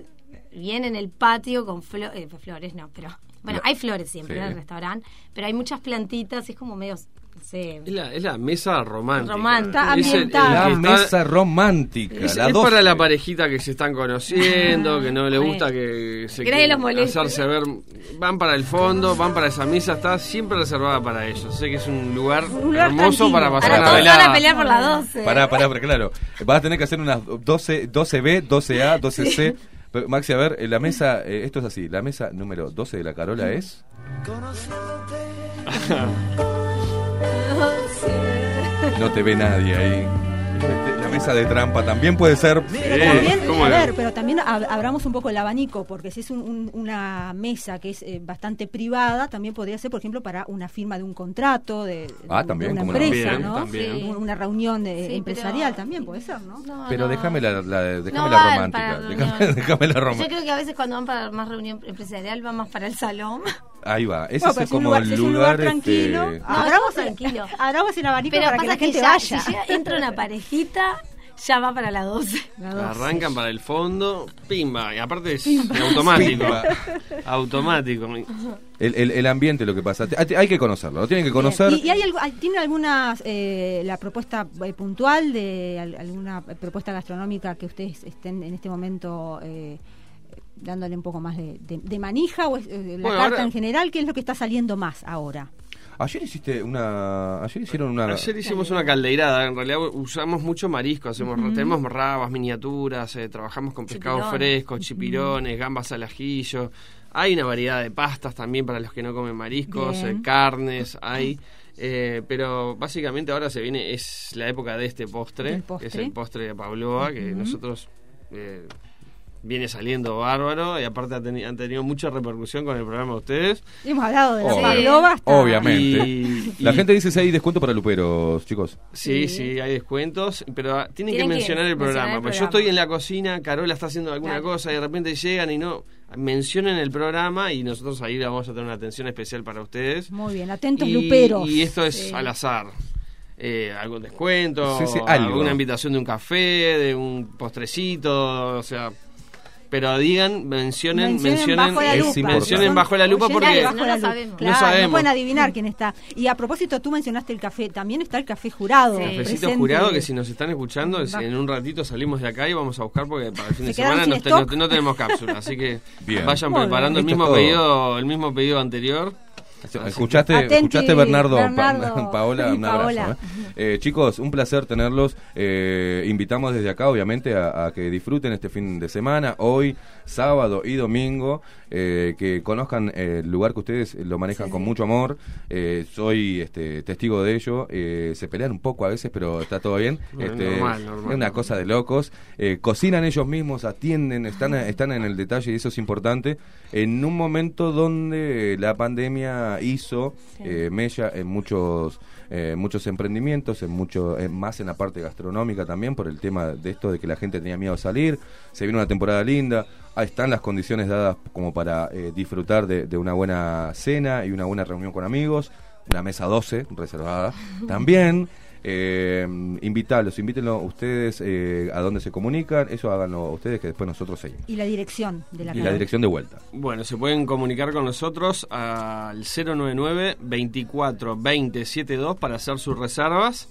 bien en el patio con flo- eh, flores, no, pero bueno, La- hay flores siempre Sí. en el restaurante, pero hay muchas plantitas, es como medio, no sé, Es la, es la mesa romántica. Romántica, Es el- el ambientada. La está- mesa romántica, Es, la es 12. para la parejita que se están conociendo, que no le gusta que se Que los hacerse ver. Van para el fondo, van para esa mesa, está siempre reservada para ellos. Sé que es un lugar, lugar hermoso tranquilo. para pasar ahora una van a velada. pelear por la 12. Pará, pará, pero claro. Vas a tener que hacer unas 12, 12B, 12A, 12C. Pero, Maxi, a ver, eh, la mesa, eh, esto es así, la mesa número 12 de la Carola es... No te ve nadie ahí. La mesa de trampa también puede ser... Pero también, ¿cómo a ver, pero también ab- abramos un poco el abanico, porque si es un- un- una mesa que es eh, bastante privada, también podría ser, por ejemplo, para una firma de un contrato, de, Ah, de también, una empresa, También, ¿no? también. Sí. Una reunión de- Sí, pero- empresarial también puede ser, ¿no? No, Pero no. déjame la, la- déjame No la romántica. Déjame, la Yo romántica. creo que a veces cuando van para más reunión empresarial van más para el salón. Ahí va. Ese Bueno, es como lugar- el si es un lugar. lugar tranquilo, este, ah, Abramos tranquilo. Abramos el abanico Pero para que pasa la gente ya, vaya. Si llega- entra una parejita, ya va para las 12. Arrancan para el fondo, pimba, y aparte es Pimba. automático. Pimba. automático. el, el- el ambiente, lo que pasa. Hay, que conocerlo, lo tienen que conocer. ¿Y, y hay algo, hay- tiene alguna eh, la propuesta eh, puntual de al- alguna propuesta gastronómica que ustedes estén en este momento eh, dándole un poco más de, de- de manija o es, eh, la Bueno, carta ahora- en general? ¿Qué es lo que está saliendo más ahora? Ayer hiciste una. Ayer hicieron una. Ayer hicimos una caldeirada, en realidad usamos mucho marisco, hacemos Ujú. tenemos rabas, miniaturas, eh, trabajamos con pescado Chipirones. fresco, chipirones, gambas al ajillo. Hay una variedad de pastas también para los que no comen mariscos, eh, carnes, hay. eh, pero básicamente ahora se viene, es la época de este postre, que es el postre de Pavlova, que Ujú. nosotros eh, viene saliendo bárbaro y aparte han tenido mucha repercusión con el programa de ustedes. Hemos hablado de la pavlova hasta- Obviamente. Y- la y- gente dice si hay descuento para luperos, chicos. Sí, sí, hay descuentos, pero ah, tienen, Tienen que que mencionar el mencionar programa. el Pues yo estoy en la cocina, Carola está haciendo alguna Claro. cosa y de repente llegan y no mencionen el programa y nosotros ahí vamos a tener una atención especial para ustedes. Muy bien, atentos Y, luperos. y esto es Sí. al azar. Eh, algún descuento, Sí, sí, algo. alguna invitación de un café, de un postrecito, o sea, pero digan, mencionen, Mencionen mencionen, bajo la es lupa. mencionen bajo la lupa porque bajo no la sabemos. Claro, No sabemos. pueden adivinar quién está. Y a propósito, tú mencionaste el café. También está el café jurado. Sí. Cafecito presente. jurado que si nos están escuchando, si en un ratito salimos de acá y vamos a buscar porque para el fin de ¿Se quedaron semana no, no- no tenemos cápsula, así que Bien. vayan Muy preparando el mismo es pedido, el mismo pedido anterior. Así ¿Escuchaste, Atenti, escuchaste Bernardo, Pa- Bernardo Paola? Un abrazo. Paola. ¿eh? Eh, chicos, un placer tenerlos. Eh, invitamos desde acá, obviamente, a, a que disfruten este fin de semana, hoy, sábado y domingo, eh, que conozcan el lugar que ustedes lo manejan con mucho amor. Eh, soy este, testigo de ello. Eh, se pelean un poco a veces, pero está todo bien. No, Este, normal, normal. Es una cosa de locos. Eh, cocinan ellos mismos, atienden, están, están en el detalle y eso es importante. En un momento donde la pandemia hizo eh, mella en muchos eh, muchos emprendimientos, en mucho eh, más en la parte gastronómica también por el tema de esto de que la gente tenía miedo a salir. Se viene una temporada linda, ahí están las condiciones dadas como para eh, disfrutar de, de una buena cena y una buena reunión con amigos, una mesa 12 reservada también. Eh, invitarlos, invítenlo ustedes eh, a dónde se comunican, eso háganlo ustedes que después nosotros seguimos. Y la dirección de la Y la dirección de vuelta. Bueno, se pueden comunicar con nosotros al 099 24 20 72 para hacer sus reservas.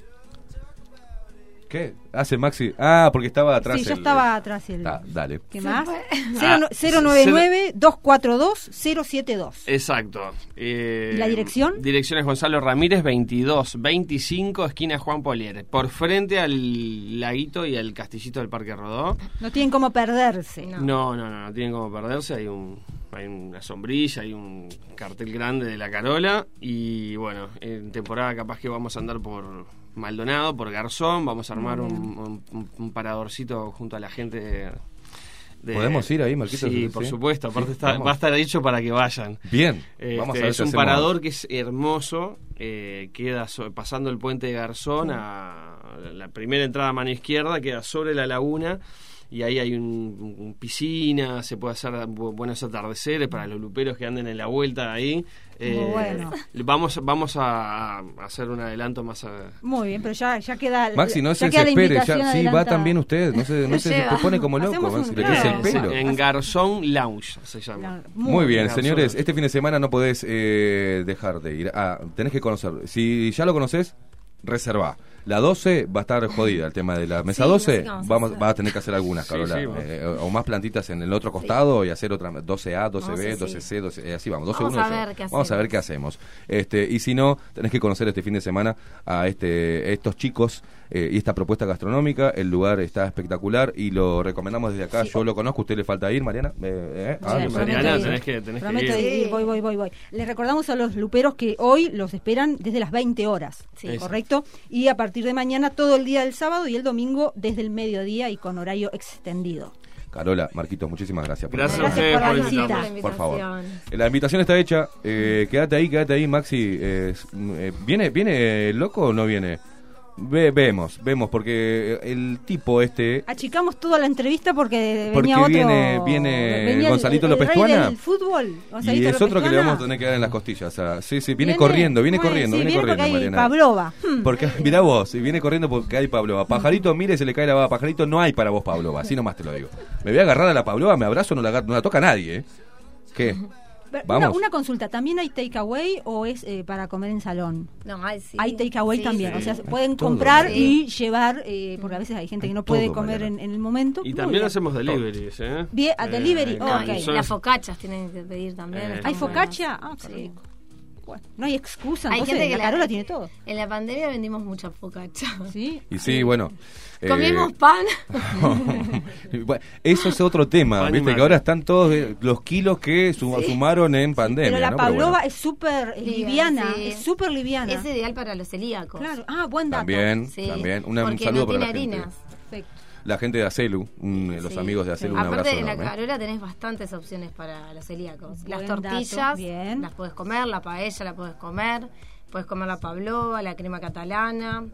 ¿Qué? Hace Maxi. Ah, porque estaba atrás. Sí, yo el- estaba atrás. El... Ah, dale. ¿Qué más? Ah, 099-242-072. Exacto. Eh, ¿Y la dirección? Dirección es Gonzalo Ramírez, 22 25, esquina Juan Polier. Por frente al laguito y al castillito del Parque Rodó. No tienen cómo perderse. No, no, no, no, tienen como perderse. Hay un hay una sombrilla, hay un cartel grande de la Carola. Y bueno, en temporada capaz que vamos a andar por Maldonado, por Garzón. Vamos a armar un, un- un paradorcito junto a la gente de. de- ¿Podemos ir ahí, Marquitos? Sí, Sí. por supuesto. Aparte Sí, está- va a estar dicho para que vayan. Bien, Este, vamos a ver es un hacemos- parador que es hermoso. eh, queda so- pasando el puente de Garzón a la primera entrada a mano izquierda, queda sobre la laguna. Y ahí hay un, un piscina, se puede hacer bu- buenos atardeceres para los luperos que anden en la vuelta ahí. Eh, bueno. Vamos, vamos a, hacer un adelanto más a, Muy bien, pero ya, ya queda. Maxi, no se desespere. Ya, sí, va también usted. No se, no se, pone como loco. Maxi, le crece el pelo. en Garzón Lounge, se llama. Muy bien, Garzón. señores. Este fin de semana no podés eh, dejar de ir. Ah, tenés que conocer. Si ya lo conoces, reservá. La 12 va a estar jodida el tema de la mesa Sí, no 12. sé qué vamos a vamos, hacer. va a tener que hacer algunas, Sí, Carola. sí, vamos. Eh, o más plantitas en el otro costado y hacer otra 12A, 12B, Vamos, sí. 12C, 12, eh, así vamos. 12 Vamos uno, a ya. ver qué Vamos a ver hacemos. qué hacemos. Este, y si no, tenés que conocer este fin de semana a este estos chicos eh, y esta propuesta gastronómica. El lugar está espectacular y lo recomendamos desde acá. Yo lo conozco, ¿usted le falta ir, Mariana? Eh, eh, ah, Sí. Mariana, tenés que, tenés que Prometo ir. ir, voy, voy, voy, voy. Les recordamos a los luperos que hoy los esperan desde las 20 horas, Sí. ¿correcto? Y a partir de mañana todo el día del sábado y el domingo desde el mediodía y con horario extendido. Carola, Marquitos, muchísimas gracias. por Gracias ustedes por la por visita. invitarnos. Por favor. La invitación está hecha. Eh, quédate ahí, quédate ahí, Maxi. Eh, eh, ¿Viene, ¿Viene el loco o no viene? Ve- vemos, vemos, porque el tipo este... Achicamos toda la entrevista porque Porque venía otro. viene- viene venía el- Gonzalito el López Tuana. del fútbol. Y es López otro que le vamos a tener que dar en las costillas. O sea, sí, sí, viene, Viene- corriendo, viene bueno, corriendo, sí, viene, viene corriendo, porque hay Mariana. Pavlova. Hmm. Porque, mirá vos, viene corriendo porque hay Pavlova. Pajarito, mire, se le cae la baba. Pajarito, no hay para vos, Pavlova. Así nomás te lo digo. Me voy a agarrar a la Pavlova, me abrazo, no la, no la toca nadie, ¿eh? ¿Qué? Vamos. Una, una consulta, ¿también hay takeaway o es eh, para comer en salón? No, hay, sí. Hay takeaway Sí, también, sí. o sea, pueden Todo, comprar sí. y llevar, eh, porque a veces hay gente que no puede todo, comer en, en el momento. Y Muy también bien. hacemos deliveries, ¿eh? Bien, a delivery, No, ok. y las focachas tienen que pedir también. Eh, ¿Hay focaccia? Ah, qué Sí. rico. Bueno, no hay excusa, Hay entonces gente que la Carola tiene todo. En la pandemia vendimos mucha focaccia. ¿Sí? Y sí, bueno. eh, Comimos pan. bueno, eso es otro tema, Pan viste, que ahora están todos eh, los kilos que su- sumaron en pandemia. Pero la ¿no? Pavlova bueno, es súper Liviana, sí. es súper liviana. Es ideal para los celíacos. Claro, ah, buen dato. También, Sí, también. Una- un porque saludo no para la gente. harinas. Perfecto. La gente de Acelu, un- los Sí. amigos de Acelu, un abrazo Aparte, en la. Carola tenés bastantes opciones para los celíacos. Las tortillas, dato, las puedes comer, la paella la puedes comer, puedes comer la pavlova, la crema catalana,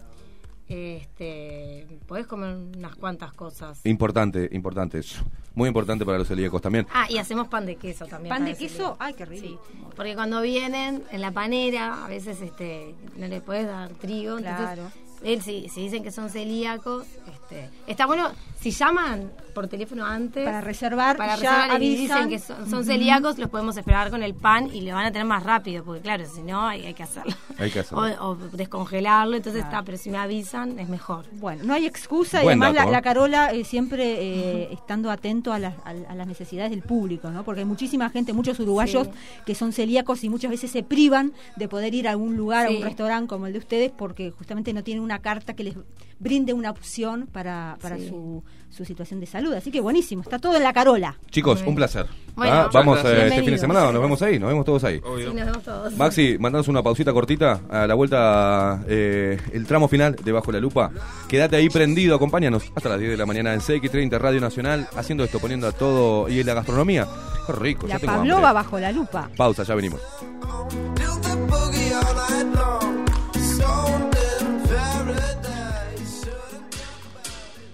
este, podés comer unas cuantas cosas. Importante, importante eso. Muy importante para los celíacos también. Ah, y hacemos pan de queso también. Pan de queso, ay, qué rico. Sí, porque cuando vienen en la panera, a veces este no le puedes dar trigo. Claro. Entonces, él, si, si dicen que son celíacos, este, está bueno, si llaman por teléfono antes. Para reservar, para ya reservar y avisan. dicen que son, celíacos, los podemos esperar con el pan y lo van a tener más rápido, porque claro, si no hay, hay que hacerlo. Hay que O, hacerlo. o descongelarlo, entonces Claro. está, pero si me avisan es mejor. Bueno, no hay excusa y además la, la Carola eh, siempre eh, estando atento a las, a, a las necesidades del público, ¿no? Porque hay muchísima gente, muchos uruguayos Sí. que son celíacos y muchas veces se privan de poder ir a algún lugar, a un restaurante como el de ustedes, porque justamente no tienen una carta que les brinde una opción para, para Sí. su, su situación de salud. Así que buenísimo, está todo en la Carola. Chicos, un placer. Bueno, ¿Ah? Vamos eh, este fin de semana, nos vemos ahí, nos vemos todos ahí. Sí, nos vemos todos. Maxi, mandanos una pausita cortita a la vuelta, eh, el tramo final de Bajo la Lupa. Quédate ahí prendido, acompáñanos hasta las 10 de la mañana en CX30 Radio Nacional, haciendo esto, poniendo a todo y en la gastronomía. Qué rico, La ya Pavlova hambre. bajo la lupa. Pausa, ya venimos.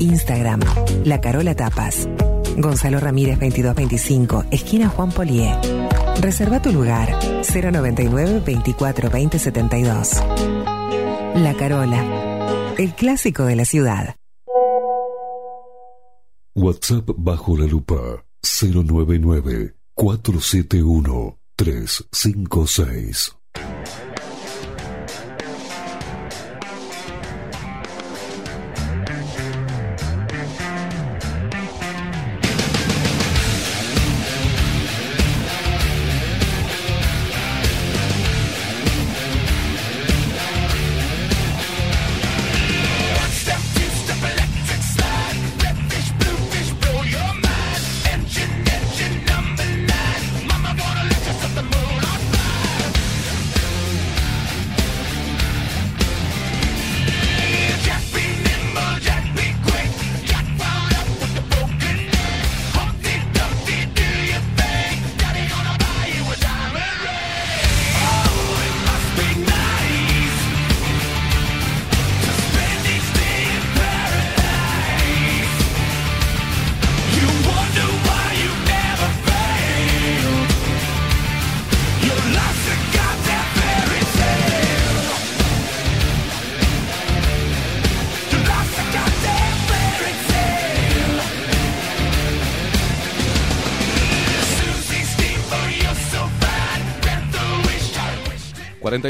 Instagram, La Carola Tapas. Gonzalo Ramírez 2225, esquina Juan Polié. Reserva tu lugar 099 24 20 72. La Carola, el clásico de la ciudad. WhatsApp bajo la lupa 099 471 356.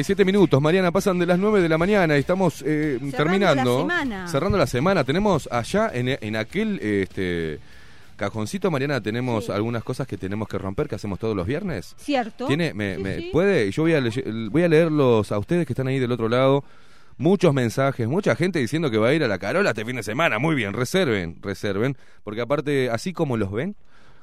47 minutos, Mariana, pasan de las 9 de la mañana y estamos eh, terminando. la semana. Cerrando la semana. Tenemos allá en, en aquel este cajoncito, Mariana, tenemos algunas cosas que tenemos que romper que hacemos todos los viernes. ¿Cierto? ¿Tiene, me, Sí, me- sí. ¿Puede? Yo voy a, voy a leerlos a ustedes que están ahí del otro lado. Muchos mensajes, mucha gente diciendo que va a ir a la Carola este fin de semana. Muy bien, reserven, reserven. Porque aparte, así como los ven,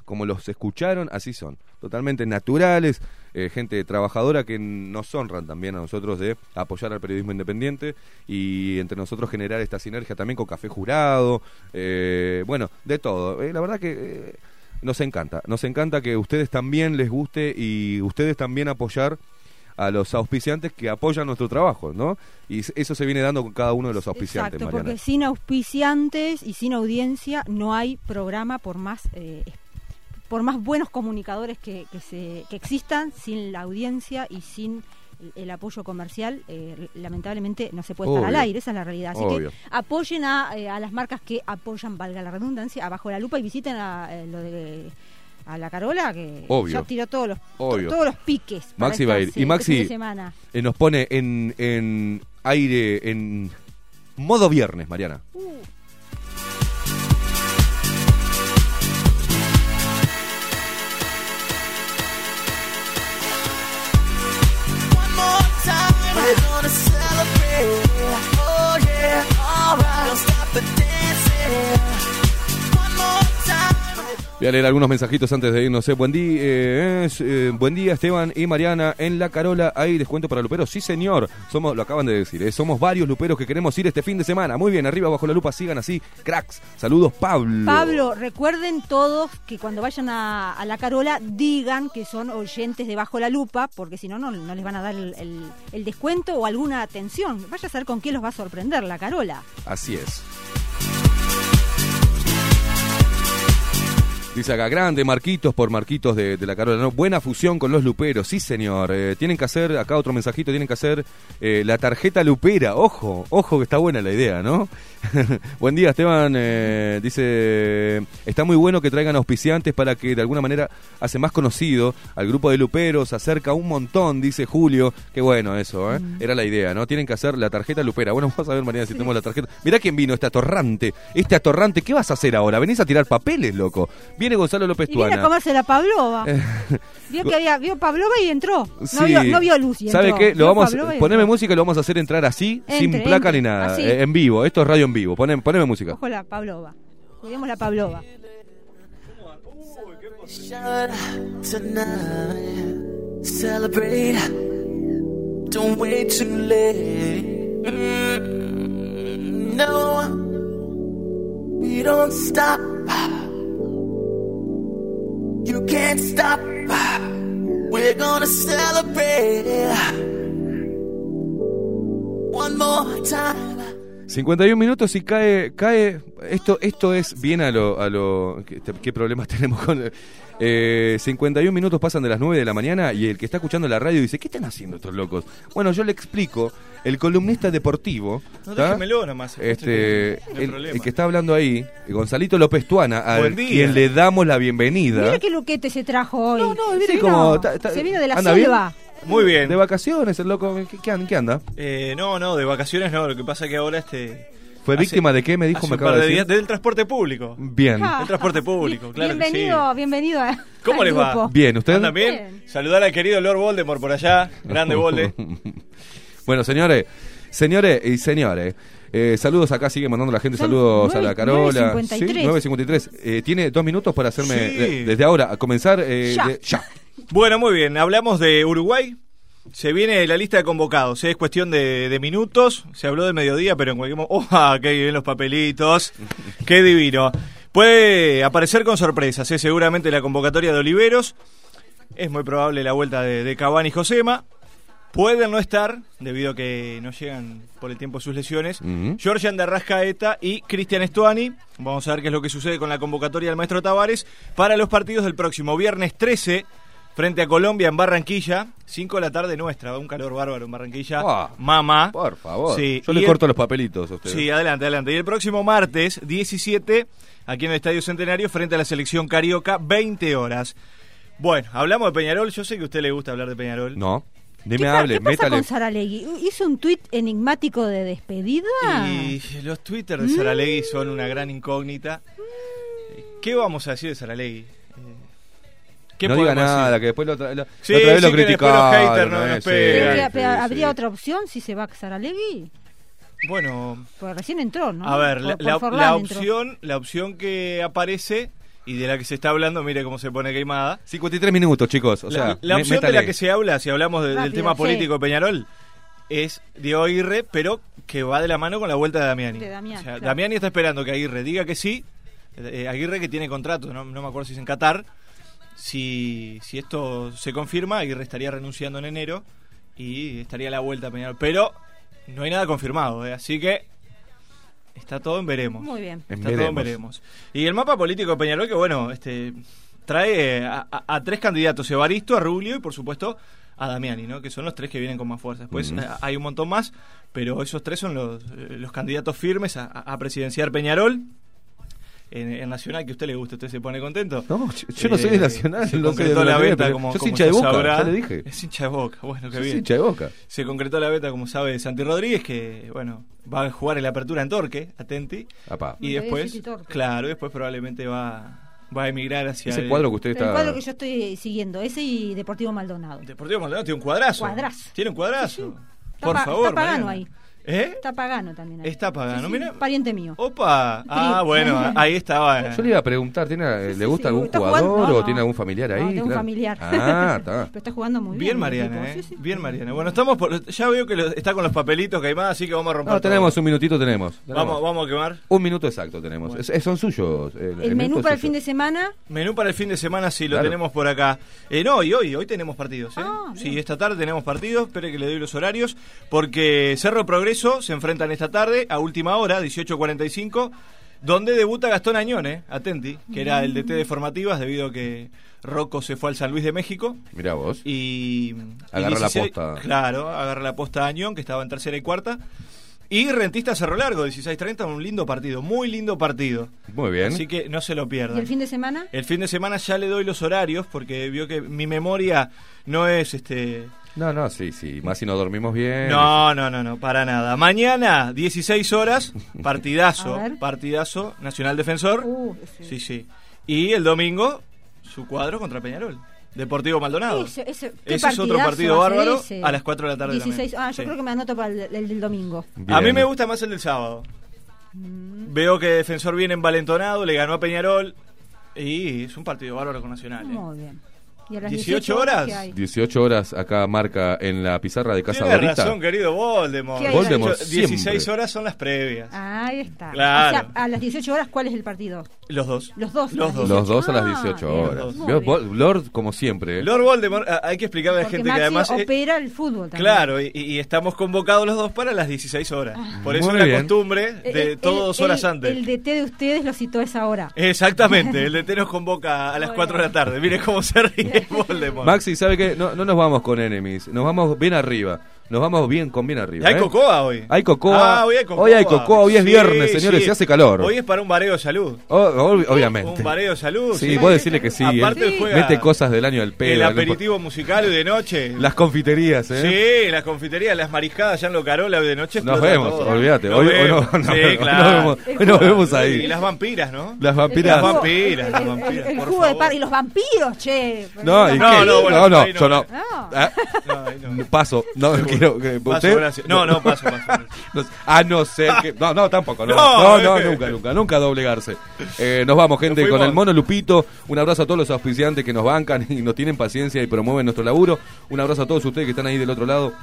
como los escucharon, así son. Totalmente naturales, eh, gente trabajadora que nos honran también a nosotros de apoyar al periodismo independiente y entre nosotros generar esta sinergia también con Café Jurado. eh, bueno, de todo. Eh, la verdad que... eh, nos encanta, nos encanta que ustedes también les guste y ustedes también apoyar a los auspiciantes que apoyan nuestro trabajo, ¿no? Y eso se viene dando con cada uno de los auspiciantes, Exacto, Mariana. porque sin auspiciantes y sin audiencia no hay programa por más eh, por más buenos comunicadores que, que, se, que existan, sin la audiencia y sin el, el apoyo comercial, eh, lamentablemente no se puede estar al aire, esa es la realidad. Así Obvio. que apoyen a, eh, a las marcas que apoyan, valga la redundancia, abajo la lupa y visiten a, eh, lo de a la Carola que Obvio. ya tiró todos los Obvio. todos los piques. Maxi va a ir. esta Y Maxi este de semana. eh, nos pone en, en aire, en modo viernes, Mariana. One gonna celebrate. Oh yeah, alright. Don't stop the dancing. Voy a leer algunos mensajitos antes de irnos. eh. Buen día, eh, eh, buen día Esteban y Mariana en la Carola. ¿Hay descuento para luperos? Sí, señor. Somos, lo acaban de decir. eh, Somos varios luperos que queremos ir este fin de semana. Muy bien, arriba bajo la lupa, sigan así, cracks. Saludos, Pablo. Pablo, recuerden todos que cuando vayan a, a la Carola digan que son oyentes de Bajo la Lupa, porque si no, no, no les van a dar el, el- el descuento o alguna atención. Vaya a saber con qué los va a sorprender la Carola. Así es. Dice acá, grande Marquitos por Marquitos de, la Carola. ¿no? Buena fusión con los luperos, sí señor. Eh, tienen que hacer, acá otro mensajito, tienen que hacer eh, la tarjeta lupera. Ojo, ojo que está buena la idea, ¿no? Buen día Esteban. eh, dice, está muy bueno que traigan auspiciantes para que de alguna manera hace más conocido al grupo de luperos, acerca un montón, dice Julio. Qué bueno eso, ¿eh? Era la idea, ¿no? Tienen que hacer la tarjeta lupera. Bueno, vamos a ver María si tenemos la tarjeta. Mirá quién vino, este atorrante. Este atorrante, ¿qué vas a hacer ahora? ¿Venís a tirar papeles, loco? Viene Gonzalo López Y viene a Tuana. comerse la Pavlova. Eh, Vio que había, vio Pavlova y entró. No, vio, no vio luz y ¿Sabe entró. qué? Lo Vio vamos, poneme música y lo vamos a hacer entrar así, sin placa entre, ni nada. así. eh, en vivo. Esto es radio en vivo. Poneme, poneme música. Ojo la. Cuidemos la Pavlova. Shine tonight. Celebrate. Don't wait too late. Mm, No, we don't stop. You can't stop. We're gonna celebrate. One more time. 51 minutos y cae, cae, esto, esto es bien a lo, a lo, ¿qué, qué problemas tenemos con, eh, 51 minutos pasan de las 9 de la mañana y el que está escuchando la radio dice, ¿qué están haciendo estos locos? Bueno, yo le explico, el columnista deportivo, No, déjemelo nomás. este, No el, problema. el que está hablando ahí, Gonzalito López Tuana, a quien le damos la bienvenida. Mira qué luquete se trajo hoy. No, no, como- ta- ta- se vino de la ¿anda bien? Muy bien. De vacaciones, el loco, ¿qué, qué anda? qué anda? Eh, no, no, de vacaciones no. Lo que pasa es que ahora este. ¿Fue hace- víctima de qué? Me dijo, me acaba de decir. del transporte público. Bien. Del transporte público, claro que sí. bienvenido, bienvenido a, ¿Cómo al les va? Bien, ¿usted? ¿Andan bien? Saludar al querido Lord Voldemort por allá. Grande Volde. Bueno, señores, señores y señores. eh, saludos acá, sigue mandando la gente Son saludos a la Carola. 9.53. Sí, 9.53. Eh, Tiene dos minutos para hacerme, Sí. de- desde ahora, a comenzar. eh, Ya. de- ya. Bueno, muy bien. Hablamos de Uruguay. Se viene la lista de convocados. Es cuestión de, de minutos. Se habló del mediodía, pero en cualquier momento. ¡Oh, qué bien los papelitos! ¡Qué divino! Puede aparecer con sorpresas. ¿eh? Seguramente la convocatoria de Oliveros. Es muy probable la vuelta de, de Cavani y Josema. Pueden no estar, debido a que no llegan por el tiempo sus lesiones, Ujú. Georgian de Arrascaeta y Cristian Estuani. Vamos a ver qué es lo que sucede con la convocatoria del maestro Tavares para los partidos del próximo viernes 13 frente a Colombia en Barranquilla. 5 de la tarde nuestra, un calor bárbaro en Barranquilla. Ah, Mamá. Por favor. Sí, Yo le el- corto los papelitos a usted. Sí, adelante, adelante. Y el próximo martes 17, aquí en el Estadio Centenario, frente a la selección Carioca, 20 horas. Bueno, hablamos de Peñarol. Yo sé que a usted le gusta hablar de Peñarol. No, ni ¿Qué, hable, ¿Qué pasa métale. con Saralegui? ¿Hizo un tuit enigmático de despedida? Y los Twitter de Saralegui son una gran incógnita. ¿Qué vamos a decir de Saralegui? ¿Qué no diga nada, decir? que después lo otra, la, Sí, otra vez sí, lo que después los criticaron. haters no nos eh, sí, pegan. Pero, sí, pero, sí. ¿Habría otra opción si se va Saralegui? Bueno, Porque recién entró, ¿no? a ver, Por- la, por la- entró. opción, la opción que aparece y de la que se está hablando, mire cómo se pone queimada. 53 minutos, chicos. O la, sea, la opción de métale. la que se habla, si hablamos de- del Rápido, tema sí. político de Peñarol, es Diego Aguirre, pero que va de la mano con la vuelta de Damiani. De Damián, O sea, claro. Damiani está esperando que Aguirre diga que sí. eh, Aguirre que tiene contrato, no, no me acuerdo si es en Qatar. Si, si esto se confirma, Aguirre estaría renunciando en enero y estaría a la vuelta a Peñarol. Pero no hay nada confirmado, eh, así que está todo en veremos. Muy bien. En Está todo en veremos. Y el mapa político de Peñarol, que bueno, este trae a, a- a tres candidatos, Evaristo, a Rubio y por supuesto a Damiani, ¿no? que son los tres que vienen con más fuerza. Después eh, hay un montón más, pero esos tres son los, eh, los candidatos firmes a, a- a presidenciar Peñarol. En, en Nacional, que a usted le gusta, usted se pone contento. No, yo- yo no soy de Nacional, se no soy de concretó la Nacional, venta, como, yo soy como hincha de Boca, sabrá. ya le dije. Es hincha de Boca, bueno, qué bien. hincha de Boca. Se concretó la venta, como sabe, Santi Rodríguez, que, bueno, va a jugar en la apertura en Torque, atenti. Apá. Y después, claro, después probablemente va, va a emigrar hacia Ese el- cuadro que usted El está. cuadro que yo estoy siguiendo, ese y Deportivo Maldonado. Deportivo Maldonado tiene un cuadrazo. Cuadrazo. Tiene un cuadrazo. Por favor, Está pagano ahí. ¿Eh? Está pagano también ahí. Está pagano, Sí, sí, mira. Pariente mío. Opa. Ah, bueno, ahí estaba. Yo le iba a preguntar, ¿tiene, ¿le gusta sí, algún jugador no, o no. tiene algún familiar ahí? No, tengo un familiar. Ah, está. Pero está jugando muy bien. Bien Mariana. ¿eh? Sí, sí. Bien Mariana. Bueno, estamos por, ya veo que lo- está con los papelitos que hay más, así que vamos a romper No, todo. tenemos un minutito, tenemos. Vamos, Tenemos. vamos a quemar. Un minuto exacto tenemos. Es- es- son suyos. El, menú para el fin de semana. Menú para el fin de semana, sí, lo Claro. tenemos por acá. Eh, no, y hoy, hoy tenemos partidos, ¿eh? Ah, sí, esta tarde tenemos partidos, espere que le doy los horarios, porque Cerro Progreso se enfrentan esta tarde a última hora, 18.45, donde debuta Gastón Añone, atenti, que era el DT de formativas debido a que Rocco se fue al San Luis de México. Mirá vos. Y. Agarra y la posta. Claro, agarra la posta a Añón, que estaba en tercera y cuarta. Y Rentista Cerro Largo, 16.30, un lindo partido, muy lindo partido. Muy bien. Así que no se lo ¿Y pierdan. el fin de semana? El fin de semana ya le doy los horarios porque vio que mi memoria no es este. No, no, sí, sí. Más si no dormimos bien. No, no, no, no, para nada. Mañana, 16 horas, partidazo, partidazo, Nacional Defensor. Uh, Sí, sí. Y el domingo, su cuadro contra Peñarol. Deportivo Maldonado. Ese, ese, qué Ese es otro partido bárbaro ese. a las 4 de la tarde. 16. también. Ah, yo Sí. creo que me anoto para el, el del domingo. A mí me gusta más el del sábado. Mm. Veo que Defensor viene envalentonado, le ganó a Peñarol. Y es un partido bárbaro con Nacional. ¿eh? Muy bien. ¿Y a las 18 horas? ¿qué hay? 18 horas acá marca en la pizarra de Casa Dorita. razón, querido Voldemort. Voldemort 16 siempre. horas son las previas. Ahí está. Claro. O sea, a las 18 horas, ¿cuál es el partido? Los dos. Los dos. Los dos. Los dos a las Ah, 18 bien. horas. Lord, como siempre. ¿eh? Lord Voldemort, a- hay que explicarle a la gente Maxi que además... eh, opera el fútbol también. Claro, y, y estamos convocados los dos para las 16 horas. Por eso es la costumbre Eh, de todo el- dos horas el- antes. El DT de ustedes lo citó a esa hora. Exactamente, el DT nos convoca a las 4 de la tarde. Mire cómo se ríe Maxi, ¿sabe qué? No, no nos vamos con enemies. Nos vamos bien arriba. Nos vamos bien con bien arriba. ¿Hay ¿eh? cocoa hoy? Hay cocoa. Ah, hoy hay cocoa. Hoy hay cocoa, hoy es Sí, viernes, señores, sí. se hace calor. Hoy es para un bareo de salud. O- ob- obviamente. Un bareo de salud. Sí, vos decirle que sí. Aparte él juega mete cosas del año del pedo. el aperitivo musical hoy de noche. Las confiterías, ¿eh? Sí, las confiterías, las mariscadas ya en lo carola hoy de noche. Nos vemos, olvídate. Nos Hoy- hoy no- vemos. no- sí, hoy claro. nos vemos- hoy nos vemos ahí. Y las vampiras, ¿no? Las vampiras. Las vampiras, las El, vampiras. el por jugo de favor. par y los vampiros, che. No, ¿y No, no, no, yo no. Ah, no. Paso, no quiero Paso, gracias. No, no, paso, paso. No, a no ser que. No, no, tampoco. No, No, no, no, eh. nunca, nunca, nunca doblegarse. Eh, nos vamos, gente, Nos con el mono Lupito. Un abrazo a todos los auspiciantes que nos bancan y nos tienen paciencia y promueven nuestro laburo. Un abrazo a todos ustedes que están ahí del otro lado.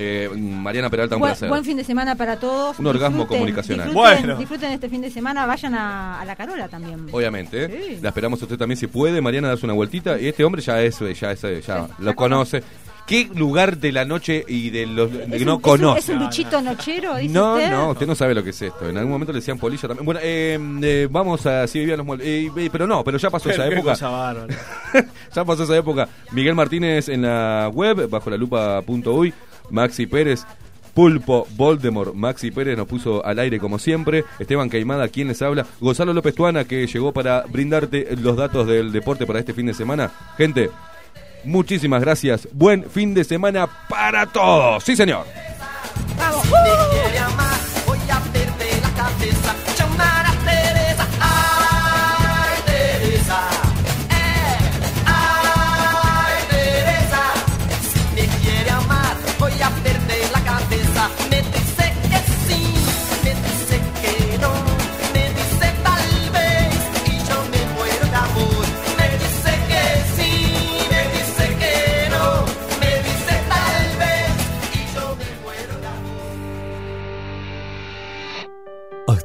Eh, Mariana Peralta, un Buen, placer. buen fin de semana para todos. Un orgasmo comunicacional. Disfruten, Bueno. disfruten este fin de semana. Vayan a, a la Carola también. Obviamente, ¿eh? Sí. la esperamos a usted también si puede. Mariana, darse una vueltita. Y este hombre ya es, ya es, ya lo conoce. ¿Qué lugar de la noche y de los de ¿Es que no conoce? ¿Es un, bichito nochero? Dice No, usted? no, usted no sabe lo que es esto. En algún momento le decían polilla también. Bueno, eh, eh, vamos a si vivían los muebles. Eh, eh, pero no, pero ya pasó esa Qué época. ya pasó esa época. Miguel Martínez en la web, bajo la lupa.uy. Maxi Pérez. Pulpo Voldemort, Maxi Pérez nos puso al aire como siempre. Esteban Caimada, quien les habla. Gonzalo López Tuana, que llegó para brindarte los datos del deporte para este fin de semana. Gente, muchísimas gracias. Buen fin de semana para todos. Sí, señor. Quiere